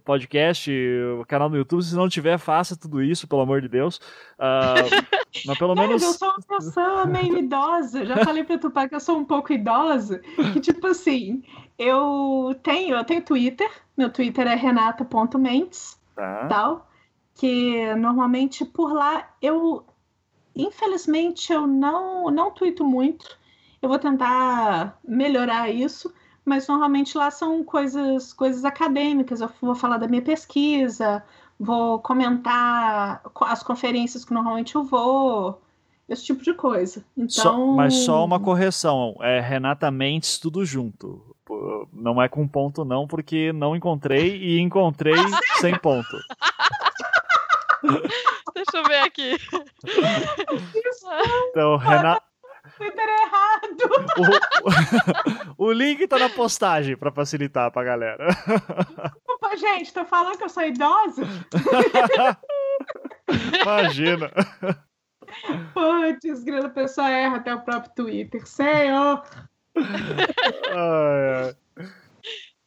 podcast, canal no YouTube, se não tiver, faça tudo isso, pelo amor de Deus. Ah, mas pelo menos. eu sou uma pessoa meio idosa. Já falei pra Tupá que eu sou um pouco idosa. Que tipo assim, eu tenho, eu tenho Twitter. Meu Twitter é renata.mentes. Tá. tal, que normalmente por lá eu, infelizmente, eu não, não tuito muito. Eu vou tentar melhorar isso, mas normalmente lá são coisas, coisas acadêmicas. Eu vou falar da minha pesquisa, vou comentar co- as conferências que normalmente eu vou, esse tipo de coisa. Então, Só- mas só uma correção, é Renata Mendes tudo junto. Não é com ponto não, porque não encontrei e encontrei sem ponto. deixa eu ver aqui. Então, Renata. Twitter é errado. O, o link tá na postagem pra facilitar pra galera. Desculpa, gente, tô falando que eu sou idosa. Imagina. Putz, grande pessoa erra até o próprio Twitter. Senhor. Ai, ai.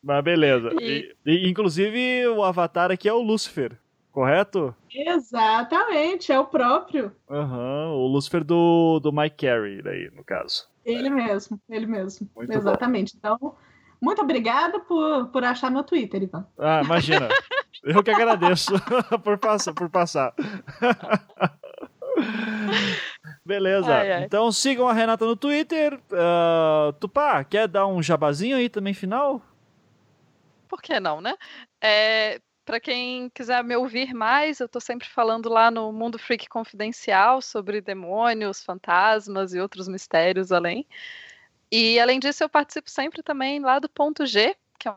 Mas beleza. E- e, inclusive, o avatar aqui é o Lucifer, correto? Exatamente, é o próprio. Aham, o Lucifer do, do Mike Carey, daí, no caso. Ele mesmo, ele mesmo. Muito Exatamente. Então, muito obrigada por, por achar meu Twitter, Ivan. Ah, imagina. Eu que agradeço por passar. Por passar. Beleza. Ai, ai. Então sigam a Renata no Twitter. Ah, Tupá, quer dar um jabazinho aí também final? Por que não, né? É, para quem quiser me ouvir mais, eu tô sempre falando lá no Mundo Freak Confidencial sobre demônios, fantasmas e outros mistérios além. E além disso, eu participo sempre também lá do Ponto G, que é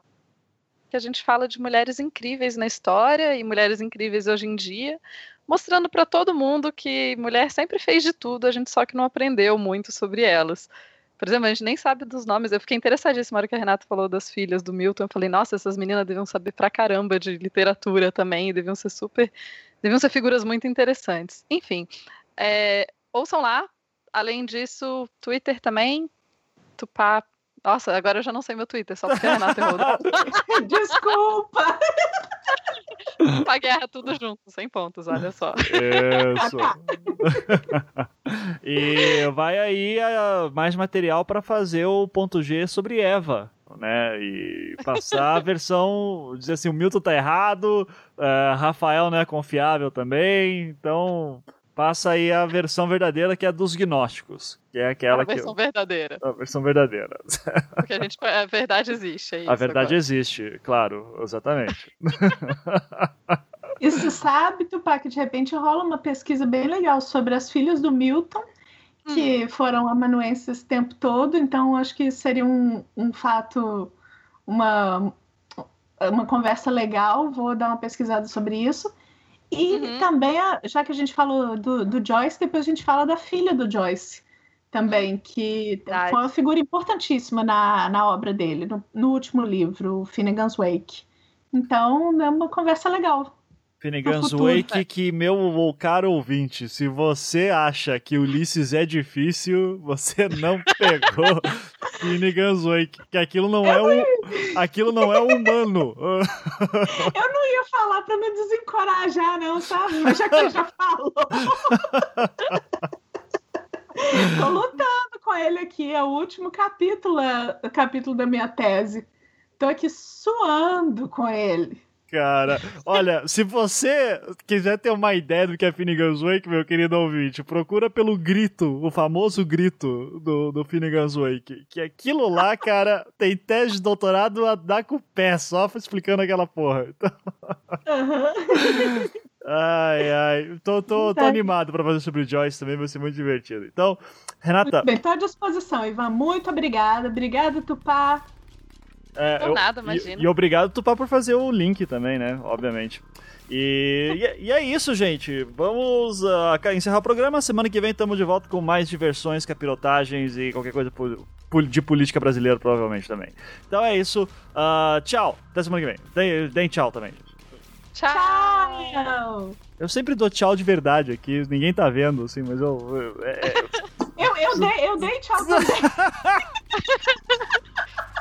que a gente fala de mulheres incríveis na história e mulheres incríveis hoje em dia, mostrando para todo mundo que mulher sempre fez de tudo, a gente só que não aprendeu muito sobre elas. Por exemplo, a gente nem sabe dos nomes. Eu fiquei interessadíssima na hora que a Renata falou das filhas do Milton. Eu falei, nossa, essas meninas deviam saber pra caramba de literatura também, deviam ser super. deviam ser figuras muito interessantes. Enfim, é, ouçam lá. Além disso, Twitter também. Tupá. Nossa, agora eu já não sei meu Twitter, só porque a Renata errou. Desculpa! Tupá Guerra, tudo junto, sem pontos, olha só. Isso. e vai aí mais material pra fazer o ponto G sobre Eva. né? E passar a versão, dizer assim, o Milton tá errado, uh, Rafael não é confiável também, então passa aí a versão verdadeira que é a dos gnósticos, que é aquela a versão que verdadeira. a versão verdadeira. Porque a gente a verdade existe, é isso a verdade agora. existe, claro, exatamente. E você sabe, Tupac, de repente rola uma pesquisa bem legal sobre as filhas do Milton, que foram amanuenses esse tempo todo, então acho que seria um, um fato, uma, uma conversa legal, vou dar uma pesquisada sobre isso. E Uhum. também, já que a gente falou do, do Joyce, depois a gente fala da filha do Joyce também, que Verdade. foi uma figura importantíssima na, na obra dele, no, no último livro, Finnegan's Wake. Então, é uma conversa legal. Finnegan's Wake, é. que meu caro ouvinte, se você acha que Ulisses é difícil, você não pegou Finnegan's Wake, que aquilo não é um, aquilo não é humano. Eu não ia falar pra me desencorajar, não, sabe? Mas já que ele já falou. Tô lutando com ele aqui, é o último capítulo, é o capítulo da minha tese. Tô aqui suando com ele. Cara, olha, se você quiser ter uma ideia do que é Finnegan's Wake, meu querido ouvinte, procura pelo grito, o famoso grito do, do Finnegan's Wake. Que aquilo lá, cara, tem tese de doutorado a dar com o pé, só explicando aquela porra. Então, Aham. ai, ai. Tô, tô, tô animado pra fazer sobre o Joyce também, vai ser muito divertido. Então, Renata, Muito bem, tô à disposição, Ivan. Muito obrigada. Obrigada, Tupá. É, Por eu- nada, e, imagina. e obrigado, Tupá, por fazer o link também, né? Obviamente. E, e é- e é isso, gente. Vamos ca- encerrar o programa. Semana que vem estamos de volta com mais diversões, capirotagens e qualquer coisa de política brasileira, provavelmente também. Então é isso. Ah, tchau. Até semana que vem. Deem, deem tchau também. gente. Tchau! Tchau! Eu sempre dou tchau de verdade aqui. Ninguém tá vendo, assim, mas eu. eu- é- é- Eu, eu, dei, eu dei tchau também.